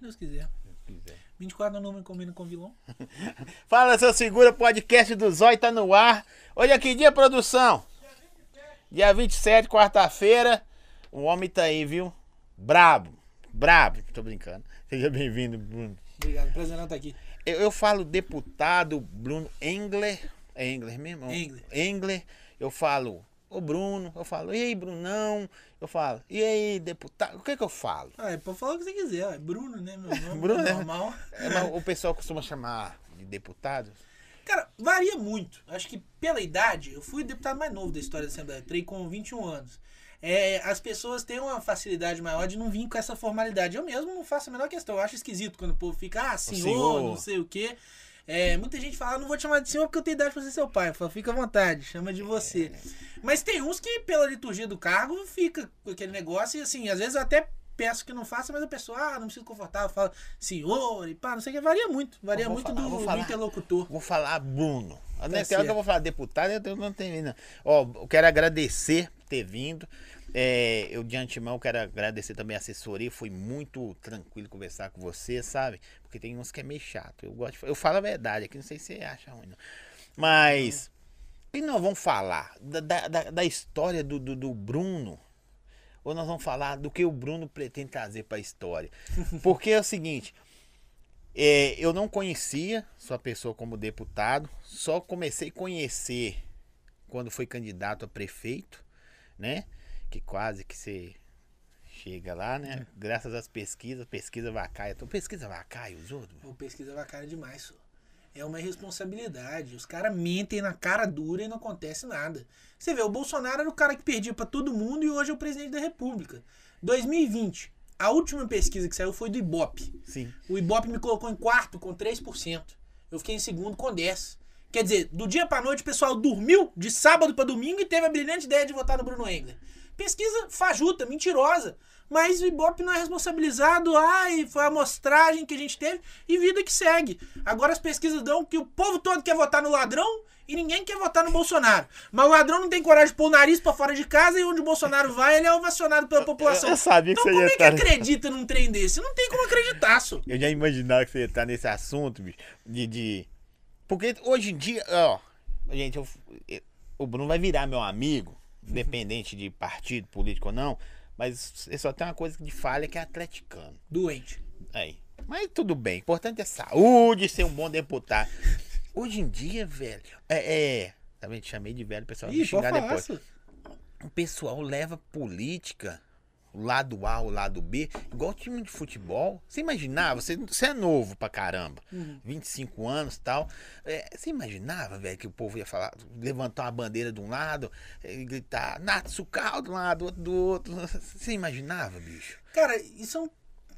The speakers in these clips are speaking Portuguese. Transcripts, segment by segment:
Deus quiser. 24 no número combina com vilão. Fala, seu segura, podcast do Zói tá no ar. Hoje é que dia, produção? Dia 27, quarta-feira. O homem tá aí, viu? Brabo, brabo. Tô brincando. Seja bem-vindo, Bruno. Obrigado, prazer não estar aqui. Eu, eu falo deputado Bruno Engler. É Engler mesmo? Engler. Engler. Eu falo, ô Bruno. Eu falo, e aí, Brunão? Eu falo, e aí, deputado? O que que eu falo? Ah, é pra falar o que você quiser. É Bruno, né? Meu nome Bruno, é normal. É, mas o pessoal costuma chamar de deputado? Cara, varia muito. Acho que pela idade, eu fui o deputado mais novo da história da Assembleia. Entrei com 21 anos. É, as pessoas têm uma facilidade maior de não vir com essa formalidade. Eu mesmo não faço a menor questão. Eu acho esquisito quando o povo fica, ah, senhor, senhor. não sei o quê. É, muita gente fala, "Ah, não vou te chamar de senhor porque eu tenho idade pra ser seu pai. Eu falo, fica à vontade, chama de você. Mas tem uns que, pela liturgia do cargo, fica com aquele negócio e assim, às vezes eu até peço que não faça, mas a pessoa, ah, não me sinto confortável, fala senhor e pá, não sei o que, varia muito. Varia muito falar, do, vou do falar. interlocutor. Vou falar Bruno. Até Tá hora que eu vou falar deputado, eu não tenho não. Ó, eu quero agradecer por ter vindo. É, eu de antemão quero agradecer também a assessoria. Foi muito tranquilo conversar com você, sabe? Porque tem uns que é meio chato. Eu gosto de, eu falo a verdade aqui, não sei se você acha ruim, não. Mas que nós vamos falar? Da, da, da- da história do, do, do Bruno? Ou nós vamos falar do que o Bruno pretende trazer para a história? Porque é o seguinte, é, eu não conhecia sua pessoa como deputado, só comecei a conhecer quando foi candidato a prefeito, né? Que quase que você chega lá, né? Graças às pesquisas, pesquisa vacaia. Então, pesquisa vacaia, os outros. O pesquisa bacana demais, só. É uma irresponsabilidade. Os caras mentem na cara dura e não acontece nada. Você vê, o Bolsonaro era o cara que perdia pra todo mundo e hoje é o presidente da República. 2020, a última pesquisa que saiu foi do Ibope. Sim. O Ibope me colocou em quarto com 3%. Eu fiquei em segundo com 10%. Quer dizer, do dia pra noite o pessoal dormiu de sábado pra domingo e teve a brilhante ideia de votar no Bruno Engler. Pesquisa fajuta, mentirosa. Mas o Ibope não é responsabilizado. Ai, foi a amostragem que a gente teve e vida que segue. Agora as pesquisas dão que o povo todo quer votar no ladrão e ninguém quer votar no Bolsonaro. Mas o ladrão não tem coragem de pôr o nariz pra fora de casa e onde o Bolsonaro vai, ele é ovacionado pela população. Eu sabia que então você como ia é que estar- acredita num trem desse? Não tem como acreditar, só. Eu já imaginava que você ia estar nesse assunto, bicho. De. de... Porque hoje em dia, ó. Gente, eu- eu- o Bruno vai virar meu amigo, independente de partido, político ou não. Mas ele só tem uma coisa de falha que é atleticano. Doente. Aí. Mas tudo bem. O importante é saúde, ser um bom deputado. Hoje em dia, velho. É. é tá vendo? Chamei de velho, pessoal me Ih, pode xingar falar, depois. só. O pessoal leva política, lado A, o lado B, igual time de futebol. Você imaginava? Você, você é novo pra caramba, Uhum. 25 anos e tal. É, você imaginava, velho, que o povo ia falar, levantar uma bandeira de um lado e gritar Natsucal de um lado, do outro. Você imaginava, bicho? Cara, isso é um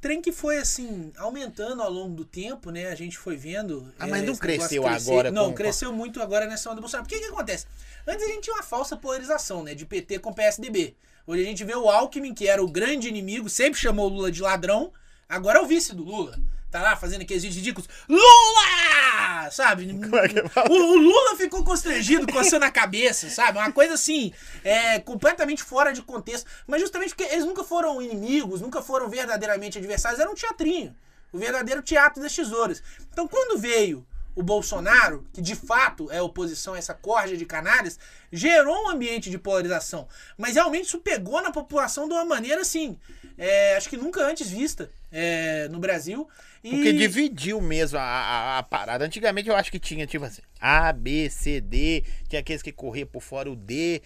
trem que foi assim, aumentando ao longo do tempo, né? A gente foi vendo. Ah, é, mas não esse negócio cresceu agora Não, com- cresceu muito agora nessa onda do Bolsonaro. Porque o que, que acontece? Antes a gente tinha uma falsa polarização, né? De PT com PSDB. Hoje a gente vê o Alckmin, que era o grande inimigo, sempre chamou o Lula de ladrão. Agora é o vice do Lula. Tá lá fazendo aqueles vídeos ridículos. Lula! Sabe? É? O, o Lula ficou constrangido, coçando a cabeça, sabe? Uma coisa assim, é, completamente fora de contexto. Mas justamente porque eles nunca foram inimigos, nunca foram verdadeiramente adversários, era um teatrinho. O verdadeiro teatro das tesouras. Então, quando veio o Bolsonaro, que de fato é oposição a essa corja de canalhas, gerou um ambiente de polarização. Mas realmente isso pegou na população de uma maneira assim, é, acho que nunca antes vista é, no Brasil. E... Porque dividiu mesmo a, a, a parada. Antigamente eu acho que tinha, tipo assim, A, B, C, D, tinha aqueles que corriam por fora o D,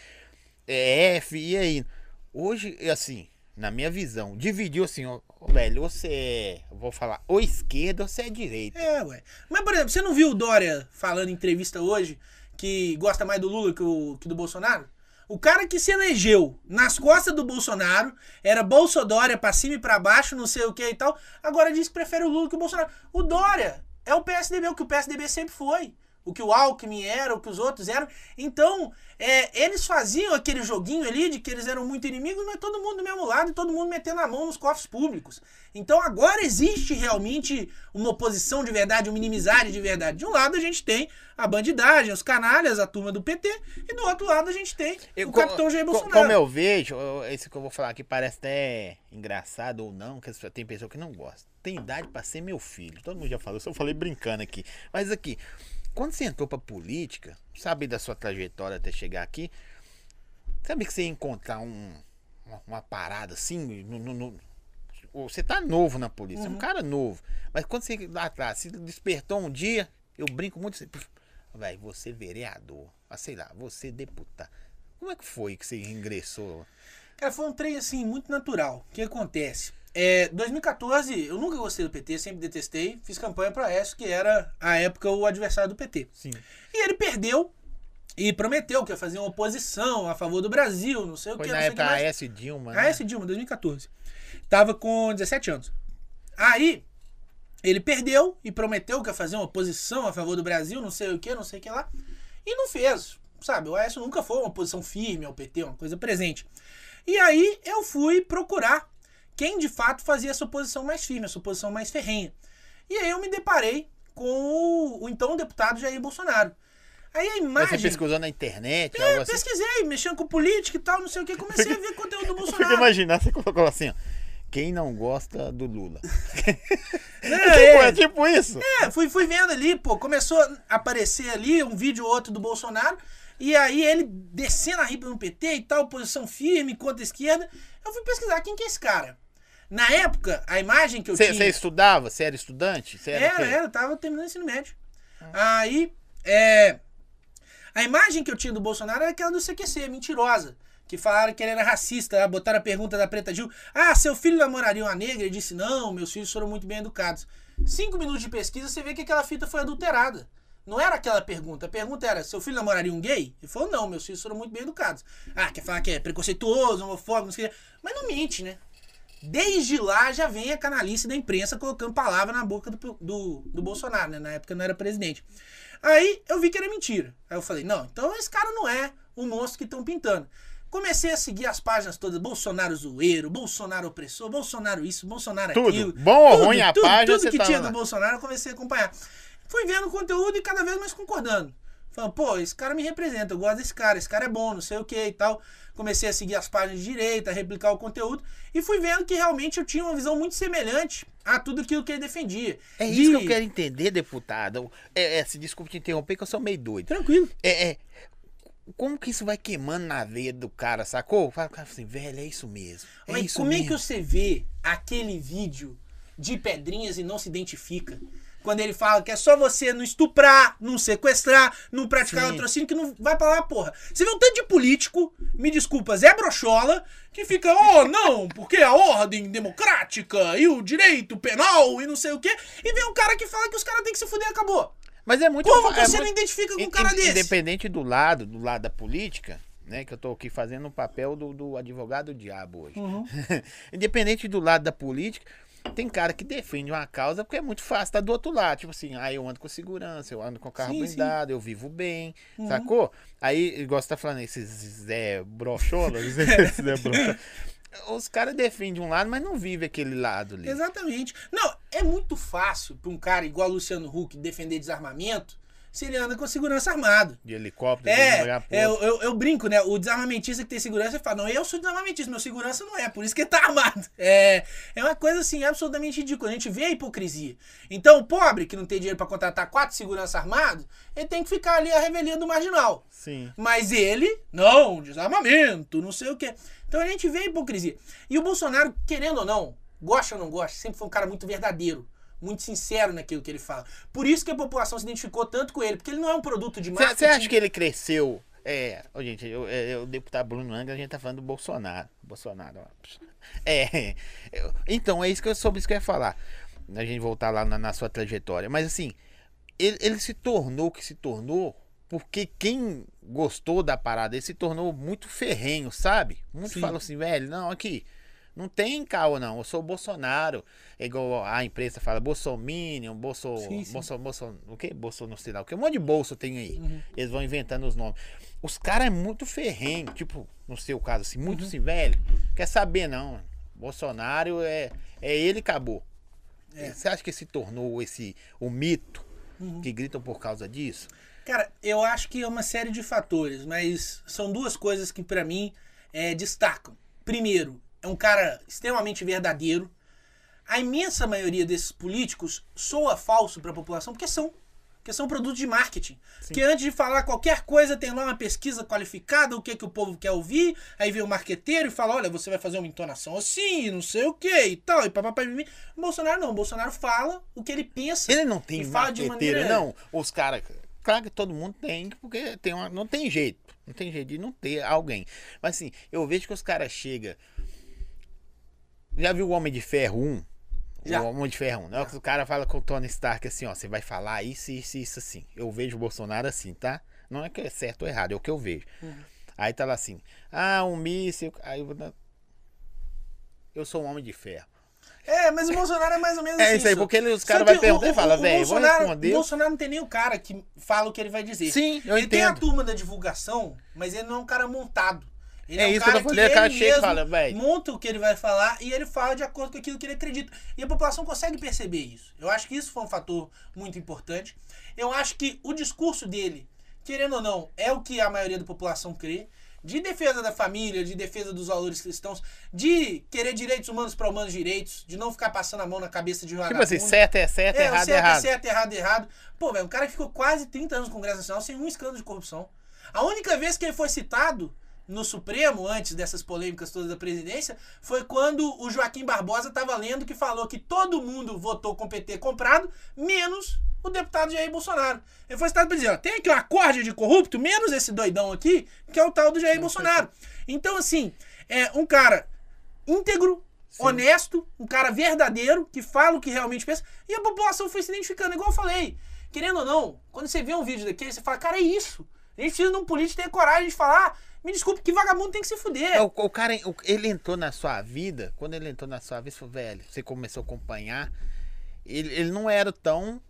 é, F, e aí. Hoje, assim, na minha visão, dividiu assim, ó, velho, você é, vou falar, ou esquerda ou você é direita. É, ué. Mas, por exemplo, você não viu o Dória falando em entrevista hoje que gosta mais do Lula que, o, que do Bolsonaro? O cara que se elegeu nas costas do Bolsonaro, era Bolsodória pra cima e pra baixo, não sei o que e tal, agora diz que prefere o Lula que o Bolsonaro. O Dória é o PSDB, o que o PSDB sempre foi. O que o Alckmin era, o que os outros eram. Então, é, eles faziam aquele joguinho ali de que eles eram muito inimigos, mas todo mundo do mesmo lado e todo mundo metendo a mão nos cofres públicos. Então agora existe realmente uma oposição de verdade, uma inimizade de verdade. De um lado a gente tem a bandidagem, os canalhas, a turma do PT, e do outro lado a gente tem Eu- o co- capitão Jair Bolsonaro. Como eu vejo, esse que eu vou falar aqui parece até engraçado ou não, que tem pessoa que não gosta. Tem idade pra ser meu filho. Todo mundo já falou, só falei brincando aqui. Mas aqui, quando você entrou pra política, sabe da sua trajetória até chegar aqui, sabe que você ia encontrar um, uma, uma parada assim, no- no- no- você tá novo na polícia, você é um cara novo. Mas quando você lá atrás se despertou um dia, eu brinco muito assim, vai, você vereador, ah, sei lá, você deputado. Como é que foi que você ingressou? Cara, foi um trem assim, muito natural. O que acontece? É, 2014, eu nunca gostei do PT, sempre detestei. Fiz campanha para Aécio, que era, à época, o adversário do PT. Sim. E ele perdeu e prometeu que ia fazer uma oposição a favor do Brasil, não sei o Foi que, na o que época. Aécio Dilma, né? Aécio Dilma, 2014. Tava com 17 anos. Aí, ele perdeu e prometeu que ia fazer uma oposição a favor do Brasil, não sei o que, não sei o que lá. E não fez. Sabe, o Aécio nunca foi uma posição firme ao PT, uma coisa presente. E aí eu fui procurar quem de fato fazia essa oposição mais firme, essa oposição mais ferrenha. E aí eu me deparei com o, o então deputado Jair Bolsonaro. Aí a Você imagem. pesquisou na internet, É, assim? pesquisei, mexendo com política e tal, não sei o que, comecei a ver conteúdo do Bolsonaro. imaginando, você colocou assim, ó. Quem não gosta do Lula? Não, tipo, é, é tipo isso. É, fui, fui vendo ali, pô, começou a aparecer ali um vídeo ou outro do Bolsonaro, e aí ele descendo a ripa no PT e tal, posição firme contra a esquerda. Eu fui pesquisar quem que é esse cara. Na época, a imagem que eu Você tinha. você estudava? Você era estudante? Você era, Era, era, eu tava terminando o ensino médio. Aí, é. A imagem que eu tinha do Bolsonaro era aquela do CQC, mentirosa. Que falaram que ele era racista, né? botaram a pergunta da Preta Gil. Ah, seu filho namoraria uma negra? Ele disse, não, meus filhos foram muito bem educados. Cinco minutos de pesquisa, você vê que aquela fita foi adulterada. Não era aquela pergunta. A pergunta era, seu filho namoraria um gay? Ele falou, não, meus filhos foram muito bem educados. Ah, quer falar que é preconceituoso, homofóbico, não sei. Mas não mente, né? Desde lá já vem a canalice da imprensa colocando palavra na boca do, do, do Bolsonaro, né? Na época não era presidente. Aí eu vi que era mentira. Aí eu falei, não, então esse cara não é o monstro que estão pintando. Comecei a seguir as páginas todas, Bolsonaro zoeiro, Bolsonaro opressor, Bolsonaro isso, Bolsonaro Tudo. aquilo. Bom ou ruim a tudo, página, Tudo que tava tinha lá. do Bolsonaro eu comecei a acompanhar. Fui vendo o conteúdo e cada vez mais concordando. Falando, pô, esse cara me representa, eu gosto desse cara, esse cara é bom, não sei o que e tal. Comecei a seguir as páginas de direita, a replicar o conteúdo e fui vendo que realmente eu tinha uma visão muito semelhante a tudo aquilo que ele defendia. É De- isso que eu quero entender, deputado. É, é, se desculpe te interromper, que eu sou meio doido. Tranquilo. É, é, como que isso vai queimando na veia do cara, sacou? Fala, cara, assim, velho, é isso mesmo. É Mas isso como é mesmo. que você vê aquele vídeo de pedrinhas e não se identifica? Quando ele fala que é só você não estuprar, não sequestrar, não praticar Sim. latrocínio, que não vai pra lá, porra. Você vê um tanto de político, me desculpa, Zé Brochola, que fica, oh, não, porque a ordem democrática e o direito penal e não sei o quê, e vem um cara que fala que os caras têm que se fuder acabou. Mas é muito Como é você não muito- identifica com um cara desse? Independente do lado, do lado da política, né? Que eu tô aqui fazendo o papel do, do advogado diabo hoje. Uhum. Independente do lado da política, tem cara que defende uma causa porque é muito fácil estar do outro lado. Tipo assim, aí eu ando com segurança, eu ando com carro Sim, Uhum. blindado, eu vivo bem, sacou? Aí, igual você tá falando, esses Zé Brochola, Zé Brochola. Os caras defendem um lado, mas não vivem aquele lado ali. Exatamente. Não, é muito fácil pra um cara igual Luciano Huck defender desarmamento se ele anda com segurança armado. De helicóptero, de É, pro é, eu, eu, eu brinco, né? O desarmamentista que tem segurança fala: Não, eu sou desarmamentista, meu segurança não é, por isso que ele tá armado. É, é uma coisa assim, absolutamente ridícula. A gente vê a hipocrisia. Então, o pobre que não tem dinheiro pra contratar quatro seguranças armados, ele tem que ficar ali a revelia do marginal. Sim. Mas ele, não, desarmamento, não sei o quê. Então a gente vê a hipocrisia. E o Bolsonaro, querendo ou não, gosta ou não gosta, sempre foi um cara muito verdadeiro, muito sincero naquilo que ele fala. Por isso que a população se identificou tanto com ele, porque ele não é um produto de marketing. Você acha que ele cresceu? É, gente, eu, é, o deputado Bruno Angra, a gente tá falando do Bolsonaro. Bolsonaro, ó. É, eu- então, é isso que eu, sobre isso que eu ia falar. A gente voltar lá na, na sua trajetória. Mas assim, ele, ele se tornou o que se tornou porque quem gostou da parada, ele se tornou muito ferrenho, sabe? Muitos falam assim, velho, não, aqui, não tem caô não, eu sou o Bolsonaro. É igual a imprensa fala, Bolsominion, Bolso, Sim, sim. Bolso, Bolso, o que? Bolso não sei lá, o que? Um monte de bolso tem aí. Uhum. Eles vão inventando os nomes. Os caras é muito ferrenho, tipo, no seu caso, assim, muito Uhum. assim, velho. Quer saber, não. Bolsonaro é, é ele acabou. É. Você acha que se tornou esse o mito Uhum. que gritam por causa disso? Cara, eu acho que é uma série de fatores, mas são duas coisas que pra mim é, destacam. Primeiro, é um cara extremamente verdadeiro. A imensa maioria desses políticos soa falso para a população porque são. Porque são produtos de marketing. Porque antes de falar qualquer coisa, tem lá uma pesquisa qualificada, o que, que o povo quer ouvir. Aí vem o marqueteiro e fala: olha, você vai fazer uma entonação assim, não sei o que e tal. E papapá. O Bolsonaro não. O Bolsonaro fala o que ele pensa. Ele não tem marqueteiro, maneira- não. Os caras. Claro que todo mundo tem, porque tem uma, não tem jeito. Não tem jeito de não ter alguém. Mas assim, eu vejo que os caras chegam. Já viu o Homem de Ferro 1? Já. O Homem de Ferro 1. Né? O cara fala com o Tony Stark assim, ó, você vai falar isso, isso, isso, assim. Eu vejo o Bolsonaro assim, tá? Não é que é certo ou errado, é o que eu vejo. Uhum. Aí tá lá assim, ah, um míssil. Aí eu vou dar- eu sou um homem de ferro. É, mas o Bolsonaro é mais ou menos É assim. isso aí, porque ele- os caras vai perguntar o- e fala, o velho, vou responder. O Bolsonaro não tem nem o cara que fala o que ele vai dizer. Sim, eu ele tem a entendo. turma da divulgação, mas ele não é um cara montado. Ele É um isso que eu tô falando, o cara ele chega e mesmo fala, monta o que ele vai falar e ele fala de acordo com aquilo que ele acredita. E a população consegue perceber isso. Eu acho que isso foi um fator muito importante. Eu acho que o discurso dele, querendo ou não, é o que a maioria da população crê. De defesa da família, de defesa dos valores cristãos, de querer direitos humanos para humanos direitos, de não ficar passando a mão na cabeça de Tipo assim, certo é certo, É, errado é certo errado. é certo, errado é errado. Pô, velho, um cara que ficou quase 30 anos no Congresso Nacional sem um escândalo de corrupção. A única vez que ele foi citado no Supremo, antes dessas polêmicas todas da presidência, foi quando o Joaquim Barbosa estava lendo que falou que todo mundo votou com o PT comprado, menos o deputado Jair Bolsonaro. Ele foi citado para dizer, ó, tem aqui uma corda de corrupto, menos esse doidão aqui, que é o tal do Jair Bolsonaro. Então, assim, é um cara íntegro, honesto, um cara verdadeiro, que fala o que realmente pensa, e a população foi se identificando, igual eu falei. Querendo ou não, quando você vê um vídeo daquele, você fala, cara, é isso. A gente precisa de um político tenha coragem de falar, "Ah, me desculpe, que vagabundo tem que se fuder. É, O, o cara, o- ele entrou na sua vida, quando ele entrou na sua vida, você falou, velho, você começou a acompanhar, ele, ele não era tão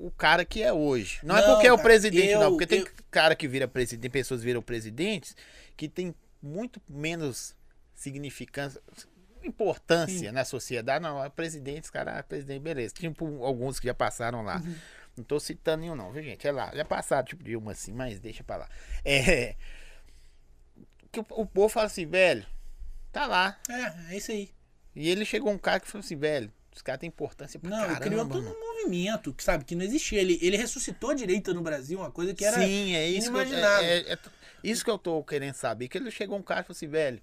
o cara que é hoje. Não, é Não, porque é o presidente, eu- não. Porque tem eu- cara que vira presidente, tem pessoas que viram presidentes que tem muito menos significância, importância na sociedade. Não, é presidente, cara, é presidente, beleza. Tipo alguns que já passaram lá. Uhum. Não tô citando nenhum, não, viu, gente? É lá. Já passaram, tipo, de uma assim, mas deixa pra lá. É. Que o, o povo fala assim, velho, tá lá. É, é isso aí. E ele chegou um cara que falou assim, velho, os caras têm importância pra Não, caramba. criou todo mano. um movimento, que sabe, que não existia. Ele, ele ressuscitou a direita no Brasil, uma coisa que era Sim, é isso que, eu, inimaginável. é, é- é isso que eu tô querendo saber. Que ele chegou um cara e falou assim, velho,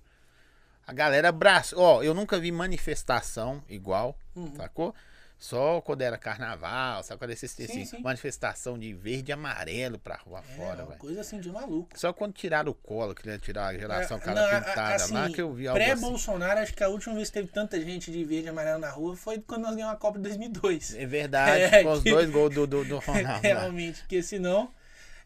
a galera abraçou. Ó, eu nunca vi manifestação igual, Uhum. sacou? Só quando era carnaval, sabe? Quando Sim, assim, sim. manifestação de verde e amarelo pra rua É, fora, uma velho. coisa assim de maluco. Só quando tiraram o colo, que tirar a geração É, cara não, a- pintada assim, lá, que eu vi algo assim. Pré-Bolsonaro, acho que a última vez que teve tanta gente de verde e amarelo na rua foi quando nós ganhamos a Copa de 2002. É verdade, É, com os que- dois gols do, do, do Ronaldo. lá. Realmente, porque senão.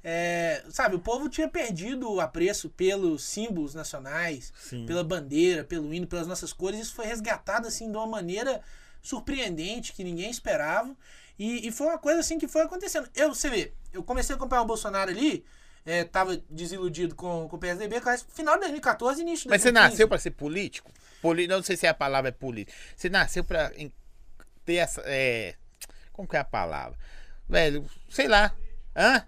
é, sabe, o povo tinha perdido o apreço pelos símbolos nacionais, Sim. pela bandeira, pelo hino, pelas nossas cores. Isso foi resgatado assim de uma maneira surpreendente que ninguém esperava. E, e foi uma coisa assim que foi acontecendo. Eu, você vê, eu comecei a acompanhar o Bolsonaro ali, é, tava desiludido com, com o PSDB, quase final de 2014 início de Mas você 2015. nasceu pra ser político? Poli... Não sei se a palavra é político. Você nasceu pra em- ter essa. É... Como que é a palavra? Velho, sei lá. Hã?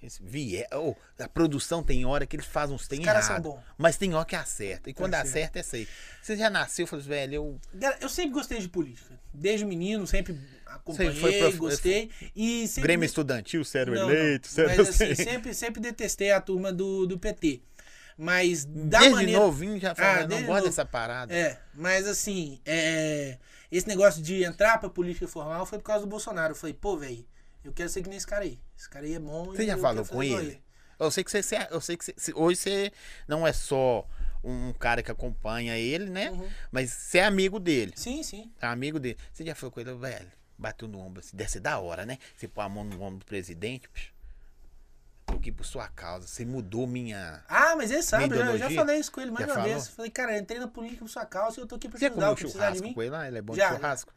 Esse viés. Oh, a produção tem hora que eles fazem uns tem Os caras são errado. bons. Mas tem hora que acerta. E quando acerta, é isso aí. Você já nasceu e falou assim, velho, eu. Eu sempre gostei de política. Desde menino, sempre acompanhei, Sempre prof- gostei. E sempre Grêmio estudantil, sério Não, eleito, sério Mas assim, sempre, sempre detestei a turma do, do PT. Mas da Desde maneira. novinho já falei, Ah, não gosto novo. dessa parada. É, mas assim, é, esse negócio de entrar pra política formal foi por causa do Bolsonaro. Eu falei, pô, velho, eu quero ser que nem esse cara aí. Esse cara aí é bom. Você já falou com igual ele? Eu sei que você, você- eu sei que você- hoje você não é só um cara que acompanha ele, né? Uhum. Mas você é amigo dele. Sim, sim. É amigo dele. Você já falou com ele, velho? Bateu no ombro assim, deve ser da hora, né? Você pôr a mão no ombro do presidente, bicho. Tô aqui por sua causa. Você mudou minha. Ah, mas ele sabe, Minha eu já falei isso com ele mais Já uma falou? vez. Eu Falei, cara, eu entrei na política por sua causa e eu tô aqui pra te Você ajudar. comeu precisar de churrasco com ele lá? Ele é bom Já, de churrasco?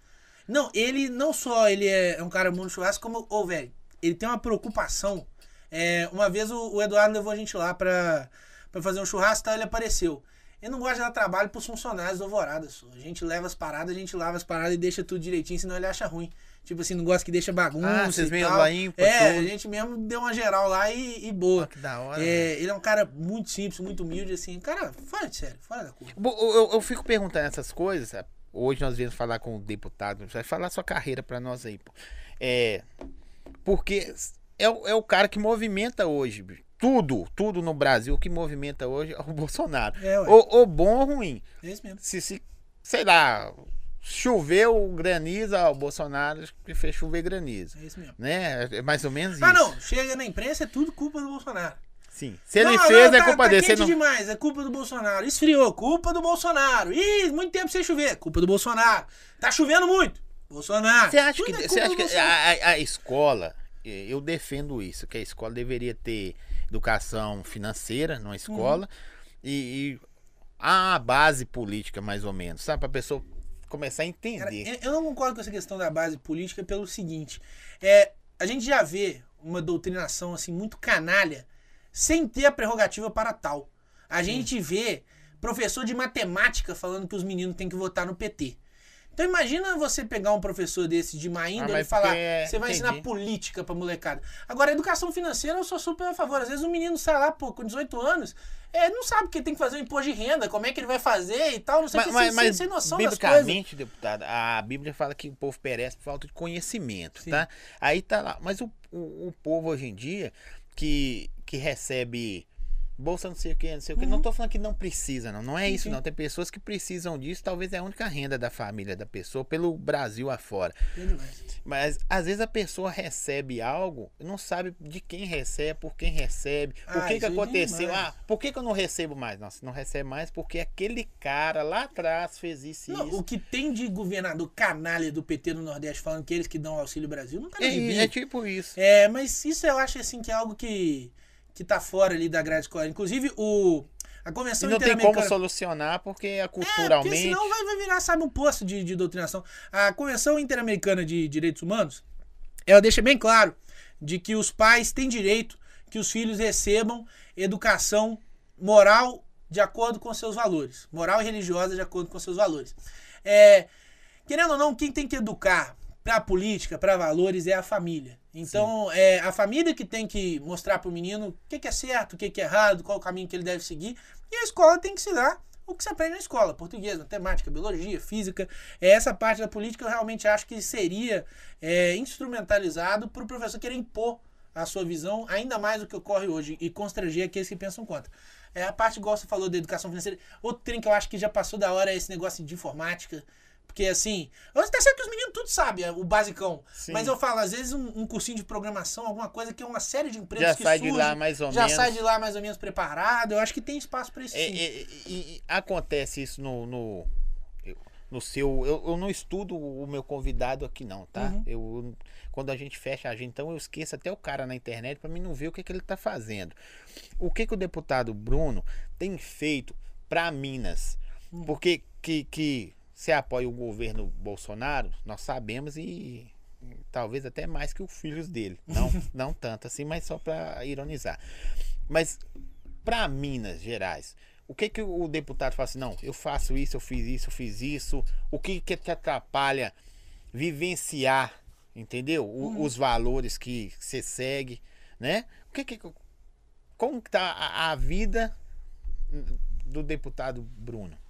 Não, ele não só ele é um cara bom de churrasco, como, ô, velho, ele tem uma preocupação. É, uma vez o, o Eduardo levou a gente lá pra, pra fazer um churrasco, tá? Ele apareceu. Ele não gosta de dar trabalho pros funcionários do Alvorada, só. A gente leva as paradas, a gente lava as paradas e deixa tudo direitinho, senão ele acha ruim. Tipo assim, não gosta que deixa bagunça. Ah, vocês e tal. lá limpa É, tudo. a gente mesmo deu uma geral lá e, e boa. Pô, que da hora. É, ele é um cara muito simples, muito humilde, assim. Cara, fora de sério, fora da curva. Eu, eu- eu fico perguntando essas coisas. sabe? Hoje nós viemos falar com o deputado, vai falar sua carreira pra nós aí, pô. É. Porque é, o- é o cara que movimenta hoje, bicho. tudo, tudo no Brasil, que movimenta hoje é o Bolsonaro. É, ou, bom ou ruim. É isso mesmo. Se, se, sei lá, choveu, graniza, o Bolsonaro que fez chover granizo. É isso mesmo. Né? É mais ou menos isso. Ah, não. Chega na imprensa, é tudo culpa do Bolsonaro. Sim. Se ele Não, fez, não, é tá- culpa tá dele. Quente não... demais, é culpa do Bolsonaro. Esfriou, culpa do Bolsonaro. Ih, muito tempo sem chover, culpa do Bolsonaro. Tá chovendo muito, Bolsonaro. Você acha que, é você acha que a, a- a escola, eh, eu defendo isso, que a escola deveria ter educação financeira numa escola e, e a base política, mais ou menos, sabe? Pra pessoa começar a Cara, entender. eu- eu não concordo com essa questão da base política pelo seguinte. É, a gente já vê uma doutrinação assim muito canalha sem ter a prerrogativa para tal. A gente vê professor de matemática falando que os meninos têm que votar no PT. Então imagina você pegar um professor desse de má índole e Ah, mas falar, porque- você vai ensinar entendi. política pra molecada. Agora, educação financeira eu sou super a favor. Às vezes o menino sai lá, pô, com 18 anos, é, não sabe que tem que fazer um imposto de renda, como é que ele vai fazer e tal, não sei o que, Mas, sem, mas, sem- noção das coisas. biblicamente, deputado, a Bíblia fala que o povo perece por falta de conhecimento, Sim. tá? Aí tá lá. Mas o, o, o povo hoje em dia que, que recebe bolsa não sei o que, não sei o que, não tô falando que não precisa, não. Não é Uhum. Sim, isso, sim. não. Tem pessoas que precisam disso, talvez é a única renda da família da pessoa, pelo Brasil afora. Mas às vezes a pessoa recebe algo, não sabe de quem recebe, por quem recebe, por Ah, que, que aconteceu. Ah, por que, que eu não recebo mais? Nossa, não recebe mais porque aquele cara lá atrás fez isso e Não, isso. o que tem de governador canalha do PT no Nordeste falando que eles que dão auxílio Brasil não tá. É, é tipo isso. É, mas isso eu acho assim que é algo que, que tá fora ali da grade escolar. Inclusive, o, a E Convenção não tem como solucionar porque é É, porque culturalmente. senão vai, vai virar, sabe, um posto de, de doutrinação. A Convenção Interamericana de Direitos Humanos, ela deixa bem claro de que os pais têm direito que os filhos recebam educação moral de acordo com seus valores. Moral e religiosa de acordo com seus valores. É, querendo ou não, quem tem que educar para política, para valores, é a família. Então, é a família que tem que mostrar para o menino o que, que é certo, o que, que é errado, qual o caminho que ele deve seguir. E a escola tem que ensinar o que se aprende na escola: português, matemática, biologia, física. É essa parte da política eu realmente acho que seria é, instrumentalizado para o professor querer impor a sua visão, ainda mais do que ocorre hoje, e constranger aqueles que pensam contra. É a parte, igual você falou, da educação financeira. Outro trem que eu acho que já passou da hora é esse negócio de informática. Porque assim, eu tá certo que os meninos tudo sabem, é o basicão. Sim. Mas eu falo, às vezes um, um cursinho de programação, alguma coisa que é uma série de empresas Já que sai de lá mais ou já menos. sai de lá mais ou menos preparado. Eu acho que tem espaço para isso É, é, e- acontece isso no, no, no seu. Eu, eu não estudo o meu convidado aqui, não, tá? Uhum. Eu, quando a gente fecha a gente, então eu esqueço até o cara na internet para mim não ver o que, que ele tá fazendo. O que, que o deputado Bruno tem feito para Minas? Hum. Porque que, que se apoia o governo Bolsonaro, nós sabemos e. Talvez até mais que os filhos dele. Não, não tanto assim, mas só para ironizar. Mas para Minas Gerais, o que que o deputado fala assim, não, eu faço isso, eu fiz isso, eu fiz isso, o que que te atrapalha vivenciar, entendeu? O- Os valores que você segue, né? O que que como tá a, a vida do deputado Bruno?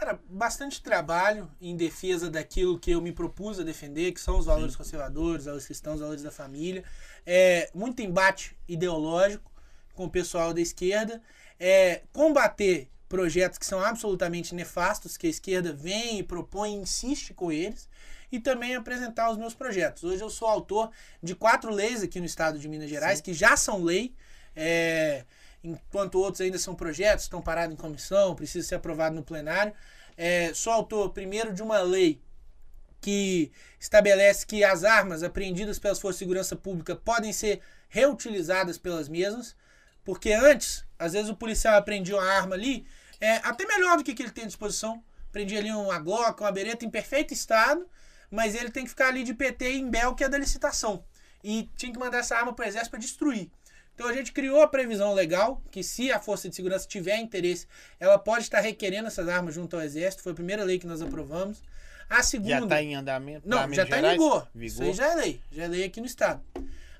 Cara, bastante trabalho em defesa daquilo que eu me propus a defender, que são os valores conservadores, os valores cristãos, os valores da família. É, muito embate ideológico com o pessoal da esquerda. É, combater projetos que são absolutamente nefastos, que a esquerda vem e propõe e insiste com eles. E também apresentar os meus projetos. Hoje eu sou autor de quatro leis aqui no estado de Minas Gerais, que já são lei. É, enquanto outros ainda são projetos, estão parados em comissão, precisam ser aprovados no plenário. É, sou autor, primeiro, de uma lei que estabelece que as armas apreendidas pelas Forças de Segurança Pública podem ser reutilizadas pelas mesmas, porque antes, às vezes o policial apreendia uma arma ali, é, até melhor do que, que ele tem à disposição, prendia ali uma Glock, uma bereta em perfeito estado, mas ele tem que ficar ali de PT em Bel, que é da licitação. E tinha que mandar essa arma para o exército para destruir. Então a gente criou a previsão legal que se a Força de Segurança tiver interesse, ela pode estar requerendo essas armas junto ao Exército. Foi a primeira lei que nós aprovamos. A segunda. Já está em andamento? Não, pra já está em vigor. Vigor. Isso aí já é lei. Já é lei aqui no Estado.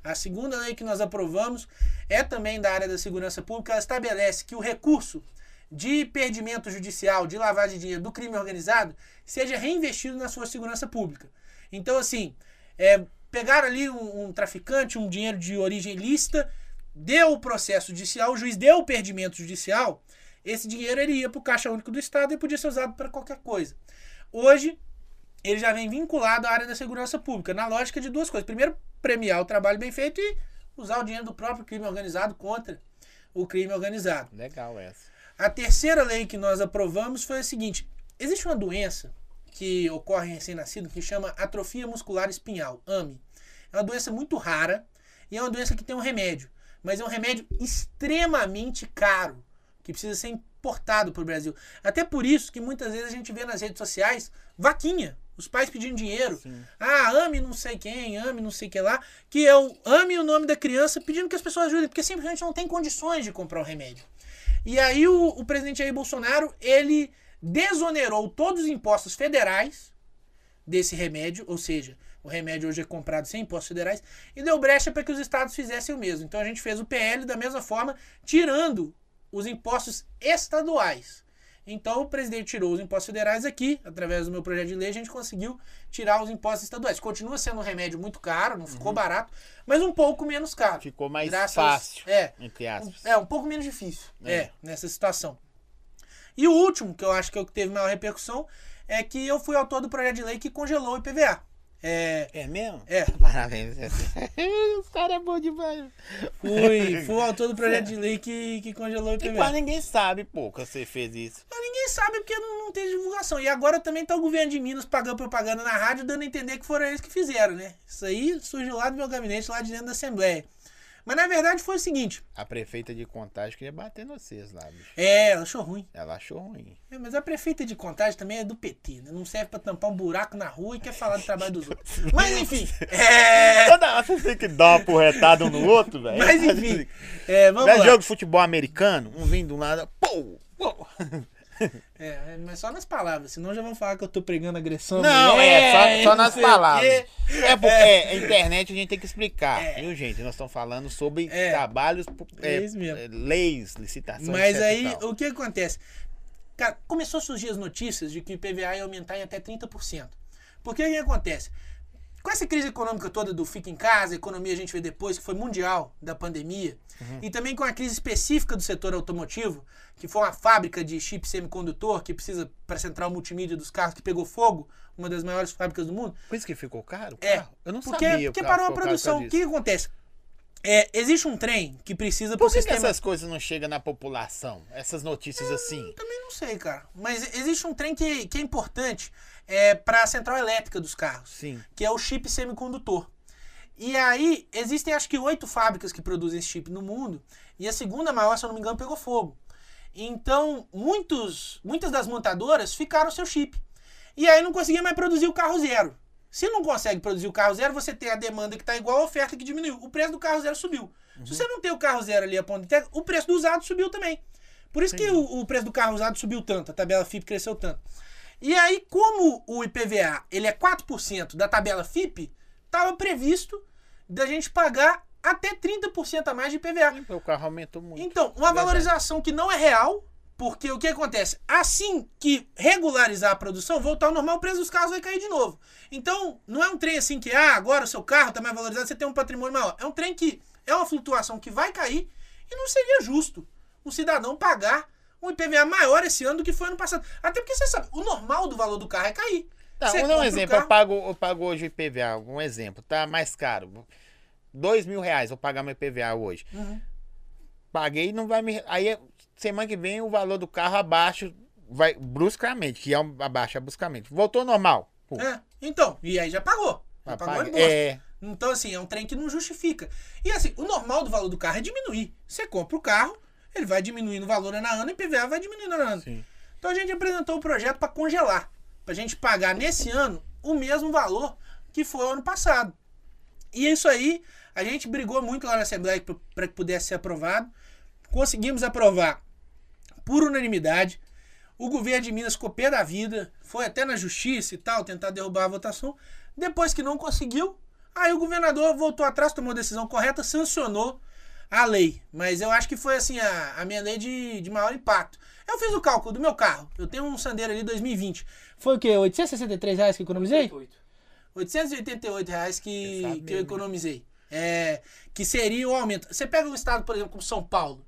A segunda lei que nós aprovamos é também da área da segurança pública. Ela estabelece que o recurso de perdimento judicial, de lavagem de dinheiro do crime organizado, seja reinvestido na sua segurança pública. Então, assim, é, pegaram ali um, um traficante, um dinheiro de origem ilícita, deu o processo judicial, o juiz deu o perdimento judicial, esse dinheiro ele ia para o Caixa Único do Estado e podia ser usado para qualquer coisa. Hoje, ele já vem vinculado à área da segurança pública, na lógica de duas coisas. Primeiro, premiar o trabalho bem feito e usar o dinheiro do próprio crime organizado contra o crime organizado. Legal essa. A terceira lei que nós aprovamos foi a seguinte: existe uma doença que ocorre em recém-nascido que chama atrofia muscular espinhal, AMI. É uma doença muito rara e é uma doença que tem um remédio, mas é um remédio extremamente caro, que precisa ser importado para o Brasil. Até por isso que muitas vezes a gente vê nas redes sociais vaquinha, os pais pedindo dinheiro. Sim. Ah, ame não sei quem, ame não sei que lá, que é o ame o nome da criança pedindo que as pessoas ajudem, porque simplesmente não tem condições de comprar o remédio. E aí o, o presidente Jair Bolsonaro, ele desonerou todos os impostos federais desse remédio, ou seja, o remédio hoje é comprado sem impostos federais, e deu brecha para que os estados fizessem o mesmo. Então a gente fez o PL da mesma forma, tirando os impostos estaduais. Então o presidente tirou os impostos federais aqui, através do meu projeto de lei, a gente conseguiu tirar os impostos estaduais. Continua sendo um remédio muito caro, não ficou barato, mas um pouco menos caro. Ficou mais fácil, É, entre aspas. é, um pouco menos difícil. É. É. nessa situação. E o último, que eu acho que é o que teve maior repercussão, é que eu fui autor do projeto de lei que congelou o IPVA. É, É mesmo? é, Parabéns. Os caras é bom demais. fui, fui o autor do projeto de lei que, que congelou o E quase IPVA. ninguém sabe, pô, que você fez isso. Mas ninguém sabe porque não, não tem divulgação. E agora também tá o governo de Minas pagando propaganda na rádio, dando a entender que foram eles que fizeram, né? Isso aí surgiu lá do meu gabinete, lá de dentro da Assembleia. Mas na verdade foi o seguinte: A prefeita de Contagem queria bater no vocês lá, bicho. é, ela achou ruim. Ela achou ruim. É, mas a prefeita de Contagem também é do PT, né? Não serve pra tampar um buraco na rua e quer falar do trabalho dos outros. Mas enfim, é. Toda hora você tem que dar uma porretada um no outro, velho. Mas enfim, é, vamos Vê lá. jogo de futebol americano, um vindo do lado, pô, pô. É, é, mas só nas palavras, senão já vão falar que eu tô pregando agressão. Não, mulher, é, só, só nas palavras. É porque é, a internet a gente tem que explicar, É. viu, gente? Nós estamos falando sobre É. trabalhos, é, É é, leis, licitações, Mas aí, o que acontece? Cara, começou a surgir as notícias de que o IPVA ia aumentar em até 30%. Porque o que acontece? Com essa crise econômica toda do fica em casa, a economia a gente vê depois, que foi mundial da pandemia, e também com a crise específica do setor automotivo, que foi uma fábrica de chip semicondutor que precisa para central multimídia dos carros que pegou fogo, uma das maiores fábricas do mundo. Por isso que ficou caro? É? Eu não porque, sabia. porque parou a produção. O que, acontece? É, existe um trem que precisa Por que, que sistema. essas coisas não chegam na população? Essas notícias assim? Também não sei, cara. Mas existe um trem que, que é importante é, para a central elétrica dos carros, Sim. que é o chip semicondutor. E aí, existem acho que oito fábricas que produzem esse chip no mundo, e a segunda maior, se eu não me engano, pegou fogo. Então, muitos, muitas das montadoras ficaram seu chip. E aí não conseguia mais produzir o carro zero. Se não consegue produzir o carro zero, você tem a demanda que está igual a oferta que diminuiu. O preço do carro zero subiu. Se você não tem o carro zero ali a ponta de entrega, o preço do usado subiu também. Por isso que o, o preço do carro usado subiu tanto, a tabela FIP cresceu tanto. E aí, como o IPVA ele é 4% da tabela FIP, estava previsto da gente pagar até 30% a mais de IPVA. O carro aumentou muito. Então, uma valorização que não é real, porque o que acontece? Assim que regularizar a produção, voltar ao normal, o preço dos carros vai cair de novo. Então, não é um trem assim que, ah, agora o seu carro está mais valorizado, você tem um patrimônio maior. É um trem que é uma flutuação que vai cair e não seria justo o cidadão pagar um IPVA maior esse ano do que foi ano passado. Até porque você sabe, o normal do valor do carro é cair. Tá, vou dar um exemplo. Eu, pago, eu pago hoje o IPVA, um exemplo, tá mais caro. Dois mil reais, vou pagar meu IPVA hoje. Uhum. Paguei não vai me. Aí semana que vem o valor do carro abaixo, vai bruscamente, que é um, abaixa bruscamente. Voltou normal. Pô, É, então, e aí já pagou. Já pagou paga- imposto. É, Então, assim, é um trem que não justifica. E assim, o normal do valor do carro é diminuir. Você compra o carro, ele vai diminuindo o valor ano a ano e IPVA vai diminuindo ano a ano. sim. Então a gente apresentou o projeto para congelar. Pra gente pagar nesse ano o mesmo valor que foi o ano passado. E isso aí, A gente brigou muito lá na Assembleia para que pudesse ser aprovado. Conseguimos aprovar por unanimidade. O governo de Minas ficou pé da vida, foi até na justiça e tal, tentar derrubar a votação. Depois que não conseguiu, aí o governador voltou atrás, tomou a decisão correta, sancionou a lei. Mas eu acho que foi assim a, a minha lei de, de maior impacto. Eu fiz o cálculo do meu carro. Eu tenho um Sandero ali 2020. Foi o quê? 863 reais que eu economizei? 88. 888 reais que, que eu né? economizei. É, que seria o aumento. Você pega um estado, por exemplo, como São Paulo,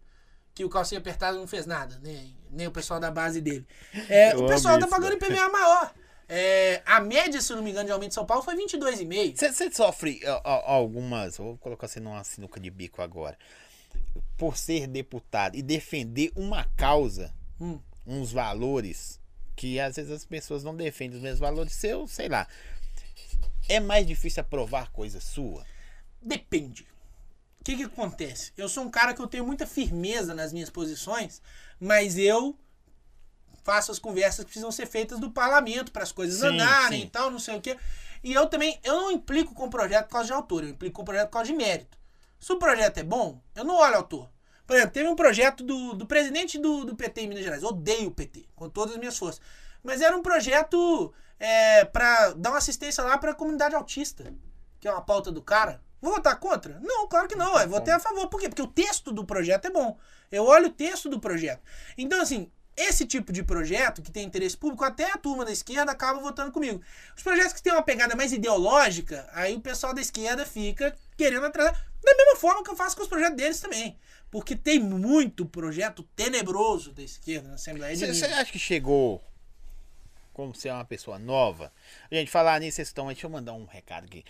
que o calcinha apertado não fez nada, nem, nem o pessoal da base dele. É, o pessoal tá pagando velho. IPVA maior. É, a média, se não me engano, de aumento de São Paulo foi 22,5. Você você sofre ó, ó, algumas. Vou colocar você numa sinuca de bico agora. Por ser deputado e defender uma causa, Hum. uns valores, que às vezes as pessoas não defendem os mesmos valores seus, sei lá. É mais difícil aprovar coisa sua? Depende. O que que acontece? Eu sou um cara que eu tenho muita firmeza nas minhas posições, mas eu faço as conversas que precisam ser feitas do parlamento para as coisas Sim, andarem sim. e tal, não sei o quê. E eu também, eu não implico com o projeto por causa de autor, eu implico com o projeto por causa de mérito. Se o projeto é bom, eu não olho autor. Por exemplo, teve um projeto do, do presidente do, do PT em Minas Gerais. Eu odeio o PT, com todas as minhas forças. Mas era um projeto é, para dar uma assistência lá para a comunidade autista, que é uma pauta do cara. Vou votar contra? Não, claro que não. Eu votei a favor. Por quê? Porque o texto do projeto é bom. Eu olho o texto do projeto. Então, assim, esse tipo de projeto que tem interesse público, até a turma da esquerda acaba votando comigo. Os projetos que têm uma pegada mais ideológica, aí o pessoal da esquerda fica querendo atrasar. Da mesma forma que eu faço com os projetos deles também. Porque tem muito projeto tenebroso da esquerda na Assembleia de Você acha que chegou como você é uma pessoa nova? Gente, falar nisso, vocês estão. Deixa eu mandar um recado aqui.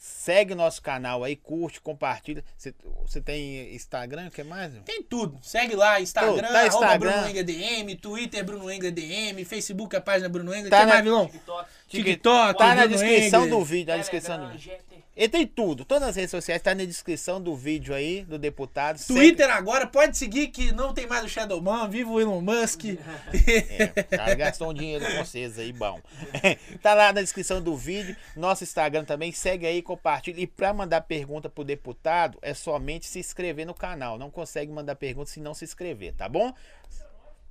Segue o nosso canal aí, curte, compartilha. Você, tem Instagram? O que mais? Tem tudo. Segue lá, Instagram, tá Instagram. Bruno Enga DM, Twitter Bruno Enga DM, Facebook a página Bruno Enga. Tá Tem na- mais, vilão? TikTok. TikTok, Tá na descrição do vídeo. Na descrição do vídeo. Ele tem tudo. Todas as redes sociais tá na descrição do vídeo aí, do deputado. Twitter agora, pode seguir que não tem mais o Shadowman, viva o Elon Musk. É, o cara gastou um dinheiro com vocês aí, bom. tá lá na descrição do vídeo. Nosso Instagram também. Segue aí, compartilha. E pra mandar pergunta pro deputado, é somente se inscrever no canal. Não consegue mandar pergunta se não se inscrever, tá bom?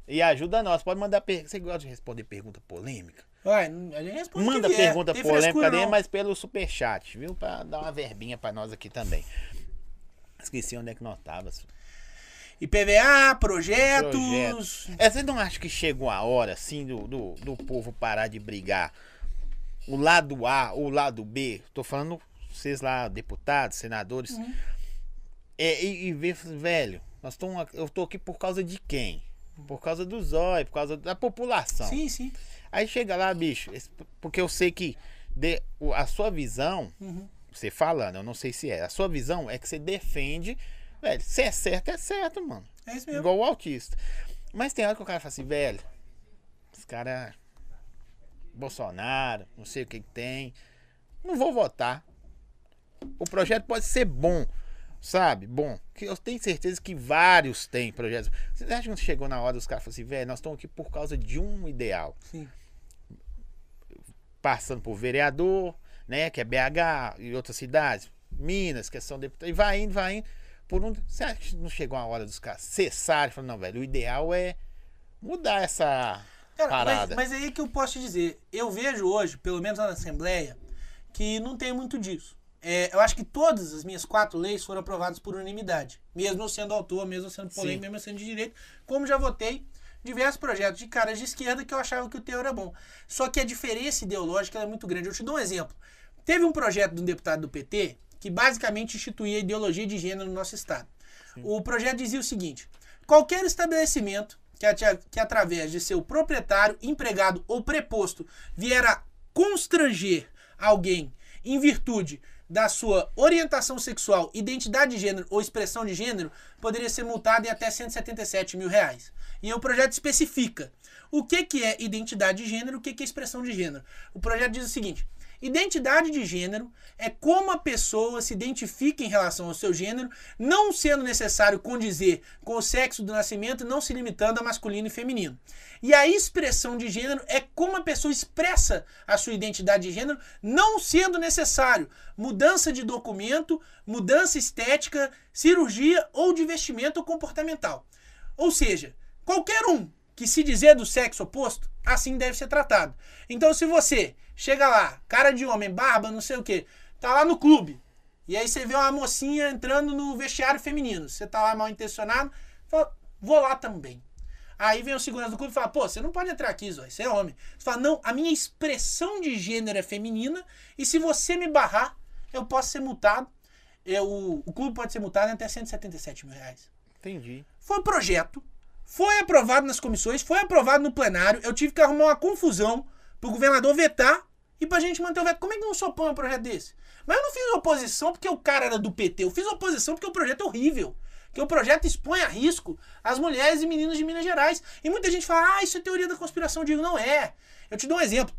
E ajuda nós. Pode mandar pergunta. Você gosta de responder pergunta polêmica? Ué, a gente responde Manda pergunta Tem polêmica não. mas pelo superchat, viu? Pra dar uma verbinha pra nós aqui também. Esqueci onde é que nós tava. IPVA, projetos. Projeto. É, você não acha que chegou a hora, assim, do, do, do povo parar de brigar? O lado A, o lado B, tô falando vocês lá, deputados, senadores, Uhum. é, e, e ver, velho, nós aqui- eu tô aqui por causa de quem? Por causa do zóio, por causa da população. Sim, sim. Aí chega lá, bicho, porque eu sei que de- a sua visão, Uhum. você falando, eu não sei se é, a sua visão é que você defende, velho, se é certo, é certo, mano. É isso mesmo. Igual o autista. Mas tem hora que o cara fala assim, velho, os caras. Bolsonaro, não sei o que, que tem. Não vou votar. O projeto pode ser bom, sabe? Bom. Que eu tenho certeza que vários têm projetos. Você acha que chegou na hora dos caras falarem assim, velho, nós estamos aqui por causa de um ideal? Sim. Passando por vereador, né? Que é BH e outras cidades. Minas, que são deputados. E vai indo, vai indo. Por um, você acha que não chegou a hora dos caras cessarem? Falando, não, velho, o ideal é mudar essa Cara, parada. Mas, mas aí que eu posso te dizer, eu vejo hoje, pelo menos na Assembleia, que não tem muito disso. É, eu acho que todas as minhas quatro leis foram aprovadas por unanimidade. Mesmo eu sendo autor, mesmo eu sendo polêmico, Sim. mesmo eu sendo de direito, como já votei diversos projetos de caras de esquerda que eu achava que o teor era bom. Só que a diferença ideológica é muito grande. Eu te dou um exemplo. Teve um projeto de um deputado do PT que basicamente instituía a ideologia de gênero no nosso estado. O projeto dizia o seguinte: qualquer estabelecimento que, que através de seu proprietário, empregado ou preposto vier a constranger alguém em virtude da sua orientação sexual, identidade de gênero ou expressão de gênero, poderia ser multado em até 177 mil reais. E o projeto especifica o que, que é identidade de gênero o que, que é expressão de gênero. O projeto diz o seguinte: Identidade de gênero é como a pessoa se identifica em relação ao seu gênero, não sendo necessário condizer com o sexo do nascimento, não se limitando a masculino e feminino. E a expressão de gênero é como a pessoa expressa a sua identidade de gênero, não sendo necessário mudança de documento, mudança estética, cirurgia ou de vestimento comportamental. Ou seja, qualquer um que se dizer do sexo oposto, assim deve ser tratado. Então, se você chega lá, cara de homem, barba, não sei o que, tá lá no clube, e aí você vê uma mocinha entrando no vestiário feminino, você tá lá mal intencionado, fala, vou lá também. Aí vem o segurança do clube e fala, pô, você não pode entrar aqui, Zói, você é homem. Você fala, não, a minha expressão de gênero é feminina, e se você me barrar, eu posso ser multado. Eu, o clube pode ser multado em até 177 mil reais. Entendi. Foi um projeto, foi aprovado nas comissões, foi aprovado no plenário. Eu tive que arrumar uma confusão pro governador vetar e pra gente manter o veto. Como é que não se opõe a um projeto desse? Mas eu não fiz oposição porque o cara era do PT. Eu fiz oposição porque o projeto é horrível. Que o projeto expõe a risco as mulheres e meninos de Minas Gerais. E muita gente fala, ah, isso é teoria da conspiração. Eu digo, não é. Eu te dou um exemplo.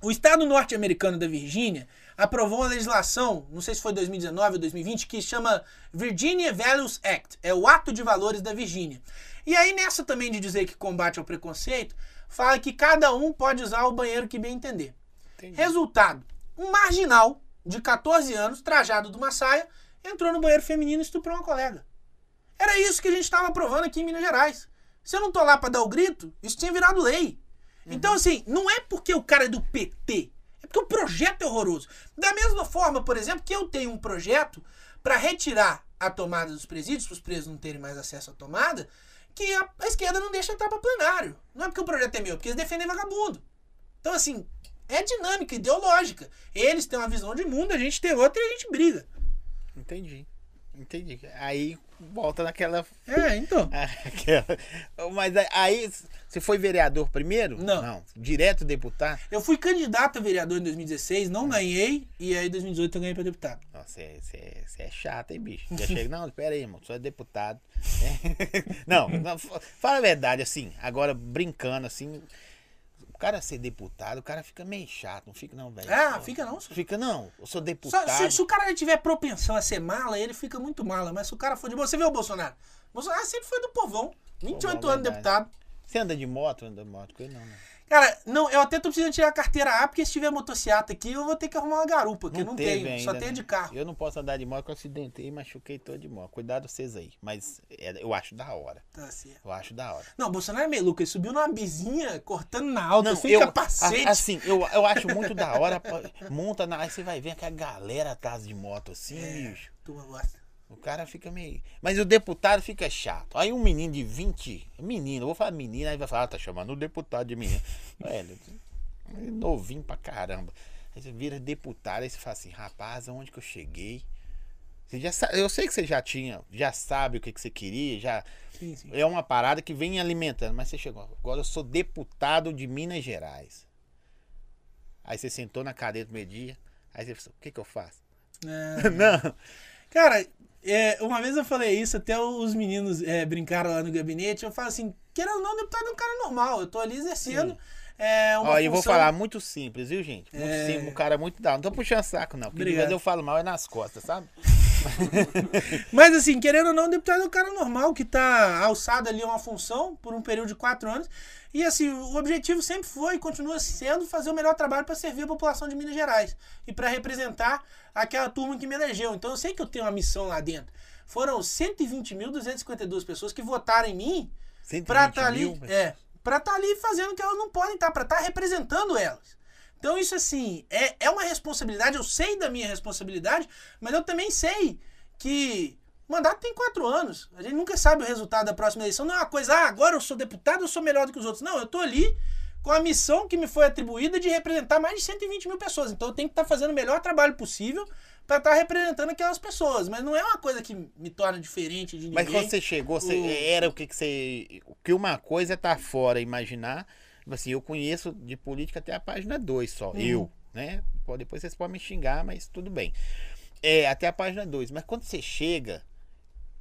O estado norte-americano da Virgínia aprovou uma legislação, não sei se foi 2019 ou 2020, que chama Virginia Values Act. É o Ato de Valores da Virgínia. E aí, nessa também de dizer que combate ao preconceito, fala que cada um pode usar o banheiro que bem entender. Entendi. Resultado: um marginal de 14 anos, trajado de uma saia, entrou no banheiro feminino e estuprou uma colega. Era isso que a gente estava aprovando aqui em Minas Gerais. Se eu não tô lá para dar o grito, isso tinha virado lei. Uhum. Então, assim, não é porque o cara é do PT, é porque o projeto é horroroso. Da mesma forma, por exemplo, que eu tenho um projeto para retirar a tomada dos presídios, para os presos não terem mais acesso à tomada, que a, a esquerda não deixa entrar para plenário. Não é porque o projeto é meu, é porque eles defendem vagabundo. Então, assim, é dinâmica, ideológica. Eles têm uma visão de mundo, a gente tem outra e a gente briga. Entendi. Entendi. Aí volta naquela. É, então. Mas aí, você foi vereador primeiro? Não. Não. Direto deputado? Eu fui candidato a vereador em 2016, não ganhei, e aí em 2018 eu ganhei para deputado. Nossa, você é, é chato, hein, bicho? Já chega, não, espera aí, irmão, sou é deputado. não, não, fala a verdade, assim, agora brincando, assim. O cara ser deputado, o cara fica meio chato, não fica não, velho. Ah, fica não. Senhor. Fica não, eu sou deputado. Se, se, o cara tiver propensão a ser mala, ele fica muito mala. Mas se o cara for de boa, você vê o Bolsonaro? O Bolsonaro sempre foi do povão. 28 povão, anos de deputado. Você anda de moto? Anda de moto com ele não, né? Cara, não, eu até tô precisando tirar a carteira A, porque se tiver motocicleta aqui, eu vou ter que arrumar uma garupa, porque não, não tenho, ainda, só tenho né? de carro. Eu não posso andar de moto, eu acidentei e machuquei todo de moto. Cuidado vocês aí. Mas é, eu acho da hora. Tá certo. Eu acho da hora. Não, Bolsonaro é meio louco, ele subiu numa bizinha, cortando na alta, não, sem eu, capacete. assim, eu, eu acho muito da hora, monta na... Aí você vai ver aquela galera atrás de moto assim, é, bicho. Tu gosta. O cara fica meio. Mas o deputado fica chato. Aí um menino de 20. Menino, eu vou falar menino, aí vai falar, ah, tá chamando o deputado de menino. Velho, novinho pra caramba. Aí você vira deputado, aí você fala assim, rapaz, aonde que eu cheguei? Você já sabe, eu sei que você já tinha, já sabe o que, que você queria, já. Sim, sim. É uma parada que vem alimentando, mas você chegou. Agora eu sou deputado de Minas Gerais. Aí você sentou na cadeira do meio-dia. Aí você falou, o que, que eu faço? É. Não. Cara, é, uma vez eu falei isso, até os meninos é, brincaram lá no gabinete. Eu falo assim: querendo ou não, deputado é um cara normal. Eu tô ali exercendo. É uma Ó, função... eu vou falar muito simples, viu, gente? Muito é... simples, um cara muito da. Não tô puxando saco, não. Porque Obrigado. eu falo mal é nas costas, sabe? Mas assim, querendo ou não, o deputado é um cara normal que tá alçado ali a uma função por um período de quatro anos. E assim, o objetivo sempre foi e continua sendo fazer o melhor trabalho para servir a população de Minas Gerais e para representar aquela turma que me elegeu. Então eu sei que eu tenho uma missão lá dentro. Foram 120.252 pessoas que votaram em mim para estar tá ali, é, para estar tá ali fazendo o que elas não podem estar, tá, para estar tá representando elas. Então isso assim, é, é uma responsabilidade, eu sei da minha responsabilidade, mas eu também sei que o mandato tem quatro anos. A gente nunca sabe o resultado da próxima eleição. Não é uma coisa, ah, agora eu sou deputado, eu sou melhor do que os outros. Não, eu tô ali com a missão que me foi atribuída de representar mais de 120 mil pessoas. Então eu tenho que estar tá fazendo o melhor trabalho possível para estar tá representando aquelas pessoas. Mas não é uma coisa que me torna diferente de ninguém. Mas quando você chegou, você, o... era o que, que você. O que uma coisa é estar tá fora, imaginar. Assim, eu conheço de política até a página 2 só. Uhum. Eu, né? Depois vocês podem me xingar, mas tudo bem. É, até a página 2. Mas quando você chega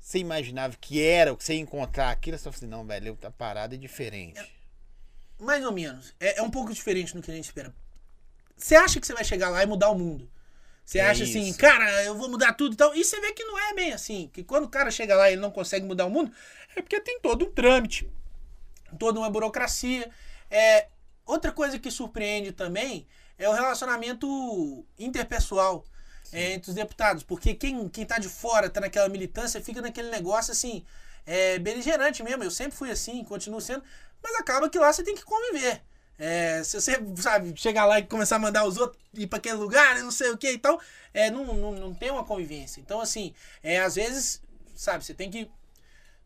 você imaginava que era o que você ia encontrar aquilo, você assim, não, velho, tá parada é diferente. É, mais ou menos. É, é, um pouco diferente do que a gente espera. você acha que você vai chegar lá e mudar o mundo. Você É acha assim, isso. cara, eu vou mudar tudo e tal. E você vê que não é bem assim. Que quando o cara chega lá e ele não consegue mudar o mundo, é porque tem todo um trâmite, toda uma burocracia. É, outra coisa que surpreende também é o relacionamento interpessoal é, entre os deputados. Porque quem, quem tá de fora, tá naquela militância, fica naquele negócio assim, é, beligerante mesmo. Eu sempre fui assim, continuo sendo. Mas acaba que lá você tem que conviver. É, se você, sabe, chegar lá e começar a mandar os outros ir para aquele lugar, não sei o que e tal, é, não, não, não tem uma convivência. Então, assim, é, às vezes, sabe, você tem que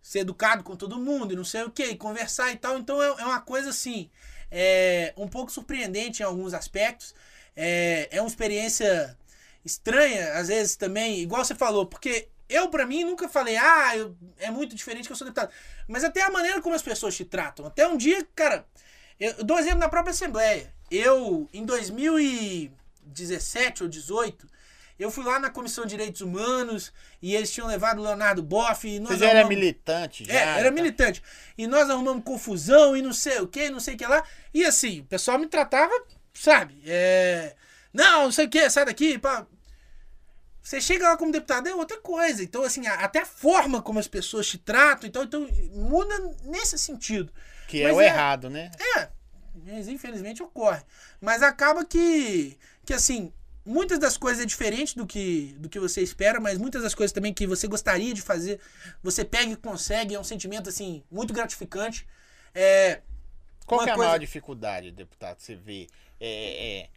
ser educado com todo mundo e não sei o que, conversar e tal. Então, é, é uma coisa, assim, é, um pouco surpreendente em alguns aspectos. É, é uma experiência estranha, às vezes também, igual você falou, porque eu, pra mim, nunca falei, ah, eu- é muito diferente que eu sou deputado. Mas até a maneira como as pessoas te tratam. Até um dia, cara, eu eu dou exemplo na própria Assembleia. Eu, em 2017 ou 18, eu fui lá na Comissão de Direitos Humanos e eles tinham levado o Leonardo Boff. E nós já era arrumamos- militante, já? é, era tá? militante. E nós arrumamos confusão e não sei o que, não sei o que lá. E assim, o pessoal me tratava, sabe? É... Não, não sei o que, sai daqui. Pá. Você chega lá como deputado é outra coisa. Então, assim, até a forma como as pessoas te tratam, então, então muda nesse sentido. Que é Mas o é- errado, né? É, mas infelizmente ocorre. Mas acaba que, que assim, muitas das coisas é diferente do que, do que você espera, mas muitas das coisas também que você gostaria de fazer, você pega e consegue, é um sentimento, assim, muito gratificante. É, Qual é a coisa- maior dificuldade, deputado? Você vê. É, é,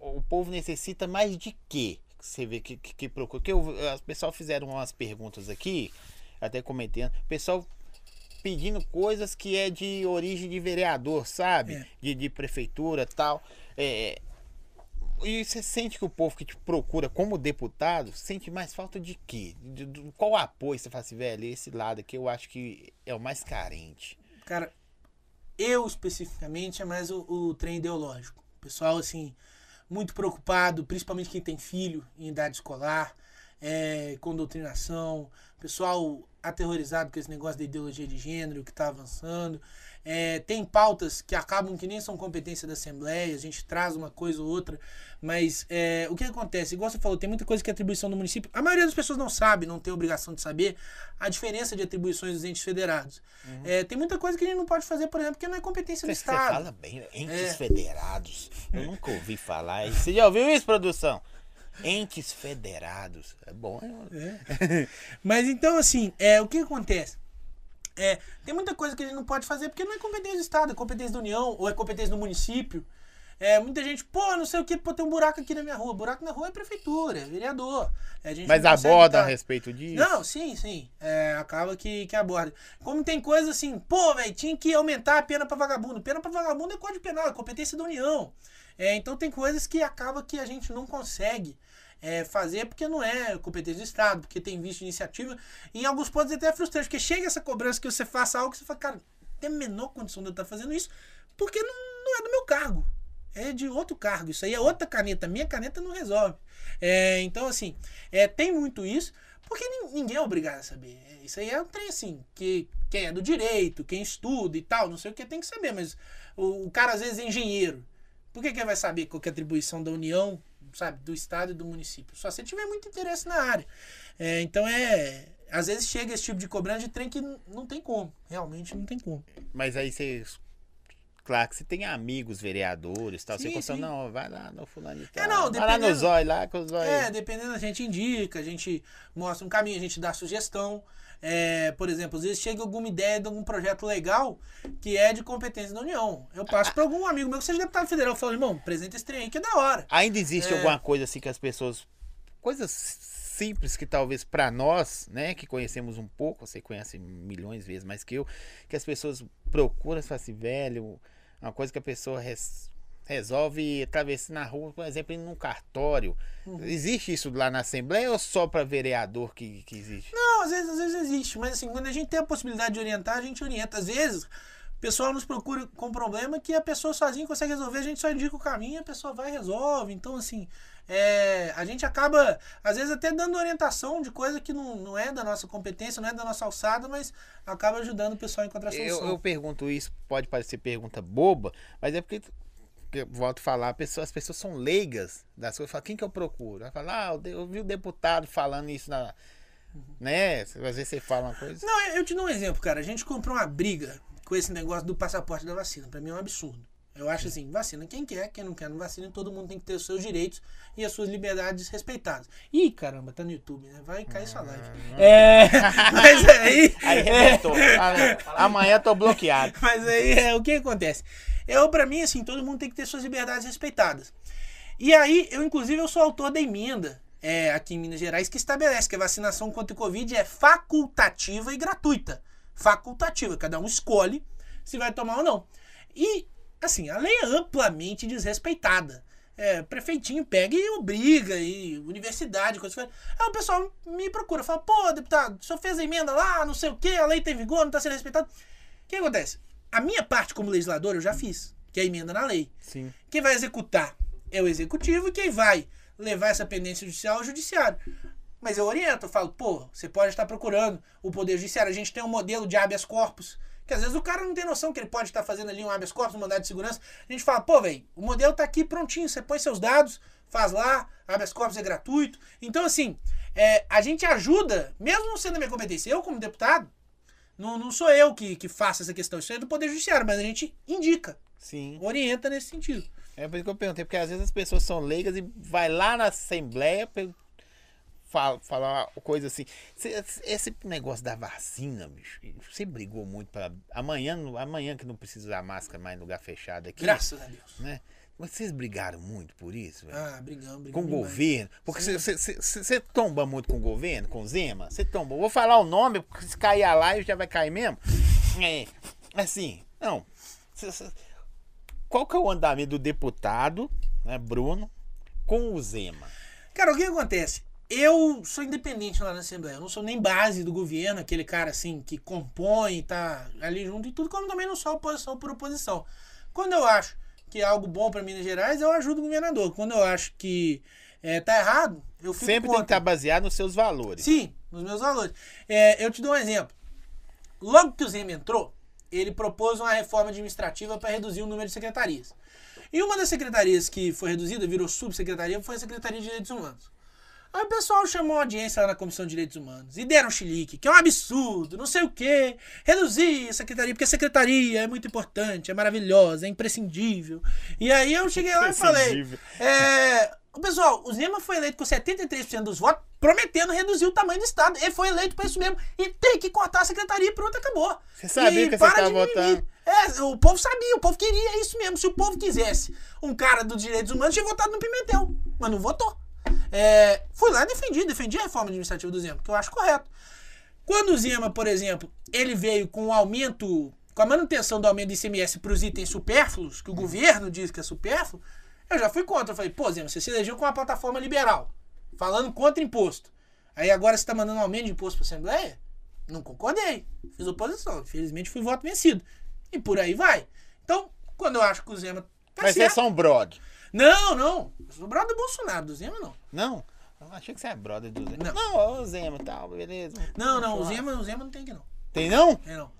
o, o povo necessita mais de quê? que Você vê que, que, que procura. Que eu, o pessoal fizeram umas perguntas aqui, até comentando. O pessoal pedindo coisas que é de origem de vereador, sabe? É. De, de prefeitura tal. É, e você sente que o povo que te procura como deputado sente mais falta de quê? De- de- qual apoio você fala assim, velho? Esse lado aqui eu acho que é o mais carente. cara, eu especificamente é mais o, o trem ideológico. O pessoal, assim, muito preocupado, principalmente quem tem filho em idade escolar, é, com doutrinação, pessoal aterrorizado com esse negócio da ideologia de gênero que está avançando. É, tem pautas que acabam que nem são competência da Assembleia, a gente traz uma coisa ou outra, mas é, o que acontece? Igual você falou, tem muita coisa que é atribuição do município. A maioria das pessoas não sabe, não tem obrigação de saber a diferença de atribuições dos entes federados. É, tem muita coisa que a gente não pode fazer, por exemplo, porque não é competência do Você, você Estado. fala bem, entes É. federados. Eu nunca ouvi falar. isso. Você já ouviu isso, produção? Entes federados. É bom, hein? Mas então, assim, é, o que acontece? É, tem muita coisa que a gente não pode fazer porque não é competência do Estado, é competência da União ou é competência do município. É, muita gente, pô, não sei o que, pô, tem um buraco aqui na minha rua. Buraco na rua é prefeitura, é vereador. É, a gente Mas abordam a respeito disso? Não, sim, sim. É, acaba que, que aborda. Como tem coisa assim, pô, velho, tinha que aumentar a pena pra vagabundo. Pena pra vagabundo é código penal, é competência da União. É, então tem coisas que acaba que a gente não consegue é, fazer porque não é competência do Estado, porque tem visto iniciativa. E em alguns pontos é até frustrante, porque chega essa cobrança que você faça algo que você fala, cara, tem a menor condição de eu estar fazendo isso, porque não, não é do meu cargo. É de outro cargo. Isso aí é outra caneta. Minha caneta não resolve. É, então, assim, é, tem muito isso, porque nin- ninguém é obrigado a saber. É, Isso aí é um trem assim, que quem é do direito, quem estuda e tal, não sei o que, tem que saber. Mas o, o cara às vezes é engenheiro. Por que, que vai saber qual que é a atribuição da União, sabe, do Estado e do município? Só se tiver muito interesse na área. É, então é. Às vezes chega esse tipo de cobrança de trem que não tem como. Realmente não tem como. Mas aí você. Claro que você tem amigos vereadores e tal. você Sim, conta, sim. não, vai lá no fulano e tal. É, não, vai lá no zóio lá com o zóio. É, dependendo, a gente indica, a gente mostra um caminho, a gente dá sugestão. É, por exemplo, às vezes chega alguma ideia de algum projeto legal que é de competência da União. Eu passo para algum amigo meu que seja deputado federal. Eu falo, irmão, apresenta esse trem aí que é da hora. Ainda existe É. alguma coisa assim que as pessoas. Coisas simples que talvez pra nós, né, que conhecemos um pouco, você conhece milhões de vezes mais que eu, que as pessoas procuram e falam assim, velho, uma coisa que a pessoa res- resolve atravessar na rua, por exemplo, indo num cartório. Uhum. Existe isso lá na Assembleia ou só pra vereador que, que existe? Não, às vezes, às vezes existe, mas assim, quando a gente tem a possibilidade de orientar, a gente orienta. Às vezes, o pessoal nos procura com problema que a pessoa sozinha consegue resolver, a gente só indica o caminho, a pessoa vai e resolve. Então, assim, é, a gente acaba, às vezes, até dando orientação de coisa que não, não é da nossa competência, não é da nossa alçada, mas acaba ajudando o pessoal a encontrar solução. Eu, eu pergunto isso, pode parecer pergunta boba, mas é porque que volto a falar, pessoa- as pessoas são leigas das coisas. Fala, quem que eu procuro? Vai falar, ah, eu vi o deputado falando isso na. Né? Às vezes você fala uma coisa. Não, eu te dou um exemplo, cara. A gente comprou uma briga com esse negócio do passaporte da vacina. Pra mim é um absurdo. Eu acho assim, vacina quem quer, quem não quer não vacina, todo mundo tem que ter os seus direitos e as suas liberdades respeitadas. Ih, caramba, tá no YouTube, né? Vai cair sua live. É, mas aí... Aí é, arrebentou. Ah, não. Amanhã tô bloqueado. mas aí é, o que acontece? Eu, pra mim, assim, todo mundo tem que ter suas liberdades respeitadas. E aí, eu, inclusive, eu sou autor da emenda é, aqui em Minas Gerais que estabelece que a vacinação contra o Covid é facultativa e gratuita. Facultativa. Cada um escolhe se vai tomar ou não. E, assim, a lei é amplamente desrespeitada. É, prefeitinho pega e obriga, e universidade, coisa assim. Aí o pessoal me procura, fala, pô, deputado, o senhor fez a emenda lá, não sei o quê, a lei tem vigor, não está sendo respeitado. O que acontece? A minha parte como legislador eu já fiz, que é a emenda na lei. Sim. Quem vai executar é o executivo e quem vai levar essa pendência judicial é o judiciário. Mas eu oriento, eu falo, pô, você pode estar procurando o Poder Judiciário. A gente tem um modelo de habeas corpus, que às vezes o cara não tem noção que ele pode estar fazendo ali um habeas corpus, um mandado de segurança. A gente fala, pô, velho, o modelo tá aqui prontinho, você põe seus dados, faz lá, habeas corpus é gratuito. Então, assim, é, a gente ajuda, mesmo não sendo da minha competência, eu como deputado, não, não sou eu que, que faço essa questão, isso é do Poder Judiciário, mas a gente indica, Sim. orienta nesse sentido. É por isso que eu perguntei, porque às vezes as pessoas são leigas e vai lá na Assembleia fala, falar coisa assim. Esse negócio da vacina, bicho, você brigou muito para amanhã, amanhã que não precisa usar máscara mais em lugar fechado aqui. Graças a Deus. Né? Mas vocês brigaram muito por isso, velho? Ah, brigamos, Com brigamos. o demais. governo? Porque você tomba muito com o governo, com o Zema? Você tomba. Vou falar o nome, porque se cair a live já vai cair mesmo. É, assim, não. Cê- cê- qual que é o andamento do deputado, né, Bruno, com o Zema? Cara, o que acontece? Eu sou independente lá na Assembleia. Eu não sou nem base do governo, aquele cara assim que compõe, tá ali junto e tudo, como também não sou oposição por oposição. Quando eu acho que é algo bom para Minas Gerais, eu ajudo o governador. Quando eu acho que é, tá errado, eu fico Sempre tem que contra. estar baseado nos seus valores. Sim, nos meus valores. É, eu te dou um exemplo. Logo que o Zema entrou, ele propôs uma reforma administrativa para reduzir o número de secretarias. E uma das secretarias que foi reduzida, virou subsecretaria, foi a Secretaria de Direitos Humanos. Aí o pessoal chamou a audiência lá na Comissão de Direitos Humanos e deram chilique, que é um absurdo, não sei o quê, reduzir a secretaria, porque a secretaria é muito importante, é maravilhosa, é imprescindível. E aí eu cheguei lá e falei, é, o pessoal, o Zema foi eleito com 73% dos votos, prometendo reduzir o tamanho do Estado. Ele foi eleito para isso mesmo. E tem que cortar a secretaria e pronto, acabou. Você sabia E que você para tava de votando. É, o povo sabia, o povo queria isso mesmo. Se o povo quisesse um cara dos direitos humanos, tinha votado no Pimentel. Mas não votou. É, fui lá e defendi, defendi a reforma administrativa do Zema, que eu acho correto. Quando o Zema, por exemplo, ele veio com o aumento, com a manutenção do aumento do ICMS para os itens supérfluos, que o governo diz que é supérfluo, eu já fui contra. Eu falei, pô, Zema, você se elegeu com uma plataforma liberal, falando contra imposto. Aí agora você está mandando um aumento de imposto para a Assembleia? Não concordei. Fiz oposição. Infelizmente fui voto vencido. E por aí vai. Então, quando eu acho que o Zema tá Mas certo. vocês são brother. Não, não. Eu sou brother do Bolsonaro, do Zema não. Não? Eu achei que você é brother do Zema. Não. Não, o Zema e tal, beleza. Não, não. O. Zema, o Zema não tem aqui não. Tem não? É não.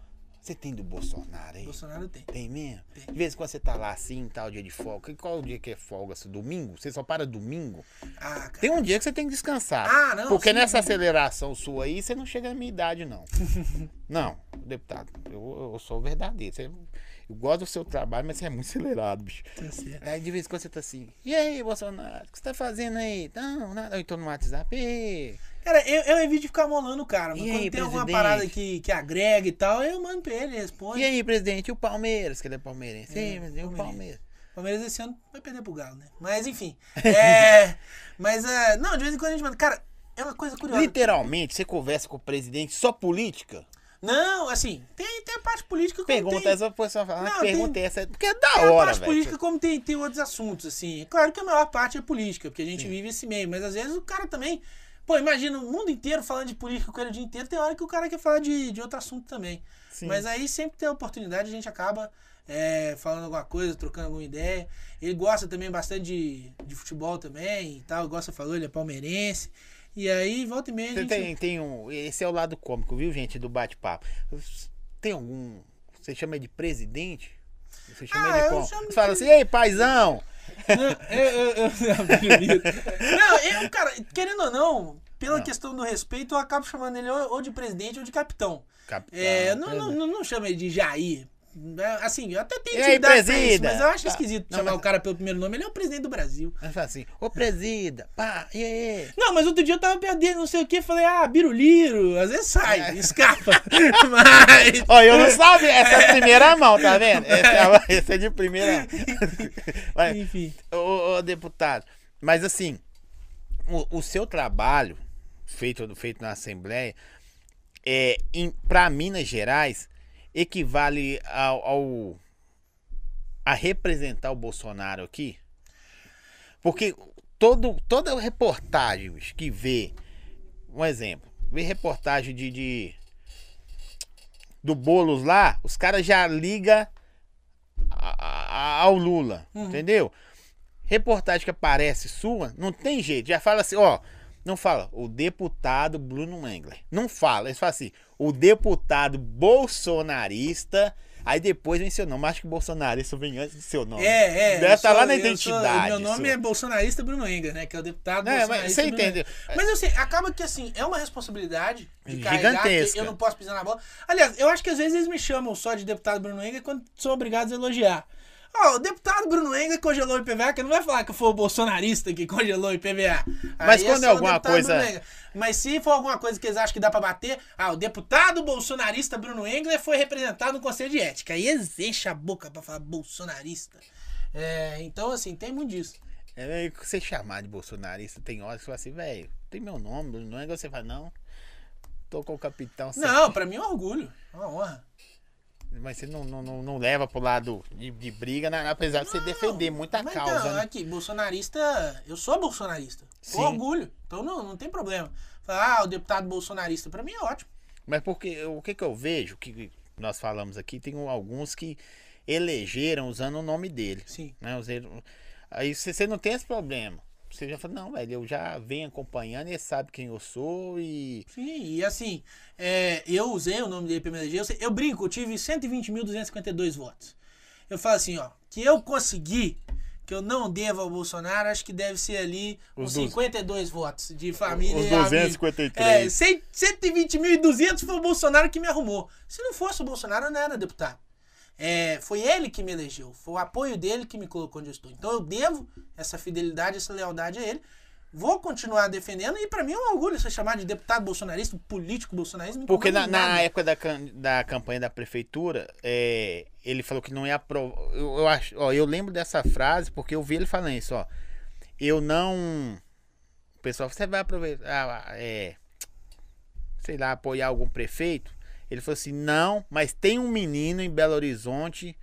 Você tem do Bolsonaro aí? Bolsonaro tem. Tem mesmo? Tem. De vez em quando você tá lá assim, tal dia de folga. Qual o dia que é folga? Assim, domingo? Você só para domingo? Ah, cara. Tem um dia que você tem que descansar. Ah, não, Porque sim. nessa aceleração sua aí, você não chega na minha idade, não. não, deputado, eu, eu sou verdadeiro. Você- eu gosto do seu trabalho, mas você é muito acelerado, bicho. Tá certo. Aí de vez em quando você tá assim, e aí, Bolsonaro, o que você tá fazendo aí? Não, nada. Eu tô no WhatsApp. "Ê". Cara, eu, eu evito de ficar molando o cara, mas E quando aí, tem alguma presidente? parada que, que agrega e tal, eu mando pra ele, responde. E aí, presidente, e o Palmeiras? Que ele é palmeirense. É, Sim, mas e o. Palmeiras? O Palmeiras esse ano vai perder pro Galo, né? Mas enfim. É. mas, é, não, de vez em quando a gente manda. Cara, é uma coisa curiosa. Literalmente, você conversa com o presidente só política? Não, assim, tem, tem a parte política como Pergunta tem, essa fala, Não, pergunta tem- essa, porque é da tem a hora, parte velho. política como tem, tem outros assuntos, assim. É Claro que a maior parte é política, porque a gente vive esse meio, mas às vezes o cara também. Pô, imagina o mundo inteiro falando de política com ele o dia inteiro, tem hora que o cara quer falar de, de outro assunto também. Sim. Mas aí sempre tem a oportunidade, a gente acaba é, falando alguma coisa, trocando alguma ideia. Ele gosta também bastante de, de futebol também e tal, gosta, falou, ele é palmeirense. E aí, volta e meia, gente... tem, tem um. Esse é o lado cômico, viu, gente, do bate-papo. Tem algum. Você chama de presidente? Você chama Ah, ele como? Você fala assim, ei, paizão! Não, eu, eu, eu, não, eu, cara, querendo ou não, pela Não. questão do respeito, eu acabo chamando ele ou, de presidente ou de capitão. Capitão, É, não, não, não, não chama ele de Jair. É, Assim, eu até tenho E aí, pra isso, presida? mas eu acho Tá. esquisito Não, chamar mas- o cara pelo primeiro nome. Ele é o presidente do Brasil. Fala assim, ô presida, pá, e aí? Não, mas outro dia eu tava dele, não sei o que, falei, ah, biruliro, às vezes É. sai, escapa. mas. Ó, eu não sabia, essa é a primeira mão, tá vendo? Essa é, essa é de primeira Mas, Enfim. ô, ô, deputado, mas assim, o, o seu trabalho, feito, feito na Assembleia, é, em, para Minas Gerais, equivale ao, ao- a representar o Bolsonaro aqui? Porque todo, toda reportagem que vê, um exemplo, vê reportagem de, de- do Boulos lá, os caras já ligam ao Lula, entendeu? Reportagem que aparece sua, não tem jeito, já fala assim, ó, não fala o deputado Bruno Engler, não fala, eles falam assim, o deputado bolsonarista, aí depois vem seu nome, acho que bolsonarista vem antes do seu nome. É, é. Deve estar lá sou- na eu sou- identidade. meu nome sua. é bolsonarista Bruno Enga, né? Que é o deputado É, mas bolsonarista você Bruno entendeu? Enga. Mas eu sei, acaba que assim, é uma responsabilidade Gigantesca. eu não posso pisar na bola. Aliás, eu acho que às vezes eles me chamam só de deputado Bruno Enga quando são obrigados a elogiar. Ó, o deputado Bruno Enga congelou o IPVA, que não vai falar que foi o bolsonarista que congelou o IPVA. Mas Aí quando é o alguma coisa- Bruno. Mas se for alguma coisa que eles acham que dá pra bater, ah, o deputado bolsonarista Bruno Engler foi representado no Conselho de Ética. Aí eles enchem a boca pra falar bolsonarista. É, então, assim, tem muito disso. É, é, você chamar de bolsonarista, tem horas que você fala assim, velho, tem meu nome, não é igual você fala, não. Tô com o capitão. Não, pra mim é um orgulho. É uma honra. Mas você não, não, não, não leva pro lado de, de briga, né? apesar de você defender muita Mas causa. Então, né? aqui, bolsonarista, eu sou bolsonarista. Sim. Com orgulho. Então não, não tem problema. Falar, ah, o deputado bolsonarista, pra mim é ótimo. Mas porque o que, que eu vejo, que nós falamos aqui, tem alguns que elegeram usando o nome dele. Sim. Né? Aí você não tem esse problema. Você já fala, não, velho, eu já venho acompanhando e ele sabe quem eu sou e. Sim, e assim, é, eu usei o nome dele pra me eleger. Eu, eu brinco, eu tive 120.252 votos. Eu falo assim, ó, que eu consegui, que eu não devo ao Bolsonaro, acho que deve ser ali Os uns dos- 52 votos de família Os e amigo. 253. É, 100 120.200 foi o Bolsonaro que me arrumou. Se não fosse o Bolsonaro, eu não era deputado. É, foi ele que me elegeu, foi o apoio dele que me colocou onde eu estou. Então eu devo essa fidelidade, essa lealdade a ele. Vou continuar defendendo e pra mim é um orgulho ser chamado de deputado bolsonarista, político bolsonarista. Porque na, na época da, da campanha da prefeitura, é, ele falou que não ia aprovar. Eu, eu, acho, ó, eu lembro dessa frase porque eu vi ele falando isso, ó. Eu não. O pessoal, você vai aproveitar, ah, é, sei lá, apoiar algum prefeito? Ele falou assim: não, mas tem um menino em Belo Horizonte.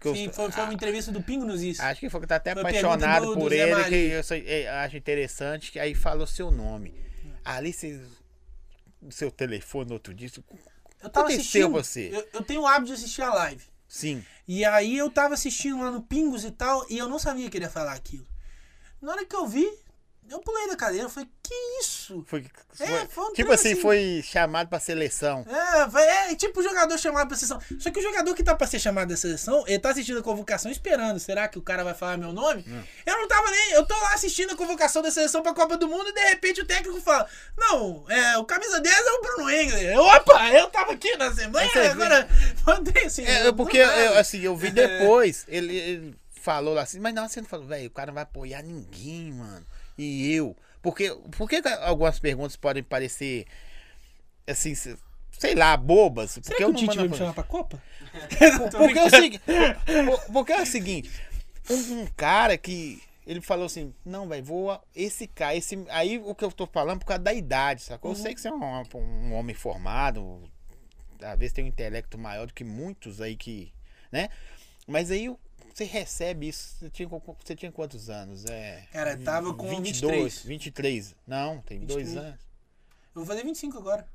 Que eu- Sim, foi, foi uma entrevista do Pingo nos Is. Acho que foi que tá até Foi apaixonado do- do por Zé ele, que eu sei- é, acho interessante, que aí falou seu nome. Ali você. Seu telefone outro dia. isso- Eu tava aconteceu assistindo. você? Eu, eu tenho o hábito de assistir a live. Sim. E aí eu tava assistindo lá no Pingos e tal, e eu não sabia que ele ia falar aquilo. Na hora que eu vi, eu pulei da cadeira, eu falei, que isso? Foi, É, foi- foi um tipo assim, assim. foi chamado pra seleção. É, vai- é tipo o jogador chamado pra seleção. Só que o jogador que tá pra ser chamado da seleção, ele tá assistindo a convocação esperando. Será que o cara vai falar meu nome? Hum. Eu não tava nem. Eu tô lá assistindo a convocação da seleção pra Copa do Mundo e de repente o técnico fala: Não, é, o camisa 10 é o Bruno Engler. Opa, eu tava aqui na Assembleia, vê. agora. Mandei assim. É, eu- porque eu, assim, eu vi depois, ele, ele falou lá assim, mas não, você não falou, velho, o cara não vai apoiar ninguém, mano. E eu. Porque, por que algumas perguntas podem parecer assim, se- sei lá, bobas? Será Porque que eu o não Tite vai a- me chamar pra Copa? Porque é o seguinte. por- Porque é o seguinte. Um, um cara que. Ele falou assim, não, velho, vou. Esse cara, esse. Aí o que eu tô falando por causa da idade, sacou? Eu sei que você é um, um homem formado. Às vezes tem um intelecto maior do que muitos aí que. né? Mas aí você recebe isso. Você tinha, você tinha quantos anos? É. Cara, eu tava com 22, 23. 23. Não, tem dois 23. anos. Eu vou fazer 25 agora.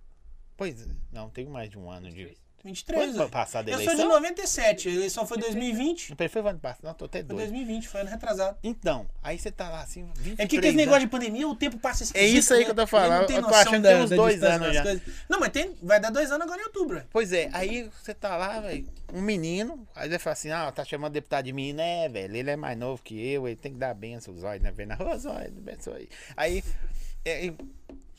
Pois, não, tenho mais de um ano de. 23. Foi ué. passada a Eu sou de eleição? 97, a eleição foi 2020. Não, Foi ano passado. Não, tô até Foi doido. 2020, foi ano retrasado. Então, aí você tá lá assim, 23 É que esse negócio de pandemia, o tempo passa esquisito, É isso aí né? que eu tô falando, não eu tô achando que da- tem uns dois anos já. coisas. Não, mas tem, vai dar dois anos agora em outubro. é. Pois é, aí você tá lá, velho, um menino, aí ele fala assim, ah, tá chamando deputado de menino, é, velho, ele é mais novo que eu, ele tem que dar benção, o Zóio, né, na rua, Zóio, benção aí. Aí, é,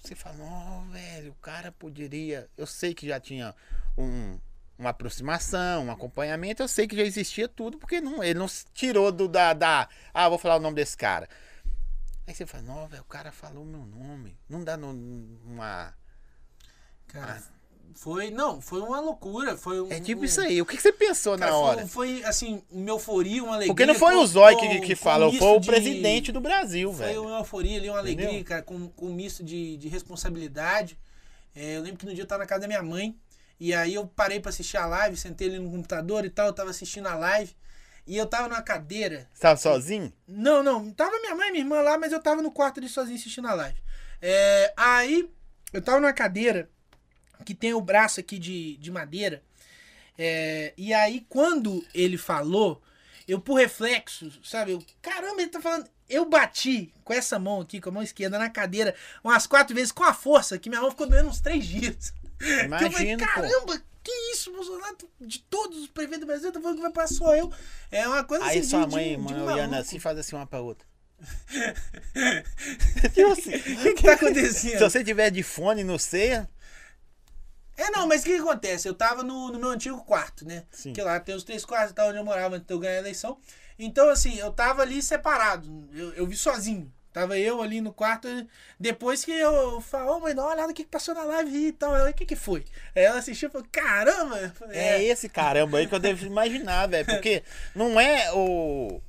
você fala, não, velho, o cara poderia, eu sei que já tinha um, uma aproximação, um acompanhamento, eu sei que já existia tudo, porque não, ele não se tirou do, da, da, ah, vou falar o nome desse cara. Aí você fala, não, velho, o cara falou meu nome, não dá no- uma... Cara, foi, não, foi uma loucura, foi um... É tipo um- isso aí, o que, que você pensou Cara, na foi- hora? Foi, assim, uma euforia, uma alegria. Porque não foi com- o Zói que, que misto foi o de- presidente do Brasil, Foi velho. uma euforia ali, uma alegria, Entendeu? cara, com, com um misto de, de responsabilidade. É, eu lembro que no dia eu tava na casa da minha mãe, e aí eu parei pra assistir a live, sentei ali no computador e tal, eu tava assistindo a live, e eu tava numa cadeira. Você tava sozinho? Não, não, tava minha mãe e minha irmã lá, mas eu tava no quarto ali sozinho assistindo a live. É, aí, eu tava numa cadeira que tem o braço aqui de, de madeira, é, e aí quando ele falou, eu por reflexo, sabe, eu, caramba, ele tá falando... Eu bati com essa mão aqui, com a mão esquerda, na cadeira umas quatro vezes com a força, que minha mão ficou doendo uns três dias. Eu falei, Imagino, pô. caramba, que isso, Bolsonaro? De todos os prefeitos do Brasil, tá falando que vai passar só eu. É uma coisa Aí assim sua de- mãe, de- de mãe olhando assim, faz assim uma pra outra. O que, que tá se acontecendo? você tiver de fone no ceia, É, não, mas o que, que acontece? Eu tava no, no meu antigo quarto, né? Sim. Que lá tem os três quartos, tá onde eu morava antes de eu ganhar a eleição. Então, assim, eu tava ali separado. Eu, eu vi sozinho. Tava eu ali no quarto. Depois que eu falo, ô mãe, dá uma olhada o que, que passou na live e tal. Ela, o que, que foi? Aí ela assistiu e falou, caramba! Falei, é esse caramba aí que eu devo imaginar, velho. Porque não é o.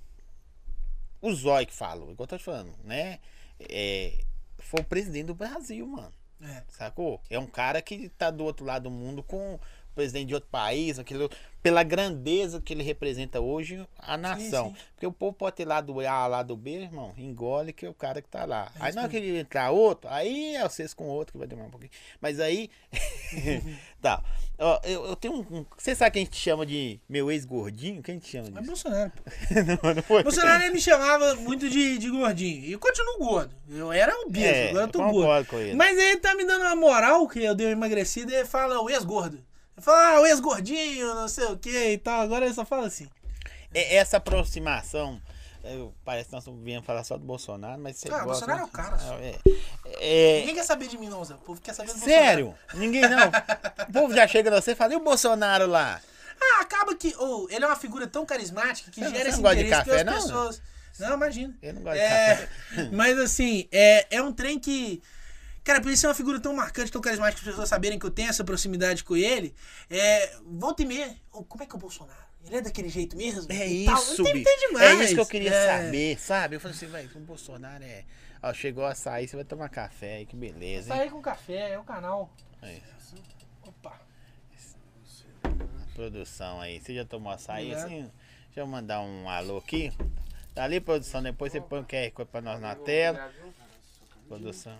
O Zói que falou, igual eu tô te falando, né? É, foi o presidente do Brasil, mano. É. Sacou? É um cara que tá do outro lado do mundo com presidente de outro país, aquele, pela grandeza que ele representa hoje a nação. sim. Porque o povo pode ter lado A, lado B, irmão, engole que é o cara que tá lá. É aí na hora que ele entrar outro, aí é vocês com outro que vai demorar um pouquinho. Mas aí. tá. Ó, eu, eu tenho um. um- Você sabe quem a gente chama de meu ex-gordinho? Quem a gente chama É disso? Bolsonaro. não, não foi? Bolsonaro ele me chamava muito de, de gordinho. E eu continuo gordo. Eu era obeso, É, agora eu tô eu gordo. com ele. Mas ele tá me dando uma moral que eu dei uma emagrecida e ele fala o ex-gordo. Fala, ah, o ex-gordinho, não sei o que e tal. Agora ele só fala assim. É, Essa aproximação. eu- parece que nós viemos falar só do Bolsonaro, mas você Ah, gosta. Bolsonaro é o cara, só. É, é, Ninguém quer saber de mim, não, Zé. O povo quer saber do sério? Ninguém não. O povo já chega você e fala, e o Bolsonaro lá? Bolsonaro. Ah, acaba que. ou ele é uma figura tão carismática que não- gera esse não gosta de interesse café, pelas não, pessoas. Não, imagina. Eu não gosto de É, café. mas assim, é, é um trem que. Cara, por isso é uma figura tão marcante, tão carismática, as pessoas saberem que eu tenho essa proximidade com ele. É, volta e meia. ô, como é que é o Bolsonaro? Ele é daquele jeito mesmo? É isso, tem, tem. É isso que eu queria É. saber, sabe? Eu falei assim, velho, o Bolsonaro é. Ó, chegou a sair, você vai tomar café aí, que beleza, aí com café, é o canal. Aí, Opa. produção aí. Você já tomou açaí Já. assim? Deixa eu mandar um alô aqui. Tá ali, produção. Depois você põe o QR Code pra nós na tela. Produção.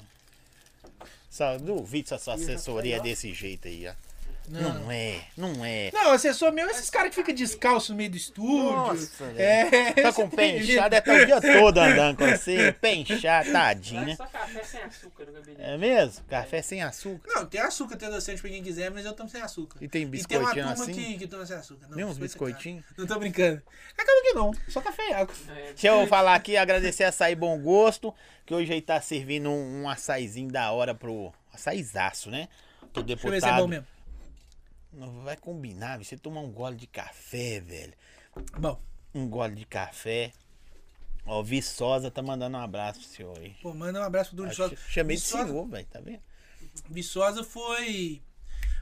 Duvido se a sua assessoria é desse jeito aí, ó. Não. Não é, não é. Não, assessor meu, esses caras que ficam descalço no meio do estúdio. Nossa, é, Tá com o pé inchado, é tá o dia todo andando com você. Pé inchado, tadinha. Só café sem açúcar no gabinete. É mesmo? Café sem açúcar. Não, tem açúcar, tem adoçante pra quem quiser, mas eu tomo sem açúcar. E tem E tem uma biscoitinho turma assim? que, que toma sem açúcar. Não, Nem uns é biscoitinhos? Não tô brincando. Acaba que não, só café e água. É, Deixa eu falar aqui, agradecer a Açaí Bom Gosto, que hoje aí tá servindo um, um açaizinho da hora pro. Açaizaço, né? Pro Deixa eu ver se é bom deputado. mesmo. Não vai combinar, você tomar um gole de café, velho. Bom, Um gole de café. Ó, o Viçosa tá mandando um abraço pro senhor aí. pô, manda um abraço pro Viçosa. Ch- Chamei de Viçosa- senhor, velho, tá vendo? Viçosa foi.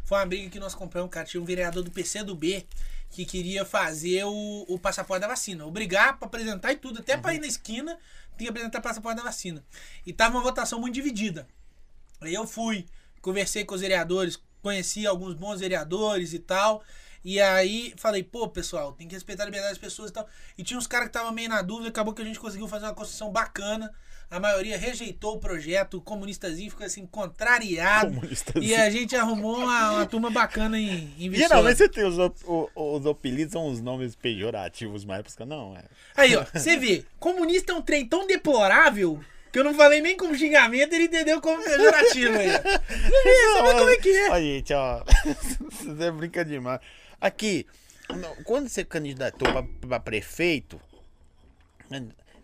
Foi uma briga que nós compramos, cara. Tinha um vereador do PC do B que queria fazer o, o passaporte da vacina. Obrigar pra apresentar e tudo. Até pra ir na esquina, tem que apresentar passaporte da vacina. E tava uma votação muito dividida. Aí eu fui, conversei com os vereadores, conheci alguns bons vereadores e tal. E aí falei, pô, pessoal, tem que respeitar a liberdade das pessoas e tal. E tinha uns caras que estavam meio na dúvida, acabou que a gente conseguiu fazer uma construção bacana. A maioria rejeitou o projeto. O comunistazinho ficou assim, contrariado. E a gente arrumou uma, uma turma bacana em, em Viçosa. Geralmente você tem os, op- o- os apelidos, são os nomes pejorativos, mas época não. É. Aí, ó, você vê, comunista é um trem tão deplorável que eu não falei nem como xingamento, ele entendeu como pejorativo aí. vê como é que é. Ó, gente, ó. Você brinca demais. Aqui, quando você candidatou pra, pra prefeito,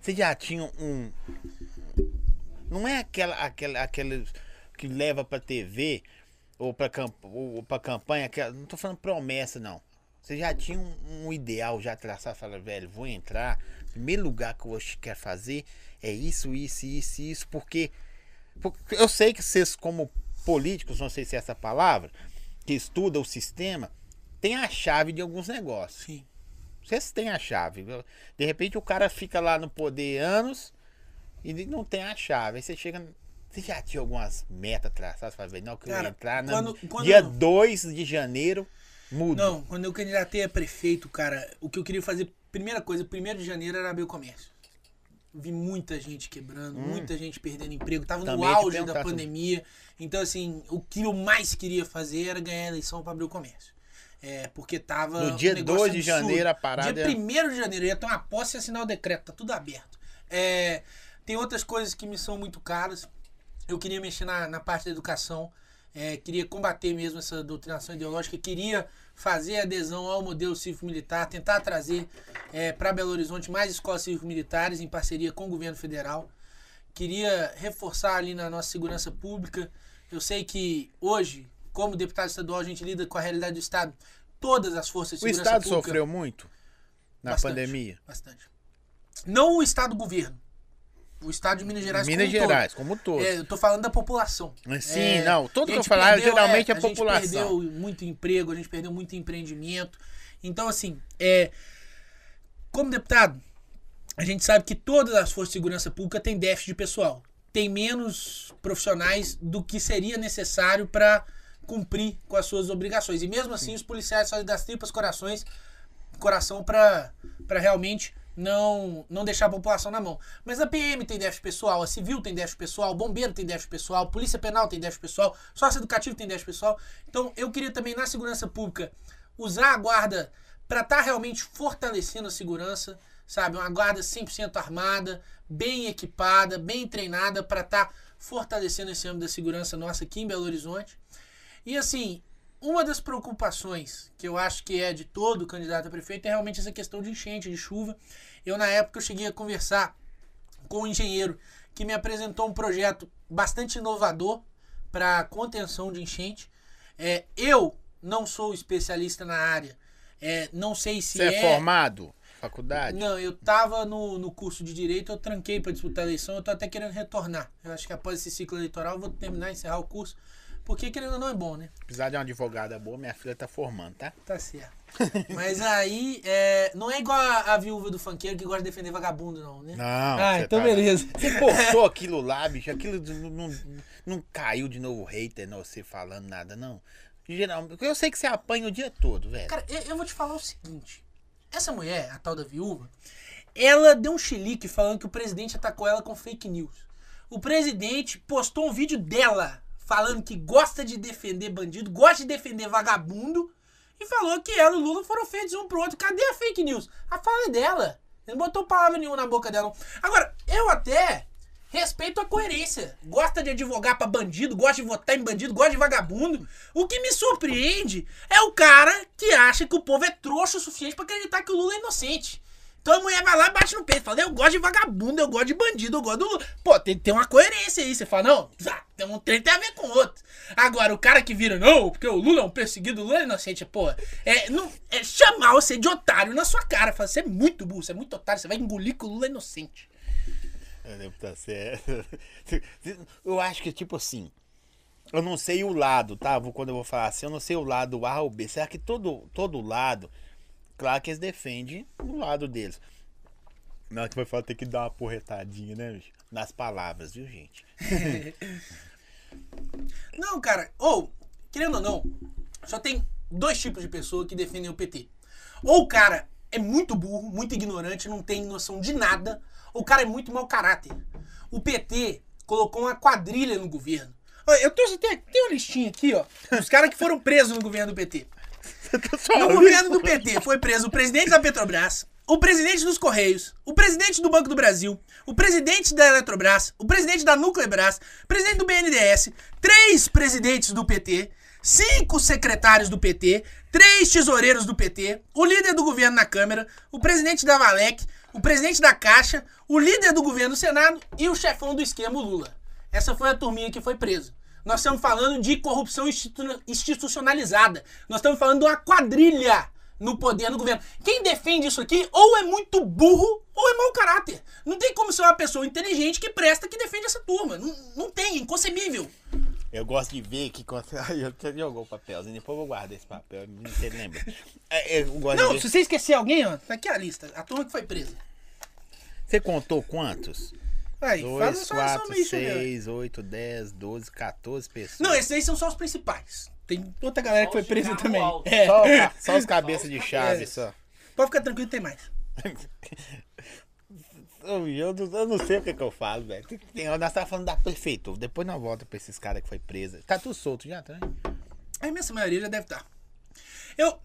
você já tinha um. Não é aquela, aquela, aquela que leva pra TV ou pra, camp, ou pra campanha, aquela, não tô falando promessa, não. Você já tinha um, um ideal já traçado, fala, velho, vou entrar. Primeiro lugar que eu quero fazer é isso, isso, isso, isso, porque porque eu sei que vocês, como políticos, não sei se é essa palavra, que estuda o sistema, tem a chave de alguns negócios. Sim. Vocês têm a chave. De repente o cara fica lá no poder anos e não tem a chave. Aí você chega. Você já tinha algumas metas traçadas? "Velho, não, que eu Cara, ia entrar no quando- dia 2 de janeiro, muda. Não, quando eu candidatei a prefeito, cara, o que eu queria fazer, primeira coisa, primeiro de janeiro era abrir o comércio. Vi muita gente quebrando, muita gente perdendo emprego, tava no Hum. Também te auge da pandemia. Então, assim, o que eu mais queria fazer era ganhar a eleição para abrir o comércio. É, porque tava. No um dia negócio 2 de absurdo. janeiro, a parada Dia é- 1 de janeiro, ia tomar posse e assinar o decreto, tá tudo aberto. É, tem outras coisas que me são muito caras. Eu queria mexer na, na parte da educação, é, queria combater mesmo essa doutrinação ideológica, queria fazer adesão ao modelo cívico-militar, tentar trazer para Belo Horizonte mais escolas cívico-militares em parceria com o governo federal. Queria reforçar ali na nossa segurança pública. Eu sei que hoje, como deputado estadual, a gente lida com a realidade do Estado. Todas as forças de o segurança Estado pública... sofreu muito na Bastante, pandemia. Bastante. Não o Estado governo. O Estado de Minas Gerais Minas como um todo. Gerais, como todo. É, eu tô falando da população. Sim, É, não. Tudo a que eu gente falar, perdeu, geralmente é, a a gente população. perdeu muito emprego, a gente perdeu muito empreendimento. Então, assim, é, como deputado, a gente sabe que todas as forças de segurança pública têm déficit de pessoal. Tem menos profissionais do que seria necessário para cumprir com as suas obrigações. E mesmo assim, os policiais fazem das tripas corações, coração para realmente não, não deixar a população na mão. Mas a PM tem déficit pessoal, a civil tem déficit pessoal, bombeiro tem déficit pessoal, polícia penal tem déficit pessoal, sócio educativo tem déficit pessoal. Então eu queria também na segurança pública usar a guarda para estar realmente fortalecendo a segurança, sabe? Uma guarda 100% armada, bem equipada, bem treinada para estar fortalecendo esse âmbito da segurança nossa aqui em Belo Horizonte. E assim, uma das preocupações que eu acho que é de todo candidato a prefeito é realmente essa questão de enchente, de chuva. Eu, na época, eu cheguei a conversar com um engenheiro que me apresentou um projeto bastante inovador para contenção de enchente. É, eu não sou especialista na área, é, não sei se Você é, formado? Faculdade? Não, eu tava no, no curso de Direito, eu tranquei para disputar a eleição, eu tô até querendo retornar. Eu acho que após esse ciclo eleitoral eu vou terminar, encerrar o curso, porque querendo ou não é bom, né? Precisar de uma advogada boa, minha filha tá formando, tá? Tá certo. Mas aí, é, não é igual a, a viúva do funkeiro que gosta de defender vagabundo, não, né? Não. ah, então tá- beleza. Você postou aquilo lá, bicho, aquilo não, não, não caiu de novo hater, não, você falando nada, não. Geral, eu sei que você apanha o dia todo, velho. Cara, eu, eu vou te falar o seguinte. Essa mulher, a tal da viúva, ela deu um chilique falando que o presidente atacou ela com fake news. O presidente postou um vídeo dela falando que gosta de defender bandido, gosta de defender vagabundo e falou que ela e o Lula foram feitos um pro outro. Cadê a fake news? A fala é dela. Ele não botou palavra nenhuma na boca dela. Agora, eu até respeito a coerência. Gosta de advogar pra bandido, gosta de votar em bandido, gosta de vagabundo. O que me surpreende é o cara que acha que o povo é trouxa o suficiente pra acreditar que o Lula é inocente. Então a mulher vai lá bate no peito, fala, eu gosto de vagabundo, eu gosto de bandido, eu gosto do. Pô, tem que ter uma coerência aí. Você fala, não, ah, tem um trem tem a ver com o outro. Agora, o cara que vira, não, porque o Lula é um perseguido, o Lula é inocente, pô, é, não, é chamar você de otário na sua cara. Fala, você é muito burro, você é muito otário, você vai engolir que o Lula é inocente. Eu devo tá. Eu acho que, tipo assim, eu não sei o lado, tá? Quando eu vou falar assim, eu não sei o lado A ou B. Será que todo, todo lado, claro que eles defendem o lado deles. Na hora que vai falar, tem que dar uma porretadinha, né, bicho? Nas palavras, viu, gente? Não, cara, ou, querendo ou não, só tem dois tipos de pessoa que defendem o PT. Ou o cara é muito burro, muito ignorante, não tem noção de nada, ou o cara é muito mau caráter. o PT colocou uma quadrilha no governo. Eu tem uma listinha aqui, ó. Os caras que foram presos no governo do PT. No governo do PT foi preso o presidente da Petrobras, o presidente dos Correios, o presidente do Banco do Brasil, o presidente da Eletrobras, o presidente da Nucleabras, o presidente do BNDES, três presidentes do PT, cinco secretários do PT, três tesoureiros do PT, o líder do governo na Câmara, o presidente da Valec, o presidente da Caixa, o líder do governo no Senado e o chefão do esquema, o Lula. Essa foi a turminha que foi presa. Nós estamos falando de corrupção institu- institucionalizada. Nós estamos falando de uma quadrilha no poder no governo. Quem defende isso aqui ou é muito burro ou é mau caráter. Não tem como ser uma pessoa inteligente que presta que defende essa turma. Não, não tem, inconcebível. Eu gosto de ver que. Ai, eu jogou o papelzinho, depois eu vou guardar esse papel, não sei lembra. É, Não, se você esquecer alguém, ó, tá aqui a lista. A turma que foi presa. Você contou quantos? Aí, faz 2, só, só 4, uma lista aí, ó. 6, 8, 10, 12, 14 pessoas. Não, esses aí são só os principais. Tem outra galera que foi Só presa também. É. Só, só os cabeças de É. chave, só. Pode ficar tranquilo, tem mais. Eu não, eu não sei o que, que eu falo, velho. Nós tava falando da prefeitura. Depois nós volta pra esses caras que foi presa. Tá tudo solto já, tá? A imensa maioria já deve estar. Eu,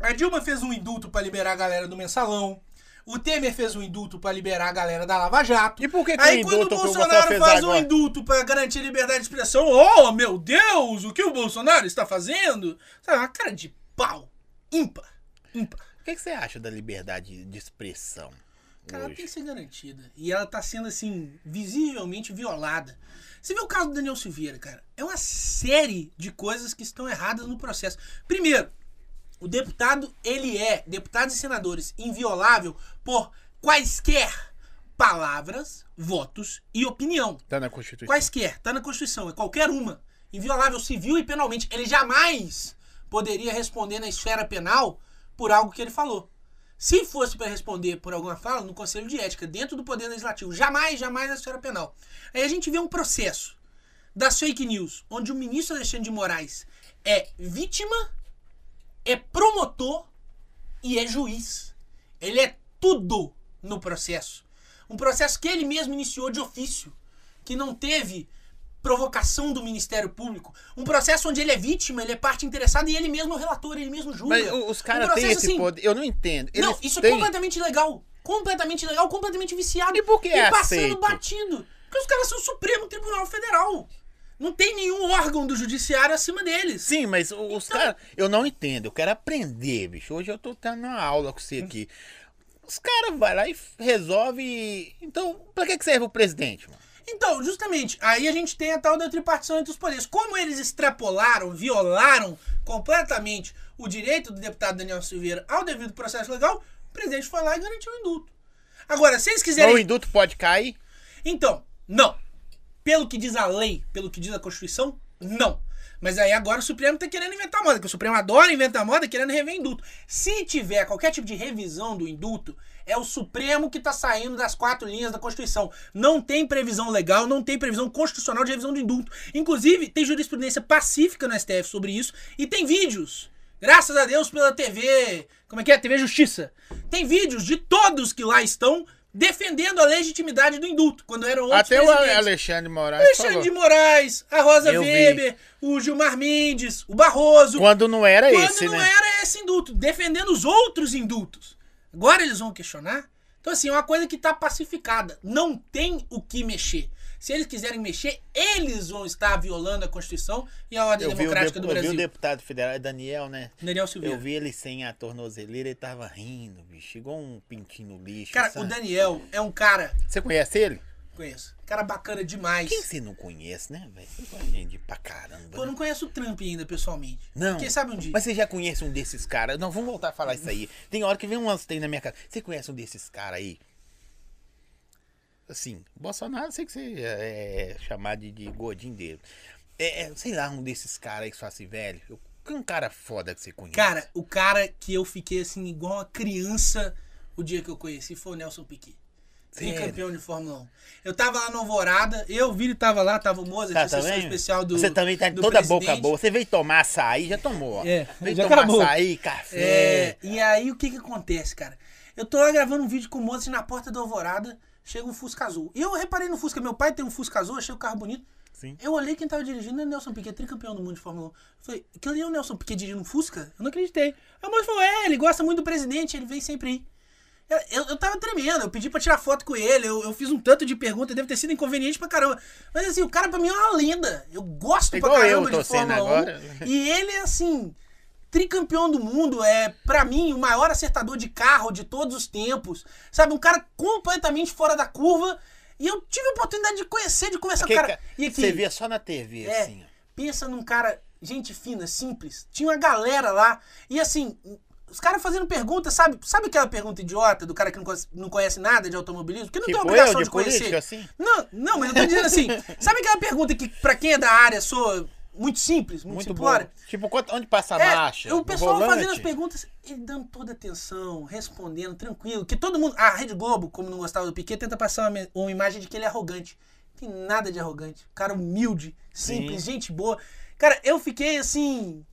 a Dilma fez um indulto pra liberar a galera do mensalão. O Temer fez um indulto pra liberar a galera da Lava Jato. E por que que Aí o quando o o Bolsonaro fez faz um agora? indulto pra garantir liberdade de expressão, oh meu Deus, o que o Bolsonaro está fazendo? Sabe, uma cara de pau. Ímpar. Ímpar. O que, que você acha da liberdade de expressão? Cara, ela tem que ser garantida. E ela tá sendo, assim, visivelmente violada. Você vê o caso do Daniel Silveira, cara. É uma série de coisas que estão erradas no processo. Primeiro, o deputado, ele é, deputados e senadores, inviolável por quaisquer palavras, votos e opinião. Tá na Constituição. Quaisquer, tá na Constituição, é qualquer uma. Inviolável civil e penalmente. Ele jamais poderia responder na esfera penal por algo que ele falou. Se fosse para responder por alguma fala, no Conselho de Ética, dentro do Poder Legislativo, jamais, jamais na esfera penal. Aí a gente vê um processo das fake news, onde o ministro Alexandre de Moraes é vítima, é promotor e é juiz. Ele é tudo no processo. Um processo que ele mesmo iniciou de ofício, que não teve provocação do Ministério Público. Um processo onde ele é vítima, ele é parte interessada e ele mesmo é o relator, ele mesmo julga. Mas os Um caras têm processo esse assim, poder. Eu não entendo. Eles Não, isso é têm... completamente ilegal. Completamente ilegal, completamente viciado. E por que é passando aceito? batido. Porque os caras são o Supremo Tribunal Federal. Não tem nenhum órgão do judiciário acima deles. Sim, mas os Então- caras. Eu não entendo. Eu quero aprender, bicho. Hoje eu tô tendo uma aula com você aqui. Os caras vão lá e resolve. Então, pra que, que serve o presidente, mano? Então, justamente, aí a gente tem a tal da tripartição entre os poderes. Como eles extrapolaram, violaram completamente o direito do deputado Daniel Silveira ao devido processo legal, o presidente foi lá e garantiu o indulto. Agora, se eles quiserem. o induto pode cair? Então, não. Pelo que diz a lei, pelo que diz a Constituição, não. Mas aí agora o Supremo tá querendo inventar moda, que o Supremo adora inventar moda, querendo rever indulto. Se tiver qualquer tipo de revisão do indulto, é o Supremo que tá saindo das quatro linhas da Constituição. Não tem previsão legal, não tem previsão constitucional de revisão do indulto. Inclusive, tem jurisprudência pacífica no STF sobre isso e tem vídeos. Graças a Deus pela TV. Como é que é? TV Justiça. Tem vídeos de todos que lá estão defendendo a legitimidade do indulto, quando eram outros Até o. Alexandre Moraes Alexandre falou. de Moraes, a Rosa Eu vi. Weber, o Gilmar Mendes, o Barroso. Quando não era quando esse, não né? era esse indulto, defendendo os outros indultos. Agora eles vão questionar. Então, assim, é uma coisa que tá pacificada. Não tem o que mexer. Se eles quiserem mexer, eles vão estar violando a Constituição e a ordem Eu democrática do eu vi Brasil. o deputado federal, Daniel, né? Daniel Silveira. Eu vi ele sem a tornozeleira, ele tava rindo, bicho. Igual um pintinho no lixo. Cara, sabe? o Daniel é um cara. Você conhece ele? Conheço. Cara bacana demais. Quem você não conhece, né, velho? Conhece gente pra caramba. Pô, eu né? não conheço o Trump ainda, pessoalmente. Não. Quem sabe um dia. Mas você já conhece um desses caras? Não, vamos voltar a falar isso aí. Tem hora que vem umas tem na minha casa. Você conhece um desses caras aí? Assim, Bolsonaro, sei que você é, é chamado de, de gordinho dele. É, é, sei lá, um desses caras aí que fala assim, velho. Eu, que um cara foda que você conhece. Cara, o cara que eu fiquei assim, igual uma criança o dia que eu conheci foi o Nelson Piquet. Sério? campeão de Fórmula 1. Eu tava lá no Alvorada, eu, o Vini tava lá, tava o Mozart, Tá, a sessão especial do. Você também tá toda a boca boa. Você veio tomar açaí, já tomou, ó. É, veio já tomar acabou. açaí, café. É, e aí o que que acontece, cara? Eu tô lá gravando um vídeo com o Mozart na porta do Alvorada, chega um Fusca azul. E eu reparei no Fusca, meu pai tem um Fusca azul, achei o carro bonito. Sim. Eu olhei quem tava dirigindo, é o Nelson Piquet, tricampeão do mundo de Fórmula 1. Eu falei, ali é o Nelson Piquet dirigindo um Fusca? Eu não acreditei. Aí o moço falou, é, ele gosta muito do presidente, ele vem sempre aí. Eu, eu, eu tava tremendo, eu pedi pra tirar foto com ele, eu, eu fiz um tanto de pergunta, deve ter sido inconveniente pra caramba. Mas assim, o cara pra mim é uma lenda. Eu gosto Igual pra eu caramba de torcendo Fórmula 1. agora. E ele é assim, tricampeão do mundo, é pra mim o maior acertador de carro de todos os tempos. Sabe, um cara completamente fora da curva. E eu tive a oportunidade de conhecer, de conversar com o cara. ca- E aqui, Você via só na TV, é, assim. pensa num cara, gente fina, simples. Tinha uma galera lá. E assim, os caras fazendo perguntas, sabe? Sabe aquela pergunta idiota do cara que não conhece, não conhece nada de automobilismo? Que não tem Tipo obrigação eu, de, de conhecer. assim? Não, não, mas eu tô dizendo assim. sabe aquela pergunta que pra quem é da área soa muito simples, muito, Muito bom. Tipo, onde passa a É, marcha? o pessoal fazendo as perguntas e dando toda atenção, respondendo, tranquilo. Que todo mundo. A Rede Globo, como não gostava do Piquet, tenta passar uma, uma imagem de que ele é arrogante. Não tem nada de arrogante. Cara humilde, simples, gente boa. Cara, eu fiquei assim.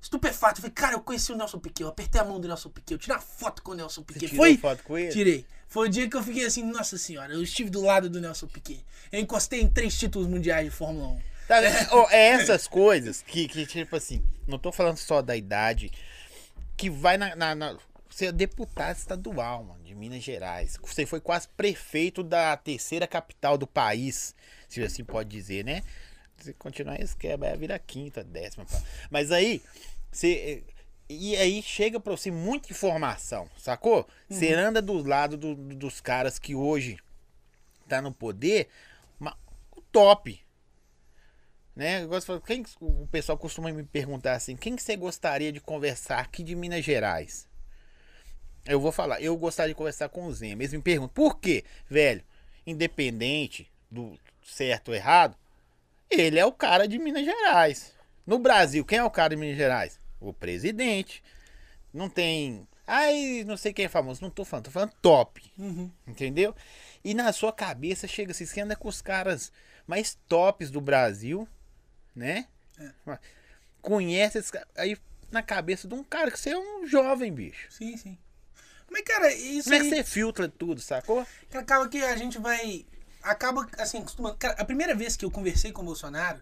Estupefato. Eu falei, cara, eu conheci o Nelson Piquet. Eu apertei a mão do Nelson Piquet. Eu tirei uma foto com o Nelson Você Piquet. tirou Foi. foto com ele? Tirei. Foi o dia que eu fiquei assim, nossa senhora, eu estive do lado do Nelson Piquet. Eu encostei em três títulos mundiais de Fórmula 1. Tá, ó, é essas coisas que, que, tipo assim, não tô falando só da idade, que vai na. na, na- você é deputado estadual, mano, de Minas Gerais. Você foi quase prefeito da terceira capital do país, se assim pode dizer, né? Se continuar esse quebra, vai virar quinta, décima. pá. Mas aí, você. E aí chega pra você muita informação, sacou? Você anda do lado do- dos caras que hoje tá no poder, top né? Eu gosto quem, o pessoal costuma me perguntar assim, quem que você gostaria de conversar aqui de Minas Gerais? Eu vou falar, eu gostaria de conversar com o Zema. Eles me perguntam, por quê? Velho, independente do certo ou errado, ele é o cara de Minas Gerais. No Brasil, quem é o cara de Minas Gerais? O presidente. Não tem. Ai, não sei quem é famoso. Não tô falando, tô falando top. Entendeu? E na sua cabeça chega assim, você anda com os caras mais tops do Brasil, né? Conhece esses caras. Aí na cabeça de um cara que você é um jovem, bicho. Sim, sim. Mas, cara, isso Como é que você filtra tudo, sacou? Acaba que a gente vai. Acaba assim, acostumando. Cara, a primeira vez que eu conversei com o Bolsonaro,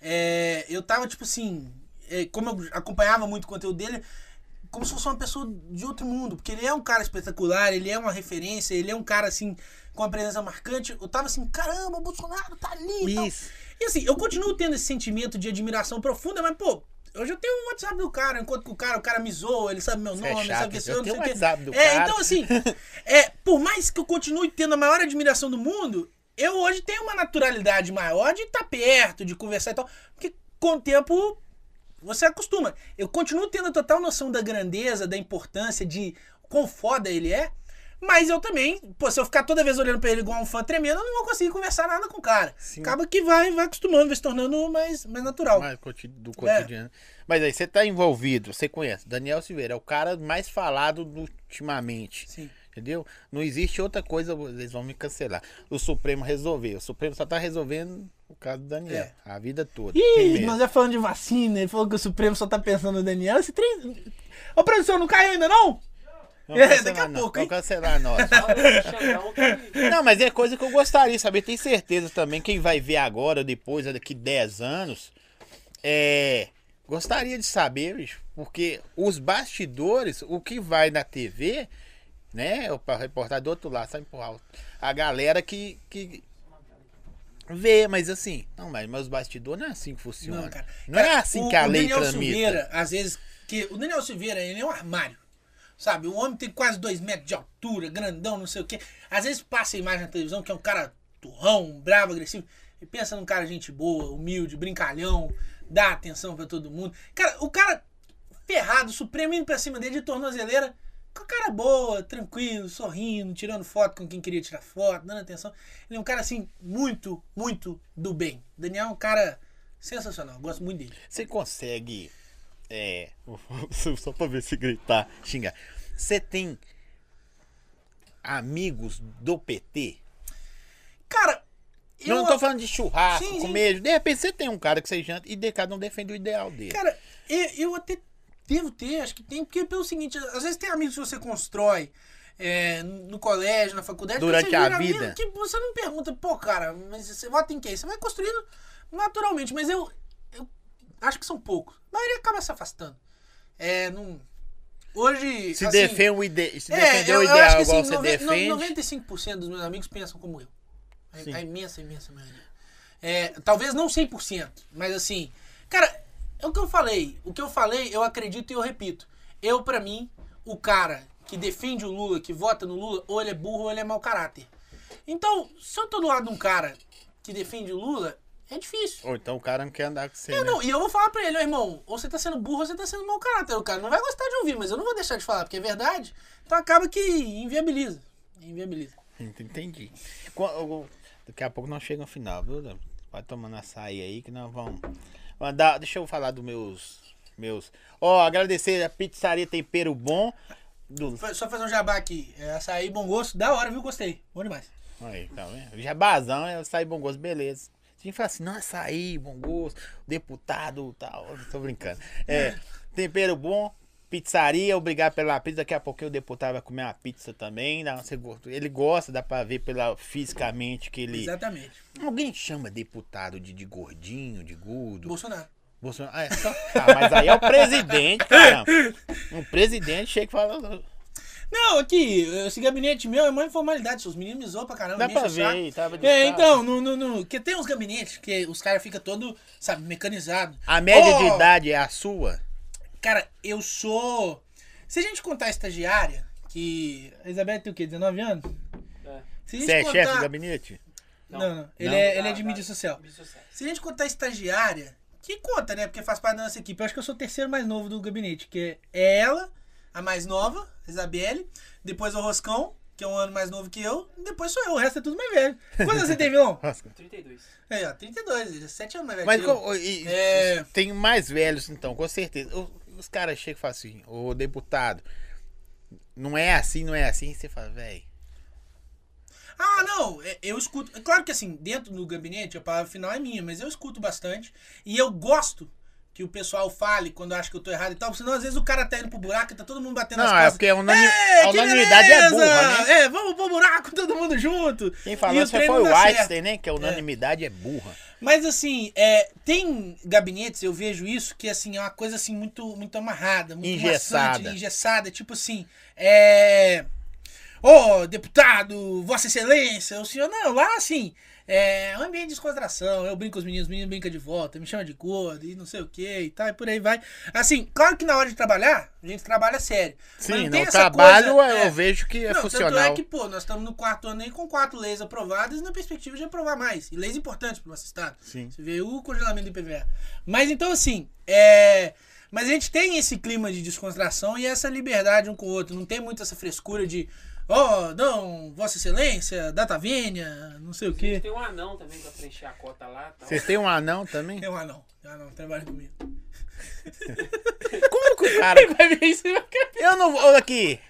é, eu tava, tipo assim. é, como eu acompanhava muito o conteúdo dele, como se fosse uma pessoa de outro mundo. Porque ele é um cara espetacular, ele é uma referência, ele é um cara, assim, com uma presença marcante. Eu tava assim, caramba, o Bolsonaro tá ali. tal. E assim, eu continuo tendo esse sentimento de admiração profunda, mas, pô. Hoje eu tenho o WhatsApp do cara, enquanto que o cara, o cara me zoa, ele sabe meu é nome, chato, sabe que eu não sei o. WhatsApp do É, cara. então assim, é, por mais que eu continue tendo a maior admiração do mundo, eu hoje tenho uma naturalidade maior de estar perto, de conversar e tal, porque com o tempo você acostuma. Eu continuo tendo a total noção da grandeza, da importância, de quão foda ele é, mas eu também, pô, se eu ficar toda vez olhando pra ele igual um fã tremendo, eu não vou conseguir conversar nada com o cara. Sim. Acaba que vai, vai acostumando, vai se tornando mais, mais natural. Mais do cotidiano. Mas aí você tá envolvido, você conhece. Daniel Silveira é o cara mais falado do- ultimamente. Sim. Entendeu? Não existe outra coisa, eles vão me cancelar. O Supremo resolveu. O Supremo só tá resolvendo o caso do Daniel. A vida toda. Ih, nós já falando de vacina, ele falou que o Supremo só tá pensando no Daniel. Esse trem. Ô, professor, não caiu ainda não? É, cancelar daqui a nós, pouco, Vamos cancelar nós. Não, mas é coisa que eu gostaria de saber. Tenho certeza também. Quem vai ver agora ou depois, daqui 10 anos, é. Gostaria de saber, bicho, porque os bastidores, o que vai na TV, né? O reportagem do outro lado, sabe empurrar. A galera que, que vê, mas assim, não, mas, mas os bastidores não é assim que funciona. Não, cara. Não é Cara, assim o- que a o lei Daniel tramita. Silveira, às vezes. Que o Daniel Silveira, ele é um armário. Sabe? O homem tem quase dois metros de altura, grandão, não sei o quê. Às vezes passa a imagem na televisão que é um cara turrão, bravo, agressivo. E pensa num cara gente boa, humilde, brincalhão, dá atenção pra todo mundo. Cara, o cara ferrado, Supremo indo pra cima dele de tornozeleira, com a cara boa, tranquilo, sorrindo, tirando foto com quem queria tirar foto, dando atenção. Ele é um cara assim, muito, muito do bem. Daniel é um cara sensacional, gosto muito dele. Você consegue. É. Só pra ver se gritar, xingar. Você tem amigos do PT? Cara, Eu não tô falando de churrasco, Sim, sim. comer. De repente você tem um cara que você janta e de cada um defende o ideal dele. Cara, eu, eu até devo ter, acho que tem, porque é pelo seguinte, às vezes tem amigos que você constrói é, no colégio, na faculdade. Durante a vida. Que você não pergunta, pô, cara, mas você vota em quem? Você vai construindo naturalmente, mas eu acho que são poucos. A maioria acaba se afastando. É, não. Hoje. Se, assim, defende o ide... se é, defender eu, o eu ideal acho que igual assim, você nove- defende. no- 95% dos meus amigos pensam como eu. A, Sim. a imensa, imensa maioria. É, talvez não 100%, mas assim, cara, é o que eu falei. O que eu falei, eu acredito e eu repito. Eu, pra mim, o cara que defende o Lula, que vota no Lula, ou ele é burro ou ele é mau caráter. Então, se eu tô do lado de um cara que defende o Lula, é difícil. Ou então o cara não quer andar com você. É, né? não, e eu vou falar pra ele, meu irmão, ou você tá sendo burro ou você tá sendo mau caráter. O cara não vai gostar de ouvir, mas eu não vou deixar de falar, porque é verdade. Então acaba que inviabiliza. Inviabiliza. Entendi. Daqui a pouco nós chegamos no final, viu? Vai tomando açaí aí que nós vamos. Mandar, deixa eu falar dos meus. meus. Ó, agradecer a pizzaria Tempero Bom. Do... Só fazer um jabá aqui. É, açaí, bom gosto. Da hora, viu? Gostei. Bom demais. Aí, tá vendo? Jabazão, é açaí bom gosto, beleza. Gente fala assim, não, açaí, bom gosto, deputado tal. Tô brincando. É, tempero bom, pizzaria, obrigado pela pizza. Daqui a pouquinho o deputado vai comer uma pizza também. Dá, ele gosta, dá pra ver pela, fisicamente que ele. Exatamente. Alguém chama deputado de, de gordinho, de gordo? Bolsonaro. Bolsonaro. Ah, é só... ah, mas aí é o presidente, caramba. Um presidente chega e fala. Não, aqui, esse gabinete meu é uma informalidade. Os meninos me zoam pra caramba. Dá pra ver, tava de É, então, no, no, no, que tem uns gabinetes que os caras ficam todo, sabe, mecanizado. A média de Ó, idade é a sua? Cara, eu sou. Se a gente contar a estagiária, que. A Isabela tem o quê? 19 anos? É. Se a gente Você é contar... chefe do gabinete? Não, não. Ele, Não? É, ele é Da- de da- mídia social. mídia social. Se a gente contar a estagiária, que conta, né? Porque faz parte da nossa equipe. Eu acho que eu sou o terceiro mais novo do gabinete, que é ela, a mais nova, Isabelle, depois o Roscão, que é um ano mais novo que eu, e depois sou eu, o resto é tudo mais velho. Quantos anos você tem, vilão? 32. Aí, ó, 32, ele é 7 anos mais velho Mas que eu. e- É. tem mais velhos, então, com certeza. Os caras chegam e falam assim, ô deputado, não é assim, não é assim. Você fala, velho. Ah, não, é- eu escuto. É claro que assim, dentro do gabinete, a palavra final é minha, mas eu escuto bastante. E eu gosto que o pessoal fale quando acha que eu tô errado e tal, senão às vezes o cara tá indo pro buraco e tá todo mundo batendo Não, as é costas. porque a unani- "Ei, a unanimidade é beleza! burra, né? É, vamos pro buraco todo mundo junto. Quem falou isso foi não o certo. Einstein, né? Que a unanimidade é burra. Mas assim, é, tem gabinetes, eu vejo isso, que assim, é uma coisa assim muito, muito amarrada, muito Engessada. maçante, engessada, tipo assim, é. Ô, deputado, Vossa Excelência, o senhor. Não, lá assim, é um ambiente de descontração. Eu brinco com os meninos, os meninos brincam de volta, me chama de gordo e não sei o que e tal, e por aí vai. Assim, claro que na hora de trabalhar, a gente trabalha sério. Sim, essa trabalho coisa- eu é. vejo que é Não, funcional. Tanto é que, pô, nós estamos no quarto ano aí com quatro leis aprovadas e na perspectiva de aprovar mais. E leis importantes pro nosso estado. Sim. Você vê o congelamento do IPVA. Mas então, assim, é. Mas a gente tem esse clima de descontração e essa liberdade um com o outro. Não tem muito essa frescura de. Ó, não, Vossa Excelência, data vênia, não sei o quê. tem um anão também pra preencher a cota lá. Tal. Vocês têm um anão também? Tem um anão. Tem um anão, trabalha comigo. Como que o cara. Vai ver isso vai ficar. Eu não vou. Aqui.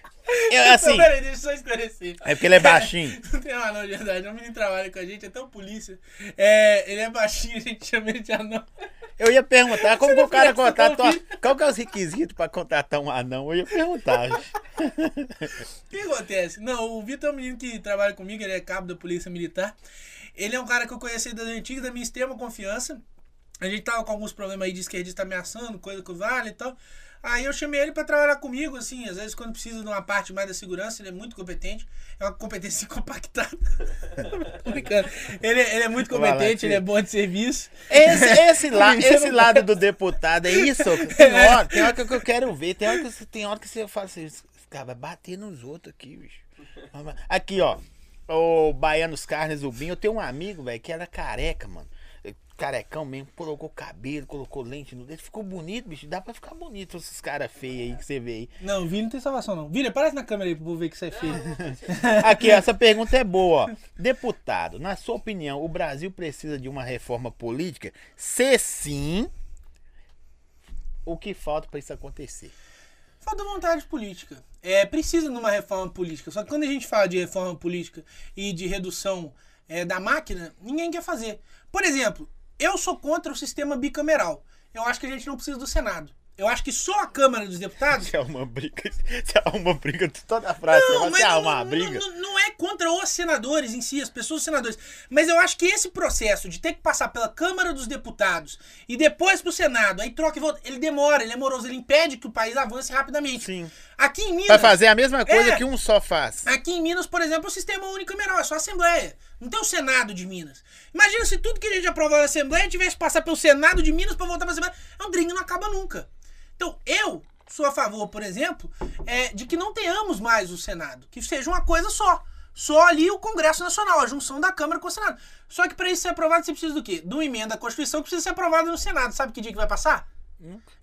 Eu, assim. Não, peraí, deixa eu só esclarecer. É porque ele é baixinho. Não tem um anão de verdade. Um menino trabalha com a gente, até o polícia. É, ele é baixinho, a gente chama ele de anão. Eu ia perguntar como que o cara contrata. Qual que é os requisitos pra contratar um anão? Eu ia perguntar. O que acontece? Não, o Vitor é um menino que trabalha comigo, ele é cabo da Polícia Militar. Ele é um cara que eu conheci das antigas, da minha extrema confiança. A gente tava com alguns problemas aí de esquerdista ameaçando, coisa o Vale e tal. Aí eu chamei ele pra trabalhar comigo, assim, às vezes quando precisa de uma parte mais da segurança, ele é muito competente. É uma competência compactada. Ele, é- ele é muito competente, ele é bom de serviço. Esse, esse, la, esse lado do deputado é isso? Tem hora, tem hora que eu quero ver. Tem hora que, você- tem hora que você fala assim: cara vai bater nos outros aqui, bicho. Aqui, ó. O Baianos Carnes, o Binho. Eu tenho um amigo, velho, que era careca, mano. Carecão mesmo, colocou cabelo, colocou lente no dedo. Ficou bonito, bicho. Dá pra ficar bonito esses caras feios aí que você vê aí. Não, Vini não tem salvação, não. Vini, aparece na câmera aí pro povo ver que você é feio. Aqui, essa pergunta é boa. ó. Deputado, na sua opinião, o Brasil precisa de uma reforma política? Se sim, o que falta para isso acontecer? Falta vontade política. É, precisa de uma reforma política. Só que quando a gente fala de reforma política e de redução é, da máquina, ninguém quer fazer. Por exemplo, eu sou contra o sistema bicameral. Eu acho que a gente não precisa do Senado. Eu acho que só a Câmara dos Deputados. Isso é uma briga. Isso é uma briga de toda a frase. Não, mas não, uma não- briga. não- não é contra os senadores em si, as pessoas os senadores. Mas eu acho que esse processo de ter que passar pela Câmara dos Deputados e depois pro Senado, aí troca e volta, ele demora, ele é moroso, ele impede que o país avance rapidamente. Sim. Aqui em Minas. Vai fazer a mesma coisa É. que um só faz. Aqui em Minas, por exemplo, é o sistema unicameral, é só Assembleia. Não tem o Senado de Minas. Imagina se tudo que a gente aprovou na Assembleia tivesse que passar pelo Senado de Minas pra voltar pra Assembleia. É um drink não acaba nunca. Então, eu sou a favor, por exemplo, é, de que não tenhamos mais o Senado. Que seja uma coisa só. Só ali o Congresso Nacional, a junção da Câmara com o Senado. Só que para isso ser aprovado, você precisa do quê? De uma emenda à Constituição que precisa ser aprovada no Senado. Sabe que dia que vai passar?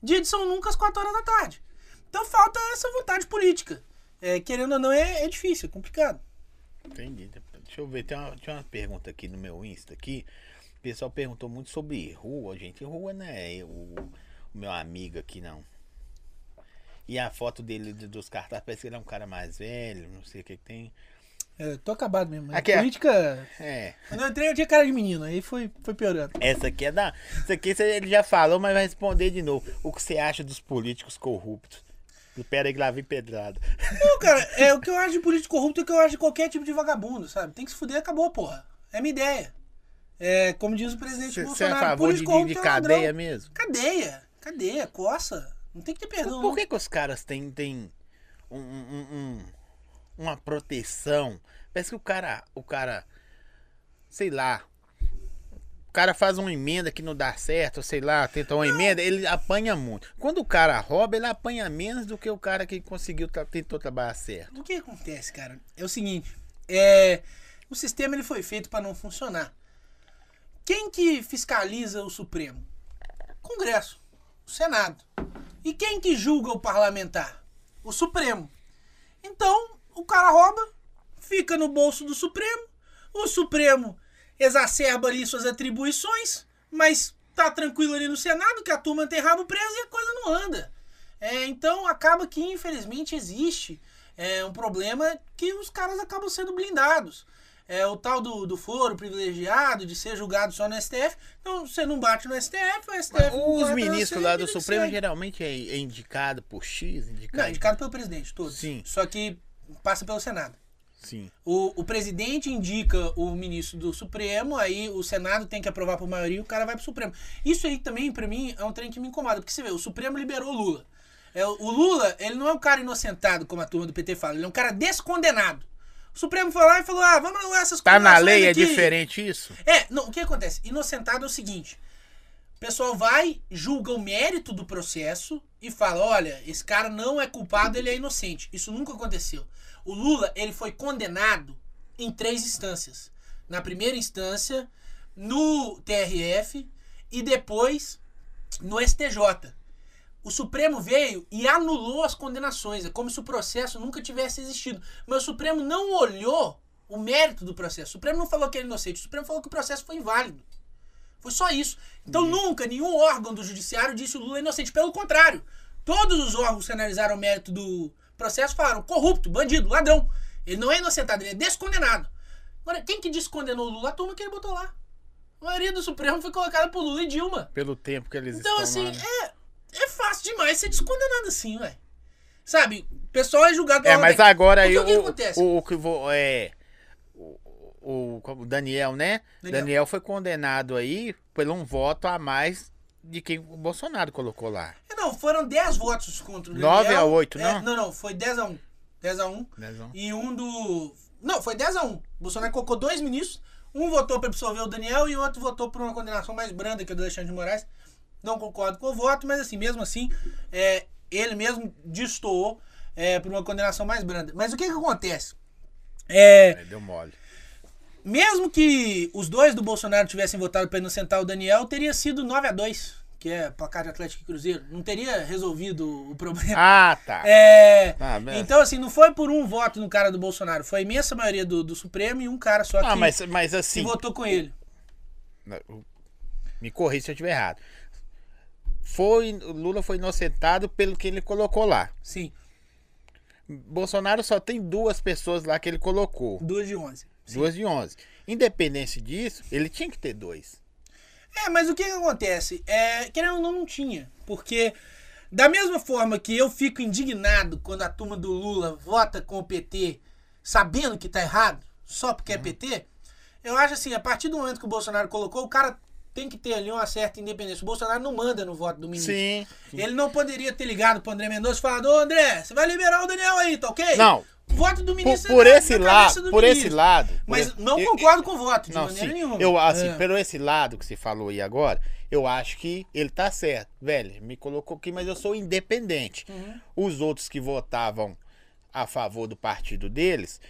Dia de São Nunca, às 4 horas da tarde. Então falta essa vontade política. É, querendo ou não, é, é difícil, é complicado. Entendi. Deixa eu ver, tem uma, tinha uma pergunta aqui no meu Insta aqui. O pessoal perguntou muito sobre rua, gente. Rua não é o, o meu amigo aqui, não. E a foto dele de- dos cartazes, parece que ele é um cara mais velho, não sei o que que tem. É, tô acabado mesmo. Aqui, ó. política. É, Quando eu entrei, eu tinha cara de menino, aí foi, foi piorando. essa aqui é da. Isso aqui ele já falou, mas vai responder de novo. O que você acha dos políticos corruptos? Pera aí que lá vem pedrada. Não, cara, é o que eu acho de político corrupto é o que eu acho de qualquer tipo de vagabundo, sabe? Tem que se fuder, acabou, porra. É minha ideia. É, como diz o presidente Você você é Bolsonaro, a favor de, político corrupto de é cadeia mesmo? Cadeia, cadeia, coça. Não tem que ter perdão. Por que, que os caras têm, têm um- um- um- uma proteção? Parece que o cara, o cara, sei lá, o cara faz uma emenda que não dá certo, sei lá, tenta uma emenda, ele apanha muito. Quando o cara rouba, ele apanha menos do que o cara que conseguiu, tentou trabalhar certo. O que acontece, cara? É o seguinte, é, o sistema ele foi feito para não funcionar. Quem que fiscaliza o Supremo? Congresso, o Senado. E quem que julga o parlamentar? O Supremo. Então, o cara rouba, fica no bolso do Supremo, o Supremo exacerba ali suas atribuições, mas tá tranquilo ali no Senado, que a turma tem rabo preso e a coisa não anda. É, então acaba que infelizmente existe é, um problema que os caras acabam sendo blindados. É o tal do, do foro privilegiado, de ser julgado só no STF. Então você não bate no STF, o STF. não Os ministros lá do Supremo segue. geralmente é, é indicado por X, indicado. Não, indicado pelo presidente, todos. Sim. Só que passa pelo Senado. Sim. O, o presidente indica o ministro do Supremo, aí o Senado tem que aprovar por maioria e o cara vai pro Supremo. Isso aí também, pra mim, é um trem que me incomoda. Porque você vê, o Supremo liberou o Lula. É, o Lula, ele não é um cara inocentado, como a turma do PT fala. Ele é um cara descondenado. O Supremo foi lá e falou, ah, vamos anular essas Tá na lei, é aqui. diferente isso? É, não, o que acontece? Inocentado é o seguinte: o pessoal vai, julga o mérito do processo e fala: olha, esse cara não é culpado, ele é inocente. Isso nunca aconteceu. O Lula, ele foi condenado em três instâncias: na primeira instância, no TRF e depois no STJ. O Supremo veio e anulou as condenações. É como se o processo nunca tivesse existido. Mas o Supremo não olhou o mérito do processo. O Supremo não falou que ele é inocente. O Supremo falou que o processo foi inválido. Foi só isso. Então nunca nenhum órgão do judiciário disse o Lula é inocente. Pelo contrário, todos os órgãos que analisaram o mérito do processo falaram corrupto, bandido, ladrão. Ele não é inocentado, ele é descondenado. Agora, quem que descondenou o Lula? A turma que ele botou lá. A maioria do Supremo foi colocada por Lula e Dilma. Pelo tempo que eles Então, estão assim, lá, né? é, é fácil demais ser descondenado assim, ué. Sabe, o pessoal é julgado É, mas ordem. agora aí o que o, acontece? o, o que vou. É. O Daniel, né? Daniel. Daniel. foi condenado aí por um voto a mais de quem o Bolsonaro colocou lá. É, Não, foram 10 votos contra o Nove Daniel. a oito, É, não? Não, não, foi 10 a 1. 10 a 1. Dezão. E um do. Não, foi 10 a 1. O Bolsonaro colocou dois ministros. Um votou para absolver o Daniel e o outro votou por uma condenação mais branda, que o do Alexandre de Moraes. Não concordo com o voto, mas assim, mesmo assim, é, ele mesmo destoou é, por uma condenação mais branda. Mas o que que acontece? É, deu mole. Mesmo que os dois do Bolsonaro tivessem votado para inocentar o Daniel, teria sido 9 a 2 que é placar de Atlético e Cruzeiro. Não teria resolvido o problema. Ah, tá. É, Ah, então, assim, não foi por um voto no cara do Bolsonaro, foi a imensa maioria do, do Supremo e um cara só ah, que, mas, mas que assim. votou com ele. Me corrija se eu estiver errado. Foi, o Lula foi inocentado pelo que ele colocou lá. Sim, Bolsonaro só tem duas pessoas lá que ele colocou. duas de 11. Duas de onze. Independente disso, ele tinha que ter dois. É, mas o que que acontece? É, querendo ou não, não tinha. Porque Da mesma forma que eu fico indignado quando a turma do Lula vota com o PT sabendo que tá errado, só porque é PT, eu acho assim, a partir do momento que o Bolsonaro colocou, o cara tem que ter ali uma certa independência. O Bolsonaro não manda no voto do ministro. Sim. Ele não poderia ter ligado pro André Mendonça e falado, ô André, você vai liberar o Daniel aí, tá ok? Não. O voto do Por, ministro por é na- esse lado, por esse ministro. lado. por Mas esse- não eu- concordo com o voto, de Não, maneira sim. nenhuma. Eu, assim, É. pelo esse lado que você falou aí agora, eu acho que ele tá certo. Velho, me colocou aqui, mas eu sou independente. Uhum. Os outros que votavam a favor do partido deles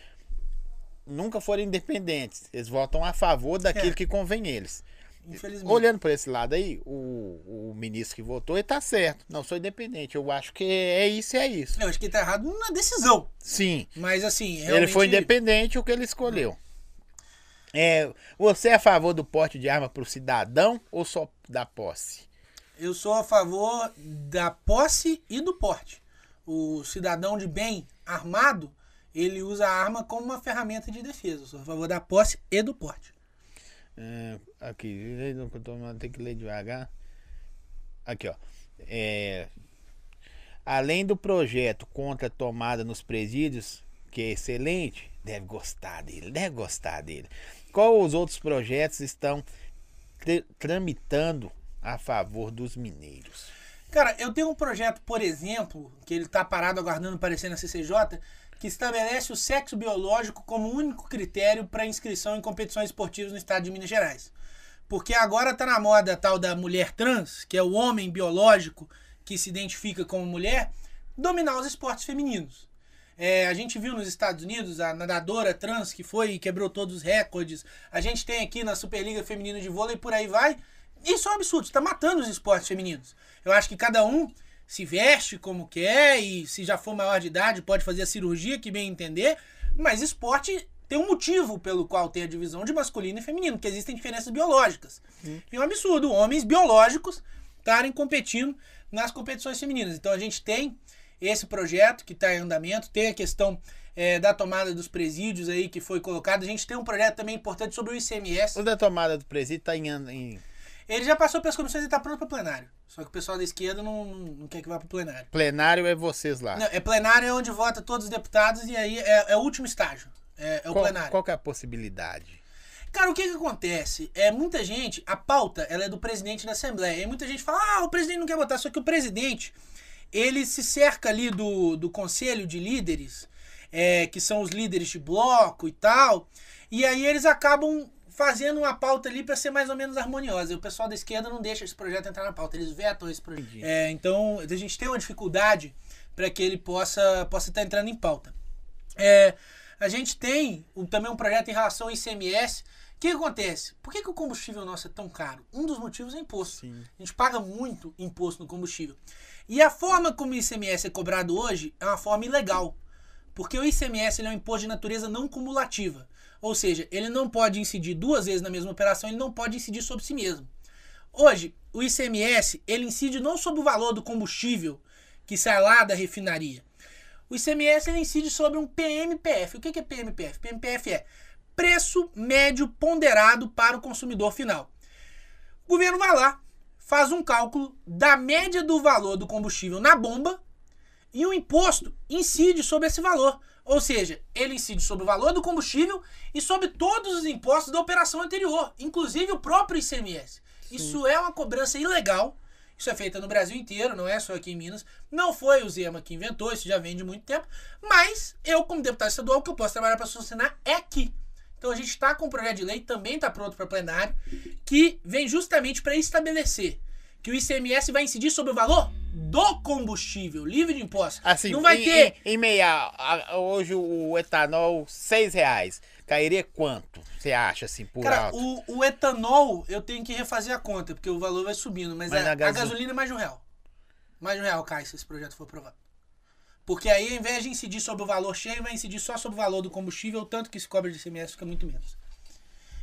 nunca foram independentes. Eles votam a favor daquilo É. que convém eles. Infelizmente. Olhando por esse lado aí, o, o ministro que votou, ele tá certo. Não sou independente. Eu acho que é isso e é isso. Eu acho que ele tá errado na decisão. Sim. Mas assim, Ele realmente... foi independente o que ele escolheu. É, você é a favor do porte de arma para o cidadão ou só da posse? Eu sou a favor da posse e do porte. O cidadão de bem armado, ele usa a arma como uma ferramenta de defesa. Eu sou a favor da posse e do porte. É, aqui, tem que ler devagar. Aqui, ó. É, além do projeto contra a tomada nos presídios, que é excelente, deve gostar dele, deve gostar dele. Qual os outros projetos estão tra- tramitando a favor dos mineiros? Cara, eu tenho um projeto, por exemplo, que ele está parado aguardando aparecer na CCJ, que estabelece o sexo biológico como único critério para inscrição em competições esportivas no estado de Minas Gerais. Porque agora tá na moda a tal da mulher trans, que é o homem biológico que se identifica como mulher, dominar os esportes femininos. É, a gente viu nos Estados Unidos a nadadora trans que foi e quebrou todos os recordes. A gente tem aqui na Superliga Feminina de Vôlei por aí vai. Isso é um absurdo, está matando os esportes femininos. Eu acho que cada um se veste como quer e se já for maior de idade pode fazer a cirurgia que bem entender, mas esporte tem um motivo pelo qual tem a divisão de masculino e feminino, que existem diferenças biológicas. E é um absurdo homens biológicos estarem competindo nas competições femininas. Então a gente tem esse projeto que está em andamento, tem a questão é, da tomada dos presídios aí que foi colocado. A gente tem um projeto também importante sobre o ICMS. O da tomada do presídio está em, em Ele já passou pelas comissões e está pronto para plenário. Só que o pessoal da esquerda não, não, não quer que vá para plenário. plenário, é vocês lá. Não, é plenário é onde vota todos os deputados e aí é, é o último estágio. É, é o qual, plenário. qual que é a possibilidade? Cara, o que que acontece? É muita gente, a pauta, ela é do presidente da Assembleia. E muita gente fala: "Ah, o presidente não quer votar". Só que o presidente, ele se cerca ali do, do conselho de líderes, é, que são os líderes de bloco e tal. E aí eles acabam fazendo uma pauta ali para ser mais ou menos harmoniosa. E o pessoal da esquerda não deixa esse projeto entrar na pauta, eles vetam esse projeto. É, então, a gente tem uma dificuldade para que ele possa possa estar entrando em pauta. É, a gente tem também um projeto em relação ao ICMS. O que acontece? Por que, que o combustível nosso é tão caro? Um dos motivos é imposto. Sim. A gente paga muito imposto no combustível. E a forma como o ICMS é cobrado hoje é uma forma ilegal. Porque o ICMS é um imposto de natureza não cumulativa. Ou seja, ele não pode incidir duas vezes na mesma operação, ele não pode incidir sobre si mesmo. Hoje, o ICMS ele incide não sobre o valor do combustível que sai lá da refinaria. O ICMS ele incide sobre um PMPF. O que é PMPF? PMPF é preço médio ponderado para o consumidor final. O governo vai lá, faz um cálculo da média do valor do combustível na bomba e o imposto incide sobre esse valor. Ou seja, ele incide sobre o valor do combustível e sobre todos os impostos da operação anterior, inclusive o próprio ICMS. Isso é uma cobrança ilegal. Isso é feito no Brasil inteiro, não é só aqui em Minas. Não foi o Zema que inventou, isso já vem de muito tempo. Mas eu, como deputado estadual, o que eu posso trabalhar para solucionar é aqui. Então a gente está com um projeto de lei, também está pronto para plenário, que vem justamente para estabelecer que o ICMS vai incidir sobre o valor do combustível, livre de impostos. Assim, não vai em, ter. Em, em meia, hoje o etanol, seis reais. Cairia quanto, você acha, assim, por Cara, alto? o, o etanol eu tenho que refazer a conta, porque o valor vai subindo, mas, Mas a, na a gaso- gasolina é mais de um real. Mais de um real cai se esse projeto for aprovado. Porque aí, ao invés de incidir sobre o valor cheio, vai incidir só sobre o valor do combustível, tanto que se cobra de ICMS fica muito menos.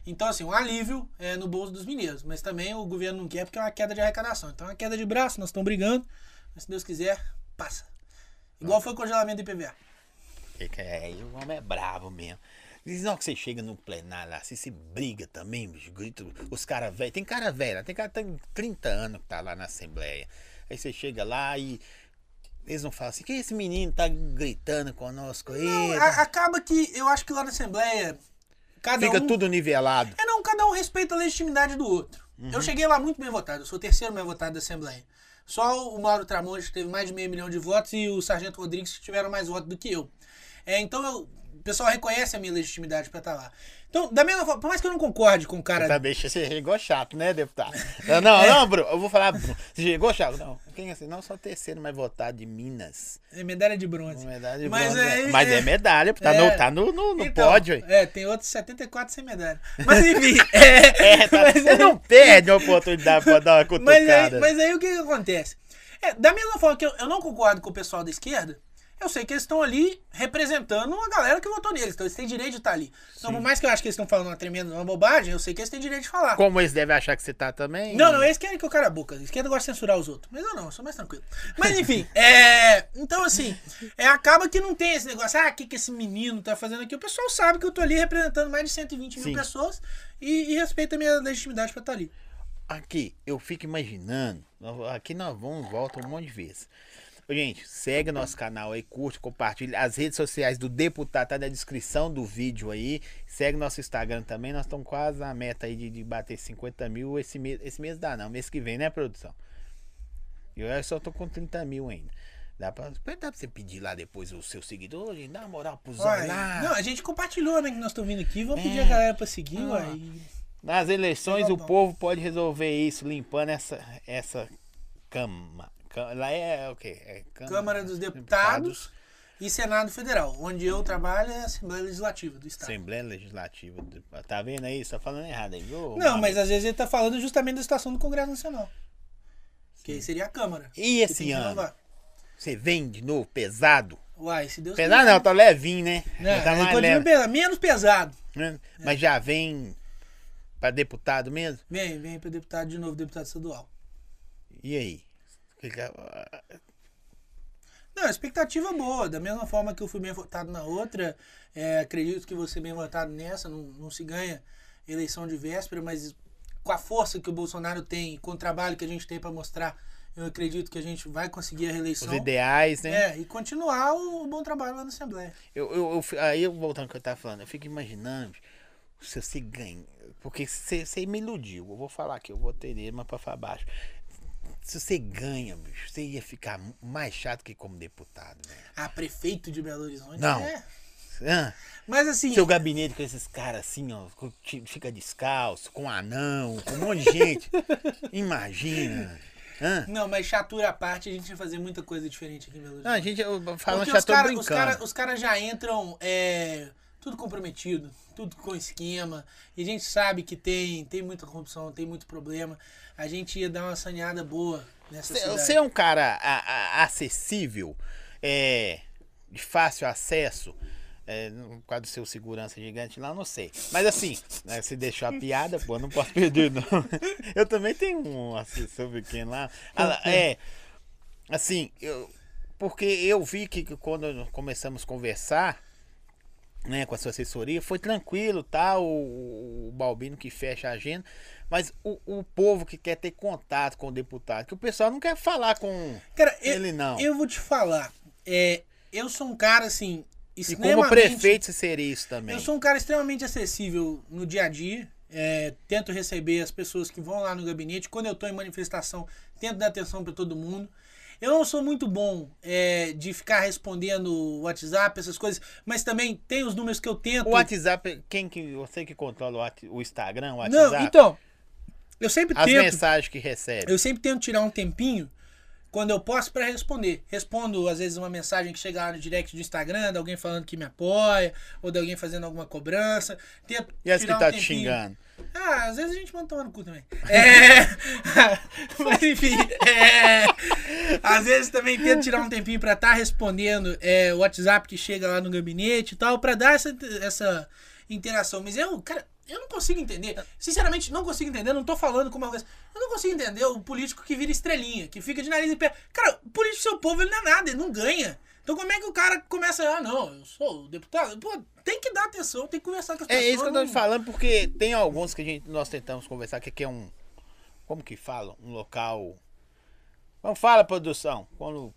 Então, assim, um alívio é, no bolso dos mineiros. Mas também o governo não quer porque é uma queda de arrecadação. Então é uma queda de braço, nós estamos brigando. Mas se Deus quiser, passa. Igual foi o congelamento do IPVA. É, é, o homem é bravo mesmo. Diz não que você chega no plenário lá, assim, se briga também, bicho, grita, os caras velhos, tem cara velho, tem cara que tem 30 anos que tá lá na Assembleia. Aí você chega lá e eles não falam assim, que esse menino tá gritando conosco aí? Não, tá?" a- acaba que eu acho que lá na Assembleia. Cada Fica um, tudo nivelado. É não, cada um respeita a legitimidade do outro. Uhum. Eu cheguei lá muito bem votado, eu sou o terceiro mais votado da Assembleia. Só o Mauro Tramonte teve mais de meio milhão de votos e o Sargento Rodrigues tiveram mais votos do que eu. É, então eu- o pessoal reconhece a minha legitimidade pra estar lá. Então, da mesma forma, por mais que eu não concorde com o cara. Tá, bicho, você chegou chato, né, deputado? Não, não, não, Bruno, eu vou falar, Bruno. Você chegou chato? Não, quem é assim? Não, só terceiro mais votado de Minas. É medalha de bronze. Medalha de Mas bronze, é-? Mas é, é- medalha, tá, é. no, tá no, no, no Então, pódio aí. É, tem outros 74 sem medalha. Mas enfim. é, É, tá, mas você aí- não perde a oportunidade pra dar uma cutucada. Mas aí, mas aí o que, que acontece? É, da mesma forma que eu, eu não concordo com o pessoal da esquerda, eu sei que eles estão ali representando a galera que votou neles. Então eles têm direito de estar ali. Então, por mais que eu acho que eles estão falando uma tremenda uma bobagem, eu sei que eles têm direito de falar. Como eles devem achar que você tá também? Não, não, eles querem que eu cara a boca. A esquerda gosta de censurar os outros. Mas eu não, eu sou mais tranquilo. Mas enfim, é. Então, assim, é, acaba que não tem esse negócio, ah, o que, que esse menino tá fazendo aqui? O pessoal sabe que eu tô ali representando mais de 120 Sim. mil pessoas e, e respeita a minha legitimidade pra estar ali. Aqui, eu fico imaginando. Aqui nós vamos volta um monte de vezes. Gente, segue nosso canal aí, curte, compartilha. As redes sociais do deputado tá na descrição do vídeo aí. Segue nosso Instagram também. Nós estamos quase na meta aí de, de bater 50 mil. Esse mês, esse mês dá não, mês que vem, né, produção? Eu só tô com 30 mil ainda. Dá pra, dá pra você pedir lá depois o seu seguidor, gente, dá uma moral pros Uai, lá. não, a gente compartilhou, né, que nós estamos vindo aqui. Vamos pedir É. a galera pra seguir, Ah. uai. Nas eleições, Tá o povo pode resolver isso, limpando essa, essa cama. Lá é o quê? É Câmara dos Deputados e Senado Federal. Onde eu trabalho é a Assembleia Legislativa do Estado. Assembleia Legislativa. do- Tá vendo aí? Você tá falando errado aí, viu? Não, mas às vezes ele tá falando justamente da situação do Congresso Nacional. Que aí seria a Câmara. E esse ano? Você vem de novo pesado? Uai, se Deus Pesado não, tá levinho, né? Não, tá mais leve, pesado, menos pesado. né? Mas já vem pra deputado mesmo? Vem, vem para deputado de novo, deputado estadual. E aí? Que- Não, expectativa boa. Da mesma forma que eu fui bem votado na outra, é, acredito que você bem votado nessa. Não, não se ganha eleição de véspera, mas com a força que o Bolsonaro tem, com o trabalho que a gente tem para mostrar, eu acredito que a gente vai conseguir a reeleição. Os ideais, né? É, e continuar o, o bom trabalho lá na Assembleia. Eu, eu, eu aí, voltando ao que eu tava falando, eu fico imaginando se você ganha. Porque você, me iludiu. Eu vou falar aqui, eu vou ter ele, mas pra falar baixo. Se você ganha, bicho, você ia ficar mais chato que como deputado, velho. Ah, prefeito de Belo Horizonte. Não. É. Mas assim, Seu gabinete com esses caras assim, ó, fica descalço, com anão, com um monte de gente. Imagina. Hã? não, mas chatura à parte, a gente vai fazer muita coisa diferente aqui em Belo Horizonte. Não, a gente, falando, os tô caras brincando. cara, os cara já entram é, tudo comprometido, tudo com esquema. E a gente sabe que tem, tem muita corrupção, tem muito problema. A gente ia dar uma saneada boa nessa Você- cidade. Você é um cara a- a- acessível, é, de fácil acesso, é, no quadro do seu segurança gigante lá, não sei. Mas assim, né, se deixou a piada, pô, não posso perder, não. Eu também tenho um assessor pequeno lá. Ah, É, assim, eu, porque eu vi que quando começamos a conversar, né, com a sua assessoria, foi tranquilo, tá? O, o Balbino que fecha a agenda, mas o, o povo que quer ter contato com o deputado, que o pessoal não quer falar com Cara, eu, ele não. eu vou te falar. é, eu sou um cara assim. e como prefeito você seria isso também. Eu sou um cara extremamente acessível no dia a dia. é, tento receber as pessoas que vão lá no gabinete. Quando eu estou em manifestação, tento dar atenção para todo mundo. Eu não sou muito bom é, de ficar respondendo WhatsApp, essas coisas, mas também tem os números que eu tento. O WhatsApp, quem que você que controla o Instagram, o WhatsApp? Não, então, eu sempre As tento. mensagens que recebe. Eu sempre tento tirar um tempinho quando eu posso para responder. Respondo, às vezes, uma mensagem que chega lá no direct do Instagram, de alguém falando que me apoia, ou de alguém fazendo alguma cobrança. Tento E as que um tá te xingando? Ah, às vezes a gente manda tomar no cu também. É. Mas enfim, é. Às vezes também tento tirar um tempinho pra estar respondendo é, o WhatsApp que chega lá no gabinete e tal, pra dar essa, essa interação. Mas eu, cara, Eu não consigo entender. Sinceramente, não consigo entender. Não tô falando como coisa. Eu não consigo entender o político que vira estrelinha, que fica de nariz em pé. Cara, o político seu povo, ele não é nada, ele não ganha. Então como é que o cara começa, ah, não, eu sou deputado? Pô, tem que dar atenção, tem que conversar com as É pessoas. isso que eu tô não- te falando, porque tem alguns que a gente, nós tentamos conversar, que aqui é um. Como que fala? Um local. Como fala, produção? Quando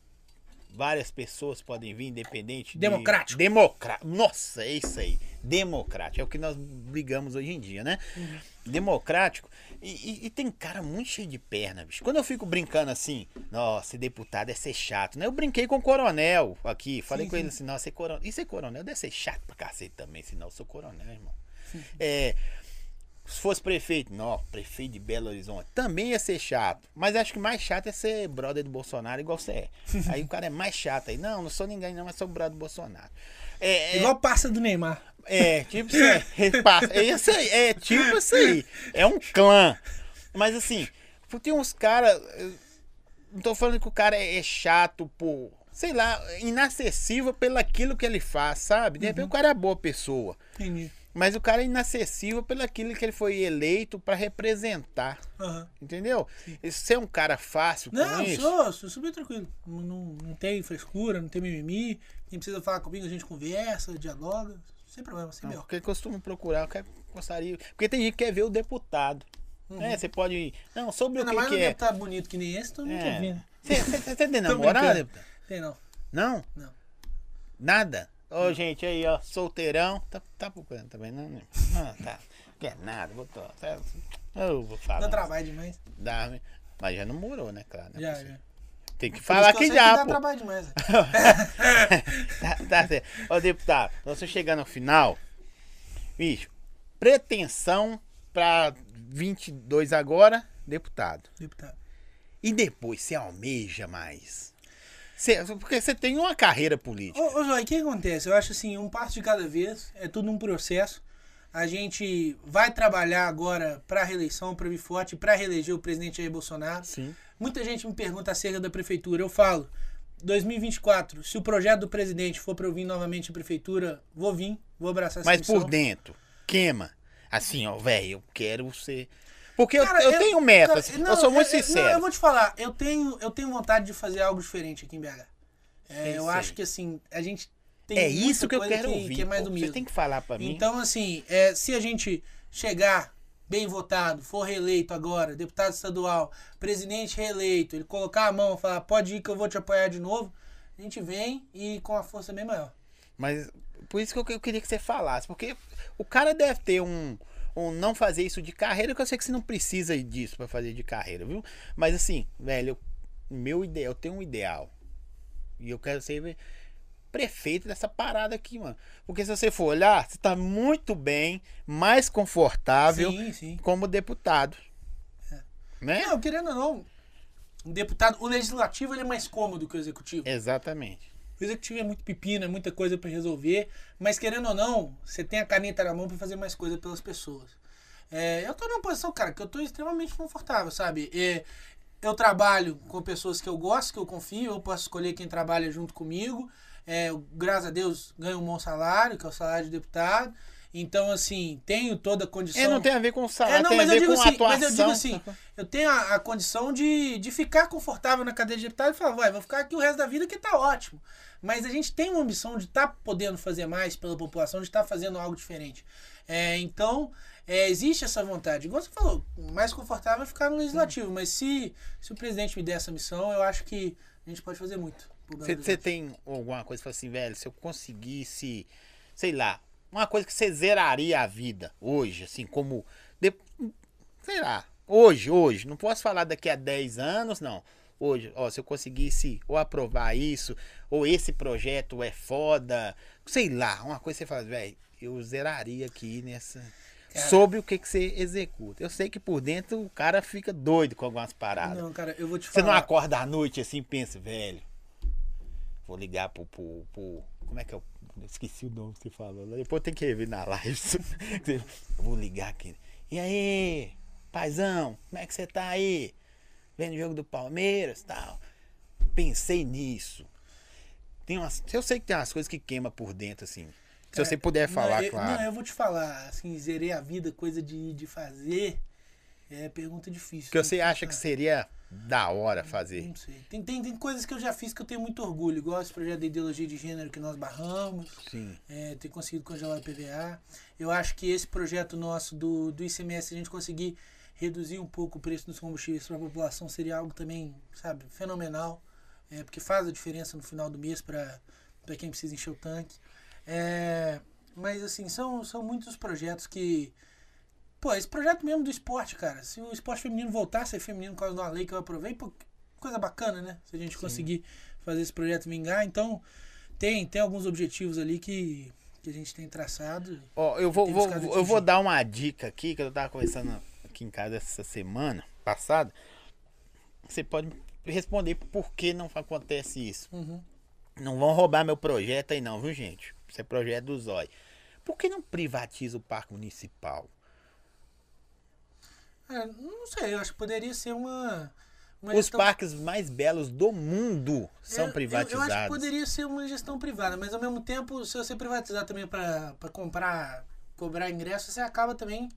várias pessoas podem vir, independente. de- Democrático. Nossa, é isso aí. Democrático. É o que nós brigamos hoje em dia, né? Uhum. Democrático. E, e- e tem cara muito cheio de perna, bicho. Quando eu fico brincando assim, nossa, deputado é ser chato, né? Eu brinquei com o coronel aqui. Falei Sim, com sim. ele assim, nossa, ser coronel. E ser coronel deve ser chato pra cacete também, senão eu sou coronel, irmão. É, se fosse prefeito, não, prefeito de Belo Horizonte, também ia ser chato. Mas acho que mais chato é ser brother do Bolsonaro, igual você é. Aí o cara é mais chato aí. Não, não sou ninguém, não, mas sou brother do Bolsonaro. É, é, Igual passa do Neymar. é, tipo isso aí. Repassa. É isso aí. É tipo isso aí. É um clã. Mas assim, tem uns caras. Não tô falando que o cara é é chato por. Sei lá, inacessível pelo aquilo que ele faz, sabe? De repente o cara é boa pessoa. Entendi. Mas o cara é inacessível pelo aquilo que ele foi eleito pra representar. Aham. Entendeu? E Ser um cara fácil Não, sou, sou super tranquilo. Não, não, não tem frescura, não tem mimimi. Quem precisa falar comigo, a gente conversa, dialoga. Sem problema, sem Não, meu. porque costumo procurar, eu gostaria. Porque tem gente que quer ver o deputado. né? Você pode. Não, sobre o Ainda que, mais que é. deputado bonito que nem esse, todo mundo quer ver, né? Você tem deputado? Tem não. Não? Não. Nada? Ô, gente, aí, ó, solteirão. Tá, tá procurando também, não? né? Não, tá. Quer nada, botou. tá- Eu vou falar. Dá trabalho demais. Dá, né? mas já namorou, né, claro? né? Já, já. Tem que Por falar que sei já, dá pô. trabalho demais. né? tá, tá certo. Ô, deputado, estamos chegando ao final. Bicho, pretensão pra 22 agora, deputado. Deputado. E depois, você almeja mais? Cê- porque você tem uma carreira política. Ô, ô o que acontece? Eu acho assim, um passo de cada vez, é tudo um processo. A gente vai trabalhar agora para a reeleição, para vir forte, para reeleger o presidente Jair Bolsonaro. Sim. Muita gente me pergunta acerca da prefeitura. Eu falo, 2024, se o projeto do presidente for para eu vir novamente à prefeitura, vou vir, vou abraçar essa Mas missão. por dentro, queima. Assim, ó, velho, eu quero ser. Porque eu, Cara, eu tenho metas. cara, eu não, sou muito eu- eu- sincero. Não, eu vou te falar, eu tenho, eu tenho vontade de fazer algo diferente aqui em BH. É, eu sei. acho que assim, a gente tem é isso que eu quero ouvir. que é mais do Você tem que falar pra mim. Então, assim, é, se a gente chegar bem votado, for reeleito agora, deputado estadual, presidente reeleito, ele colocar a mão e falar, pode ir que eu vou te apoiar de novo, a gente vem e com a força bem maior. Mas por isso que eu, eu queria que você falasse. Porque o cara deve ter um. Um não fazer isso de carreira, que eu sei que você não precisa disso pra fazer de carreira, viu? Mas assim, velho, eu- meu ideal, eu tenho um ideal. E eu quero ser prefeito dessa parada aqui, mano. Porque se você for olhar, você tá muito bem, mais confortável Sim, sim. como deputado. Né? Não, querendo ou não, um deputado, o legislativo ele é mais cômodo que o executivo. Exatamente. O executivo é muito pepino, é muita coisa pra resolver, mas querendo ou não, você tem a caneta na mão pra fazer mais coisa pelas pessoas. É, eu tô numa posição, cara, que eu tô extremamente confortável, sabe? É, eu trabalho com pessoas que eu gosto, que eu confio, eu posso escolher quem trabalha junto comigo. É, graças a Deus, ganho um bom salário, que é o salário de deputado. Então, assim, tenho toda a condição. É, não tem a ver com salário, É, não, tem mas a eu ver digo com assim, atuação. mas eu digo assim, eu tenho a, a condição de, de ficar confortável na cadeira de deputado e falar, vai, vou ficar aqui o resto da vida que tá ótimo. Mas a gente tem uma ambição de estar podendo fazer mais pela população, de estar fazendo algo diferente. É, então, é, existe essa vontade. Igual você falou, mais confortável é ficar no legislativo, mas se, se o presidente me der essa missão, eu acho que a gente pode fazer muito. Você tem alguma coisa que fala assim, velho, se eu conseguisse, sei lá, uma coisa que você zeraria a vida hoje, assim, como. de- sei lá, hoje, hoje, não posso falar daqui a 10 anos, não. Hoje, ó, se eu conseguisse ou aprovar isso, ou esse projeto é foda, sei lá, uma coisa que você fala, velho, eu zeraria aqui nessa. Cara. Sobre o que, que você executa. Eu sei que por dentro o cara fica doido com algumas paradas. Não, cara, eu vou te Você falar. não acorda à noite assim e pensa, velho. Vou ligar pro, pro, pro- Como é que é o. Esqueci o nome que você falou. Depois tem que rever na live. Eu vou ligar aqui. E aí, paizão, como é que você tá aí? Vendo o jogo do Palmeiras e tal. Pensei nisso. Tem umas, eu sei que tem umas coisas que queima por dentro, assim. Se você puder falar, não, eu, claro. Não, eu vou te falar, assim, zerei a vida, coisa de, de fazer, é pergunta difícil. que tem você acha que pensar. seria da hora fazer. Não sei. Tem, tem, tem coisas que eu já fiz que eu tenho muito orgulho, igual esse projeto de ideologia de gênero que nós barramos, Sim. é, ter conseguido congelar o PVA. Eu acho que esse projeto nosso do, do ICMS, a gente conseguir reduzir um pouco o preço dos combustíveis para a população, seria algo também, sabe, fenomenal. É, porque faz a diferença no final do mês para quem precisa encher o tanque. É, mas, assim, são, são muitos projetos que. Pô, esse projeto mesmo do esporte, cara. Se o esporte feminino voltar a ser feminino por causa de uma lei que eu aprovei, pô, coisa bacana, né? Se a gente conseguir fazer esse projeto vingar. Então, tem, tem alguns objetivos ali que, que a gente tem traçado. Ó, eu vou, vou- eu vou dar uma dica aqui, que eu tava conversando aqui em casa essa semana passada. Você pode me responder por que não acontece isso. Uhum. Não vão roubar meu projeto aí não, viu, gente? Isso é projeto do Zói. Por que não privatiza o parque municipal? É, não sei, eu acho que poderia ser uma. uma Os gestão- parques mais belos do mundo são Eu- eu- privatizados. Eu, acho que poderia ser uma gestão privada, mas ao mesmo tempo, se você privatizar também para comprar, cobrar ingresso, você acaba também.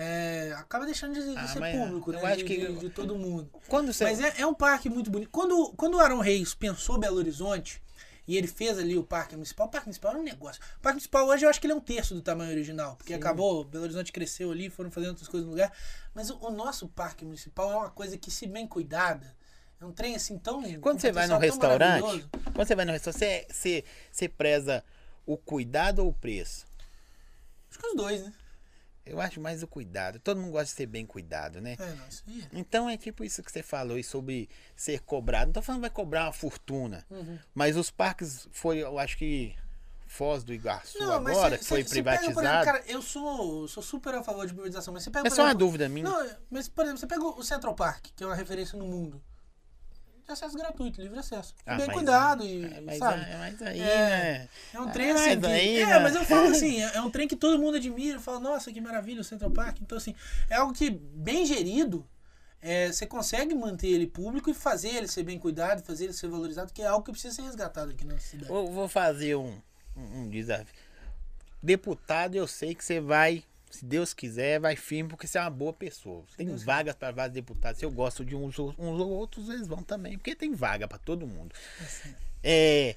é, acaba deixando de, de Ah, ser público, eu né? de, que- de, de todo mundo. Quando você... Mas é, é um parque muito bonito. Quando, quando o Arão Reis pensou Belo Horizonte e ele fez ali o parque municipal, o parque municipal era um negócio. O parque municipal hoje eu acho que ele é um terço do tamanho original, porque acabou, Belo Horizonte cresceu ali, foram fazendo outras coisas no lugar. Mas o, o nosso parque municipal é uma coisa que, se bem cuidada, é um trem assim tão. Quando com você vai no restaurante, quando você vai no restaurante, você, você, você preza o cuidado ou o preço? Acho que os dois, né? Eu acho mais o cuidado. Todo mundo gosta de ser bem cuidado, né? É, é. Então é tipo isso que você falou aí sobre ser cobrado. Não tô falando que vai cobrar uma fortuna. Uhum. Mas os parques foi, eu acho que Foz do Iguaçu Não, agora, cê- que foi cê- cê pega, exemplo, privatizado. cara, eu sou, sou super a favor de privatização, mas você pega. é só uma dúvida minha. Não, mas, por exemplo, você pega o Central Park, que é uma referência no mundo. De acesso gratuito, livre acesso. Ah, Bem cuidado e, É, mas, sabe? é, mas aí, É. né? É um trem Ah, assim. que- aí, é, né? mas eu falo assim, é é um trem que todo mundo admira, fala, nossa, que maravilha o Central Park. Então, assim, é algo que, bem gerido, é, você consegue manter ele público e fazer ele ser bem cuidado, fazer ele ser valorizado, que é algo que precisa ser resgatado aqui na cidade. Vou, vou fazer um, um, desafio. Deputado, eu sei que você vai, se Deus quiser, vai firme, porque você é uma boa pessoa. Tem Deus vagas para vários deputados. Se eu gosto de uns, ou- uns ou outros, eles vão também, porque tem vaga para todo mundo. Assim, É.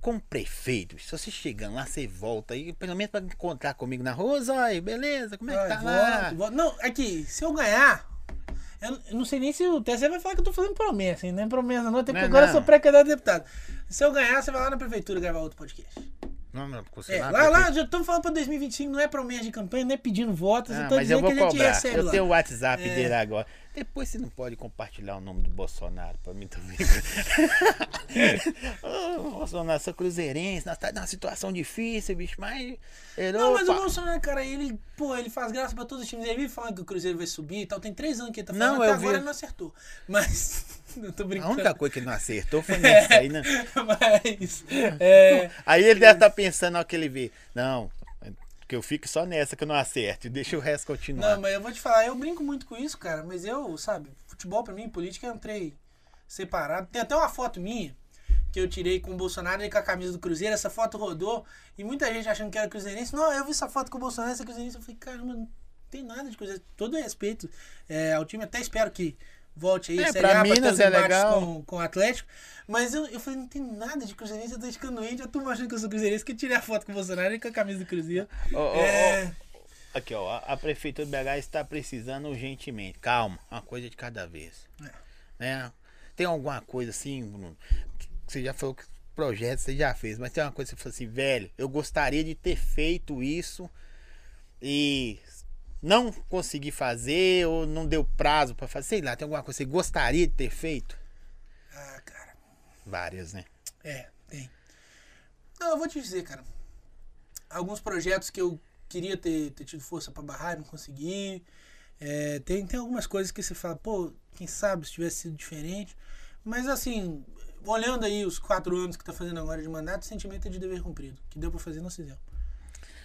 Como prefeito, se você chegando lá, você volta aí, pelo menos para encontrar comigo na rua, Zói, beleza? Como é que Ai, tá voto, lá? voto. Não, aqui, se eu ganhar, eu eu não sei nem se o TSE vai falar que eu tô fazendo promessa, hein? Não é promessa, não, até porque Não, agora eu não. sou pré-candidato a deputado. Se eu ganhar, você vai lá na prefeitura gravar outro podcast. Não, não, porque você É, lá, lá, lá, já estamos falando pra 2025, não é promessa de campanha, não é pedindo votos, eu Ah, tô mas eu dizendo vou que a gente cobrar. recebe Eu lá. tenho o WhatsApp É. dele agora. Depois você não pode compartilhar o nome do Bolsonaro pra mim também. Ô, Bolsonaro, sou cruzeirense, nós tá numa situação difícil, bicho, mas. Não, mas o. Bolsonaro, cara, ele, pô, ele faz graça pra todos os times. Ele vive falando que o Cruzeiro vai subir e tal. Tem três anos que ele tá falando, Não, até agora ele não acertou. Mas, eu tô A brincando. única coisa que ele não acertou foi nessa aí, né? Mas, é, Aí ele deve estar pensando na hora que ele vê. Não, que eu fique só nessa que eu não acerte. Deixa o resto continuar. Não, mas eu vou te falar, eu brinco muito com isso, cara. Mas eu, sabe, futebol pra mim, política, eu entrei separado. Tem até uma foto minha que eu tirei com o Bolsonaro e com a camisa do Cruzeiro. Essa foto rodou e muita gente achando que era cruzeirense. Não, eu vi essa foto com o Bolsonaro, essa é cruzeirense. Eu falei, caramba, não tem nada de coisa. Todo respeito é, ao time, até espero que volte aí. É, Série pra A, ter Minas os é legal. Com, com o Atlético. Mas eu, eu falei, não tem nada de cruzeirense, eu tô ficando doente. A turma achando que eu sou cruzeirense, que eu tirei a foto com o Bolsonaro e com a camisa do Cruzeiro. Ô, ô, é... Aqui, ó, a, prefeitura de BH está precisando urgentemente. Calma, uma coisa de cada vez. É. Né? Tem alguma coisa assim, Bruno, que você já falou que projeto você já fez, mas tem uma coisa que você falou assim, velho, eu gostaria de ter feito isso e não consegui fazer ou não deu prazo pra fazer, sei lá, tem alguma coisa que você gostaria de ter feito? Ah, cara. Várias, né? É, tem. Não, eu vou te dizer, cara. Alguns projetos que eu queria ter, ter tido força pra barrar, não consegui. É, tem, tem algumas coisas que você fala, pô, quem sabe se tivesse sido diferente. Mas assim, olhando aí os quatro anos que tá fazendo agora de mandato, o sentimento é de dever cumprido. Que deu pra fazer, não se deu.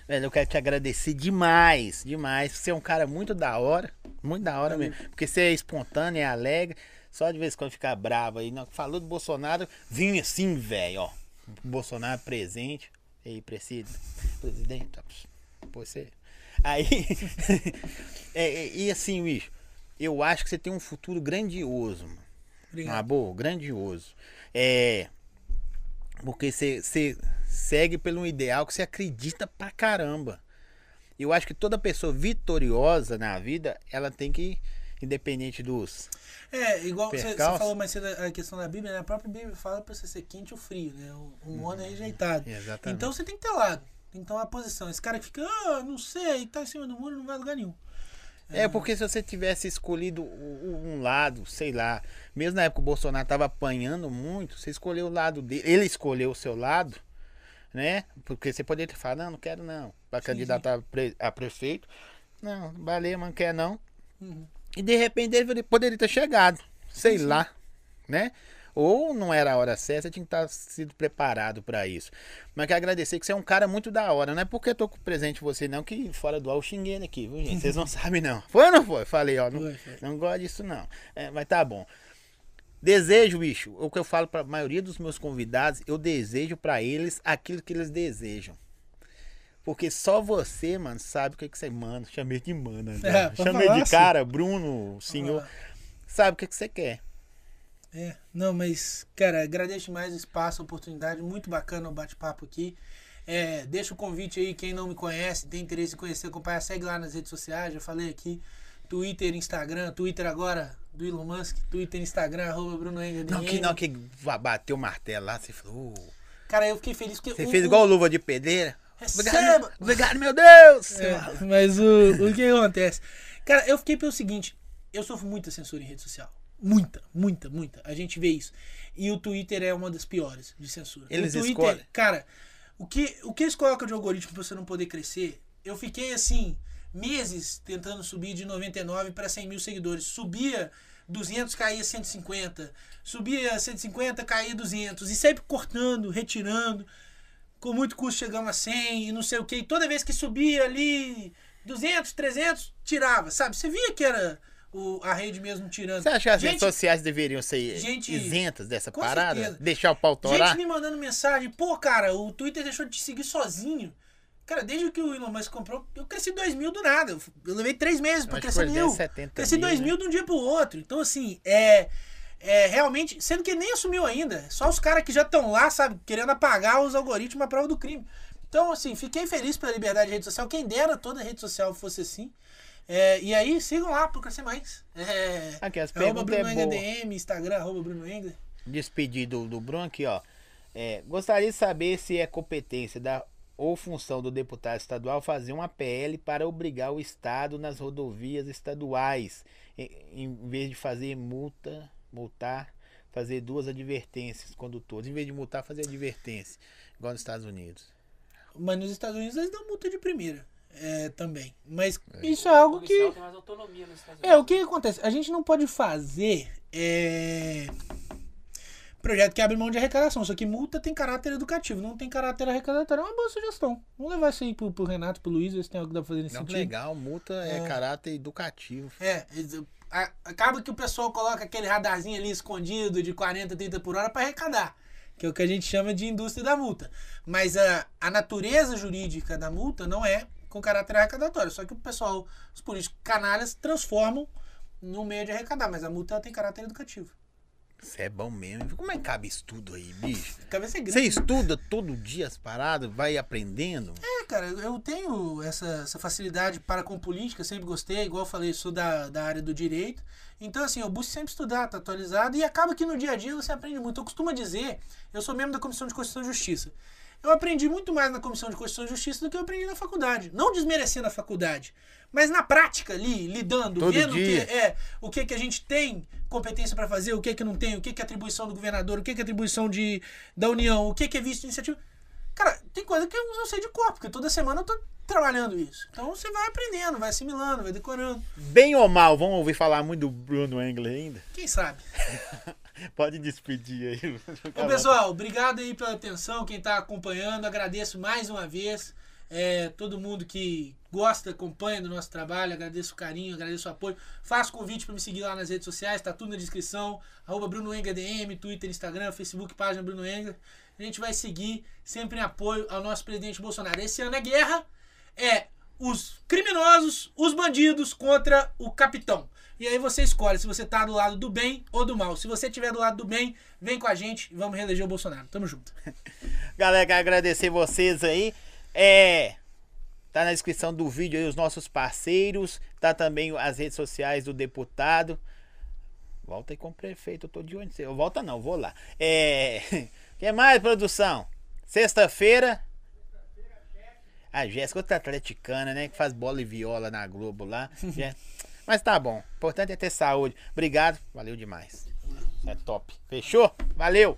Velho, eu quero te agradecer demais, demais. Você é um cara muito da hora, muito da hora mesmo. Porque você é espontâneo, é alegre. Só de vez em quando ficar bravo aí. Falou do Bolsonaro, vinha assim, velho, ó. Bolsonaro presente. E aí, presida, presidente, você. Aí, é, é, e assim, bicho, eu acho que você tem um futuro grandioso, mano. Obrigado. Ah, boa, grandioso. É. Porque você você segue pelo ideal que você acredita pra caramba. Eu acho que toda pessoa vitoriosa na vida, ela tem que, independente dos. É, igual você, falou mais cedo a questão da Bíblia, né? A própria Bíblia fala pra você ser quente ou frio, né? O, o mono é rejeitado. Exatamente. Então você tem que ter lado. Tomar uma posição. Esse cara que fica, ah, não sei, tá em cima do muro, não vai a lugar nenhum. É, porque se você tivesse escolhido um lado, sei lá, mesmo na época que o Bolsonaro tava apanhando muito, você escolheu o lado dele, ele escolheu o seu lado, né? Porque você poderia ter falado, não, não quero não, Sim, candidatar a pre- a prefeito. Não, valeu, mas não quer não. Uhum. E de repente ele poderia ter chegado, sei sim. lá, né? Ou não era a hora certa, tinha que estar sido preparado pra isso. Mas quero agradecer que você é um cara muito da hora. Não é porque eu tô com presente você, não, que fora do ar eu xinguei aqui, viu, gente? Vocês não sabem, não. Foi ou não foi? Falei, ó, não, Foi, foi. não gosto disso, não. É, mas tá bom. Desejo, bicho, o que eu falo pra maioria dos meus convidados, eu desejo pra eles aquilo que eles desejam. Porque só você, mano, sabe o que, que você manda. Chamei de mana, né? É, Chamei de cara, Bruno, senhor. Sabe o que, que você quer. É, não, mas, cara, agradeço mais o espaço, a oportunidade, muito bacana o bate-papo aqui. É, deixa o convite aí, quem não me conhece, tem interesse em conhecer, acompanhar, segue lá nas redes sociais, já falei aqui. Twitter, Instagram, Twitter agora do Elon Musk, Twitter, Instagram, arroba Bruno Engel, Não, que não, que bateu o martelo lá, você falou. "Uh". Cara, eu fiquei feliz porque. Você o- fez o- igual o luva de pedreira. Receba! Obrigado, obrigado, meu Deus! É, mas o, o que acontece? Cara, eu fiquei pelo seguinte: eu sofro muita censura em rede social. Muita, muita, muita. A gente vê isso. E o Twitter é uma das piores de censura. Eles o Twitter, escolhem. Cara, o que, o que eles colocam de algoritmo pra você não poder crescer? Eu fiquei assim, meses tentando subir de 99 para 100 mil seguidores. Subia 200, caía 150. Subia 150, caía 200. E sempre cortando, retirando com muito custo chegamos a 100 e não sei o que. E toda vez que subia ali 200, 300, tirava, sabe? Você via que era o, a rede mesmo tirando. Você acha que as gente, redes sociais deveriam ser gente- isentas dessa parada? certeza. Deixar o pau torar? gente me mandando mensagem, pô, cara, o Twitter deixou de te seguir sozinho. Cara, desde que o Elon Musk comprou, eu cresci 2 mil do nada. Eu, eu levei 3 meses que crescer mil. 70 Cresci mil, 2 né? mil de um dia pro outro. Então, assim, é. É, realmente, sendo que nem assumiu ainda. Só os caras que já estão lá, sabe, querendo apagar os algoritmos à prova do crime. Então, assim, fiquei feliz pela liberdade de rede social. Quem dera toda rede social fosse assim. É, e aí, sigam lá pra crescer mais. É, Aqui, as arroba Bruno é Engler. DM, Instagram, arroba Bruno Engler. Despedir do, do Bruno aqui, ó. É, gostaria de saber se é competência da ou função do deputado estadual fazer uma PL para obrigar o Estado nas rodovias estaduais, em, vez de fazer multa, multar, fazer duas advertências condutores, em vez de multar, fazer advertência, igual nos Estados Unidos. Mas nos Estados Unidos eles dão multa de primeira. É, também. Mas isso é algo que. tem mais autonomia nos Estados É, o que acontece? A gente não pode fazer é, projeto que abre mão de arrecadação. Só que multa tem caráter educativo, não tem caráter arrecadatório. É uma boa sugestão. Vamos levar isso aí pro, pro Renato, pro Luiz, ver se tem algo que dá pra fazer nesse Não, sentido. legal, multa é, caráter educativo. É, acaba que o pessoal coloca aquele radarzinho ali escondido de 40, 30 por hora para arrecadar, que é o que a gente chama de indústria da multa. Mas a, a natureza jurídica da multa não é com caráter arrecadatório, só que o pessoal, os políticos canalhas, transformam no meio de arrecadar, mas a multa ela tem caráter educativo. Isso é bom mesmo. Como é que cabe isso tudo aí, bicho? Cabeça é grande. Você estuda todo dia as paradas, vai aprendendo? É, cara, eu tenho essa, essa facilidade para com política, sempre gostei, igual eu falei, sou da, da área do direito. Então, assim, eu busco sempre estudar, tá atualizado, e acaba que no dia a dia você aprende muito. Eu costumo dizer, eu sou membro da Comissão de Constituição e Justiça. Eu aprendi muito mais na Comissão de Constituição e Justiça do que eu aprendi na faculdade. Não desmerecendo a faculdade, mas na prática ali, lidando, Todo vendo o dia. que é, o que que a gente tem competência para fazer, o que que não tem, o que que é atribuição do governador, o que que é atribuição de, da União, o que que é visto de iniciativa. Tem coisa que eu não sei de cor, porque toda semana eu tô trabalhando isso. Então você vai aprendendo, vai assimilando, vai decorando. Bem ou mal, vamos ouvir falar muito do Bruno Engler ainda? Quem sabe? Pode despedir aí. Ô, pessoal, obrigado aí pela atenção, quem tá acompanhando. Agradeço mais uma vez. É, todo mundo que gosta, acompanha do nosso trabalho, agradeço o carinho, agradeço o apoio. Faço convite para me seguir lá nas redes sociais, tá tudo na descrição. Arroba Bruno Enga DM, Twitter, Instagram, Facebook, página Bruno Enga. A gente vai seguir sempre em apoio ao nosso presidente Bolsonaro. Esse ano é guerra, é os criminosos, os bandidos contra o capitão. E aí você escolhe se você tá do lado do bem ou do mal. Se você estiver do lado do bem, vem com a gente e vamos reeleger o Bolsonaro. Tamo junto. Galera, agradecer vocês aí. É. Tá na descrição do vídeo aí os nossos parceiros. Tá também as redes sociais do deputado. Volta aí com o prefeito, eu tô de onde? Eu volta não, vou lá. É. que mais, produção? Sexta-feira. A Jéssica, outra atleticana, né? Que faz bola e viola na Globo lá. É. Mas tá bom. O importante é ter saúde. Obrigado. Valeu demais. É top. Fechou? Valeu.